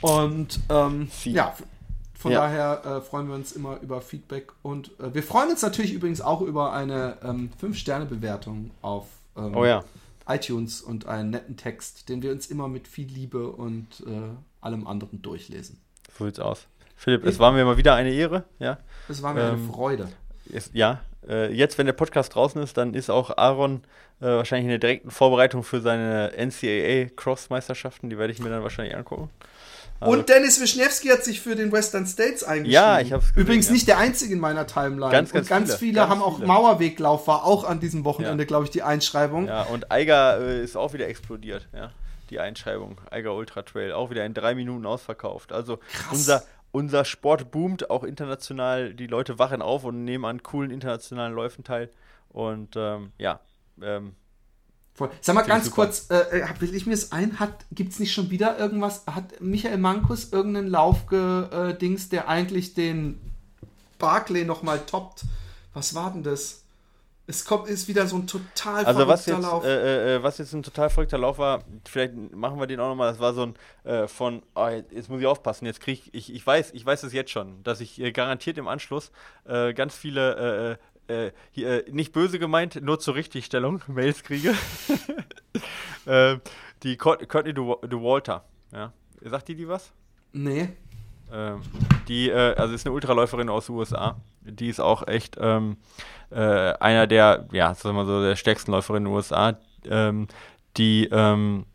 Und ähm, ja, von ja. daher äh, freuen wir uns immer über Feedback und äh, wir freuen uns natürlich übrigens auch über eine ähm, 5-Sterne-Bewertung auf ähm, oh, ja. iTunes und einen netten Text, den wir uns immer mit viel Liebe und äh, allem anderen durchlesen. So sieht's aus. Philipp, ich, es war mir mal wieder eine Ehre. Ja? Es war mir eine ähm, Freude. Ist, ja, äh, jetzt, wenn der Podcast draußen ist, dann ist auch Aaron äh, wahrscheinlich in der direkten Vorbereitung für seine NCAA Cross-Meisterschaften. Die werde ich mir dann wahrscheinlich angucken. Und Dennis Wischniewski hat sich für den Western States eingeschrieben. Ja, ich habe es Übrigens ja. nicht der einzige in meiner Timeline. Ganz, ganz, und ganz viele, viele ganz haben auch Mauerweglauf war auch an diesem Wochenende, ja. glaube ich, die Einschreibung. Ja, und Eiger äh, ist auch wieder explodiert, ja. Die Einschreibung. Eiger Ultra Trail auch wieder in drei Minuten ausverkauft. Also Krass. unser unser Sport boomt auch international. Die Leute wachen auf und nehmen an coolen internationalen Läufen teil. Und ähm, ja, ähm, Voll. Sag mal ganz kurz, äh, will äh, ich mir das ein? Gibt es nicht schon wieder irgendwas? Hat Michael Mankus irgendeinen Laufgedings, äh, der eigentlich den Barclay nochmal toppt? Was war denn das? Es kommt, ist wieder so ein total also verrückter was jetzt, Lauf. Äh, äh, was jetzt ein total verrückter Lauf war, vielleicht machen wir den auch nochmal, das war so ein äh, von, oh, jetzt muss ich aufpassen, jetzt kriege ich, ich, ich weiß, ich weiß es jetzt schon, dass ich garantiert im Anschluss ganz viele äh, hier, äh, nicht böse gemeint, nur zur Richtigstellung Mails kriege. äh, die Courtney de Walter. Ja. Sagt die die was? Nee. Ähm, die, äh, also ist eine Ultraläuferin aus den USA. Die ist auch echt ähm, äh, einer der, ja, sagen wir so, der stärksten Läuferinnen in den USA. Ähm, die ähm,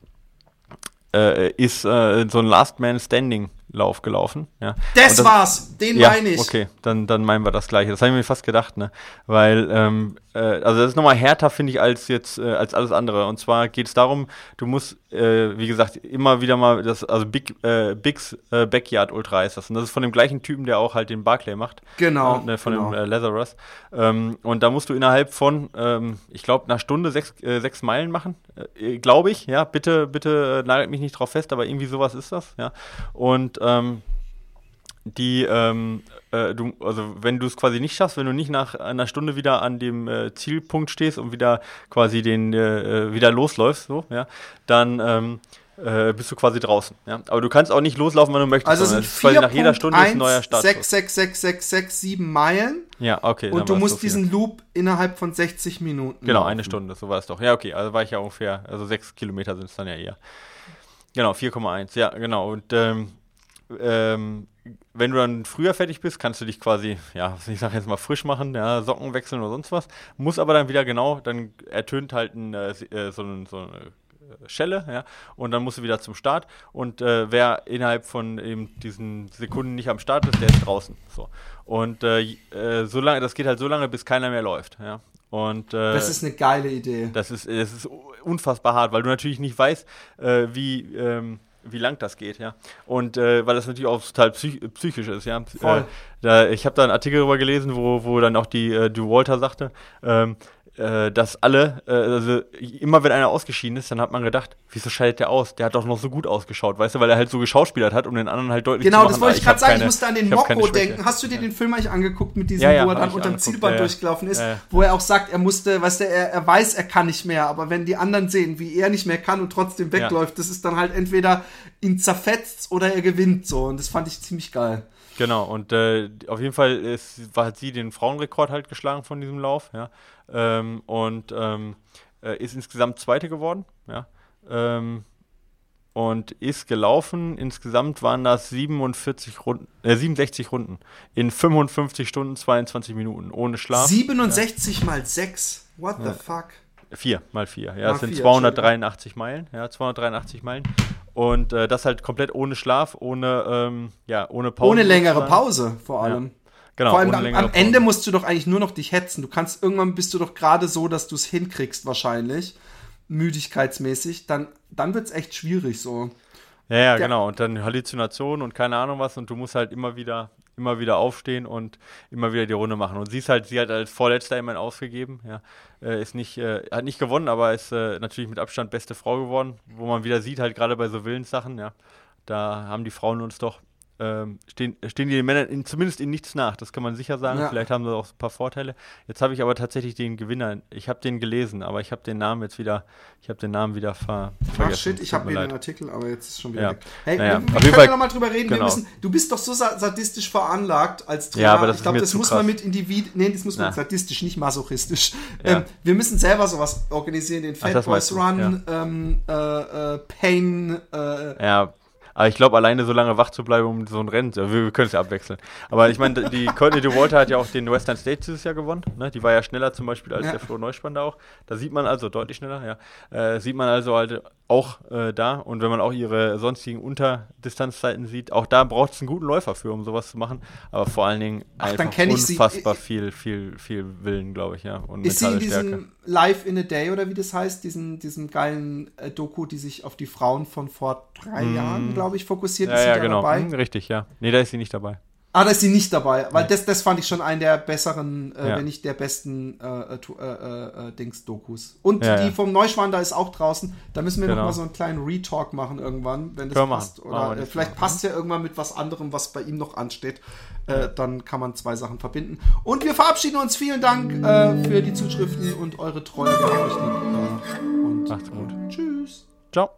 äh, ist äh, so ein Last Man Standing Lauf gelaufen. Ja. Das, das war's, den ja, meine ich. Okay, dann, dann meinen wir das gleiche. Das habe ich mir fast gedacht, ne? Weil, ähm, äh, also das ist nochmal härter, finde ich, als jetzt, äh, als alles andere. Und zwar geht es darum, du musst, äh, wie gesagt, immer wieder mal das, also Big, äh, Bigs äh, Backyard Ultra heißt das. Und das ist von dem gleichen Typen, der auch halt den Barclay macht. Genau. Ne, von genau. dem Lazarus. Ähm, und da musst du innerhalb von, ähm, ich glaube, einer Stunde sechs, sechs Meilen machen. glaube ich, ja. Bitte, bitte nagelt mich nicht drauf fest, aber irgendwie sowas ist das, ja. Und ähm, die, ähm, äh, du, also wenn du es quasi nicht schaffst, wenn du nicht nach einer Stunde wieder an dem äh, Zielpunkt stehst und wieder quasi den äh, wieder losläufst, so, ja, dann ähm, äh, bist du quasi draußen. Ja? Aber du kannst auch nicht loslaufen, wenn du möchtest. Also sind quasi nach jeder Stunde 1, ist ein neuer Start. 6, 6, 6, 6, 6, 7 Meilen. Ja, okay. Und du musst so diesen Loop innerhalb von 60 Minuten. Genau, laufen. eine Stunde, so war es doch. Ja, okay, also war ich ja ungefähr, also 6 Kilometer sind es dann ja eher. Genau, 4,1, ja, genau. Und ähm, ähm, wenn du dann früher fertig bist, kannst du dich quasi, ja, ich sag jetzt mal frisch machen, ja, Socken wechseln oder sonst was. Muss aber dann wieder genau, dann ertönt halt ein, äh, äh so, ein, so, eine Schelle, ja, und dann musst du wieder zum Start. Und äh, wer innerhalb von eben diesen Sekunden nicht am Start ist, der ist draußen. So. Und äh, äh so lange, das geht halt so lange, bis keiner mehr läuft, ja. Und, äh, das ist eine geile Idee. Das ist, das ist unfassbar hart, weil du natürlich nicht weißt, äh, wie. Ähm, wie lang das geht, ja. Und äh, weil das natürlich auch total psych psychisch ist, ja. Voll. Äh, da, ich habe da einen Artikel darüber gelesen, wo, wo dann auch die äh, Du Walter sagte, ähm, äh, dass alle, äh, also immer wenn einer ausgeschieden ist, dann hat man gedacht, wieso scheidet der aus? Der hat doch noch so gut ausgeschaut, weißt du, weil er halt so geschauspielert hat, um den anderen halt deutlich genau, zu machen. Genau, das wollte ich gerade sagen, keine, ich musste an den Mokko denken. Hast du dir ja. den Film eigentlich angeguckt mit diesem, ja, ja, wo er dann unterm Zielband durchgelaufen ist, wo er auch sagt, er musste, weißt du, er, er weiß, er kann nicht mehr, aber wenn die anderen sehen, wie er nicht mehr kann und trotzdem wegläuft, das ist dann halt entweder ihn zerfetzt oder er gewinnt so und das fand ich ziemlich geil. Genau, und äh, auf jeden Fall ist, war, hat sie den Frauenrekord halt geschlagen von diesem Lauf, ja. Ähm, und ähm, äh, ist insgesamt Zweite geworden, ja. Ähm, und ist gelaufen. Insgesamt waren das 47 Runden, äh, 67 Runden in 55 Stunden, 22 Minuten, ohne Schlaf. 67 ja. mal 6? What ja. the fuck? 4 mal 4, ja, das sind 283 Meilen, ja, 283 Meilen. Und äh, das halt komplett ohne Schlaf, ohne, ähm, ja, ohne Pause. Ohne längere Pause vor allem. Ja. Genau, vor allem am, am Ende musst du doch eigentlich nur noch dich hetzen. Du kannst irgendwann bist du doch gerade so, dass du es hinkriegst wahrscheinlich, müdigkeitsmäßig. Dann, dann wird es echt schwierig so. Ja, ja, Der, genau. Und dann Halluzinationen und keine Ahnung was. Und du musst halt immer wieder, immer wieder aufstehen und immer wieder die Runde machen. Und sie ist halt, sie hat als Vorletzter immerhin ausgegeben. Ja, äh, ist nicht, äh, hat nicht gewonnen, aber ist äh, natürlich mit Abstand beste Frau geworden. Wo man wieder sieht, halt gerade bei so Willenssachen, ja, da haben die Frauen uns doch ähm, stehen, stehen die den Männern in, zumindest in nichts nach. Das kann man sicher sagen. Ja. Vielleicht haben sie auch ein paar Vorteile. Jetzt habe ich aber tatsächlich den Gewinner. Ich habe den gelesen, aber ich habe den Namen jetzt wieder. Ich habe den Namen wieder ver vergessen. Ach shit, ich habe hier den Artikel, aber jetzt ist schon wieder ja. weg. Hey, naja, wir, wir können ja nochmal drüber reden. Genau. Müssen, du bist doch so sadistisch veranlagt als Trainer. Ja, aber das ich glaube, das muss krass. man mit Individ. Nee, das muss man sadistisch, nicht masochistisch. Ja. Ähm, wir müssen selber sowas organisieren. Den Fat Boys Run, ähm, äh, äh, Pain. Äh, ja aber ich glaube, alleine so lange wach zu bleiben, um so ein Rennen, wir, wir können es ja abwechseln. Aber ich meine, die Courtney DeWalter hat ja auch den Western States dieses Jahr gewonnen. Ne? Die war ja schneller zum Beispiel als ja. der Flo Neuspann auch. Da sieht man also, deutlich schneller, ja. Äh, sieht man also halt auch äh, da. Und wenn man auch ihre sonstigen Unterdistanzzeiten sieht, auch da braucht es einen guten Läufer für, um sowas zu machen. Aber vor allen Dingen Ach, einfach unfassbar viel, viel, viel Willen, glaube ich, ja. Und ist sie in diesem Stärke. Live in a Day oder wie das heißt, diesen, diesem geilen äh, Doku, die sich auf die Frauen von vor drei mm. Jahren, glaube ich, fokussiert. Ja, ist ja, genau. Dabei? Hm, richtig, ja. Nee, da ist sie nicht dabei. Ah, da ist sie nicht dabei, weil nee. das, das fand ich schon einen der besseren, äh, ja. wenn nicht der besten äh, äh, äh, äh Dings-Dokus. Und ja, die ja. vom Neuschwander ist auch draußen. Da müssen wir genau. noch mal so einen kleinen Retalk machen irgendwann, wenn das Können passt. Oder äh, vielleicht passt ja irgendwann mit was anderem, was bei ihm noch ansteht. dann kann man zwei Sachen verbinden. Und wir verabschieden uns. Vielen Dank für die Zuschriften und eure Treue. und Macht's gut. Tschüss. Ciao.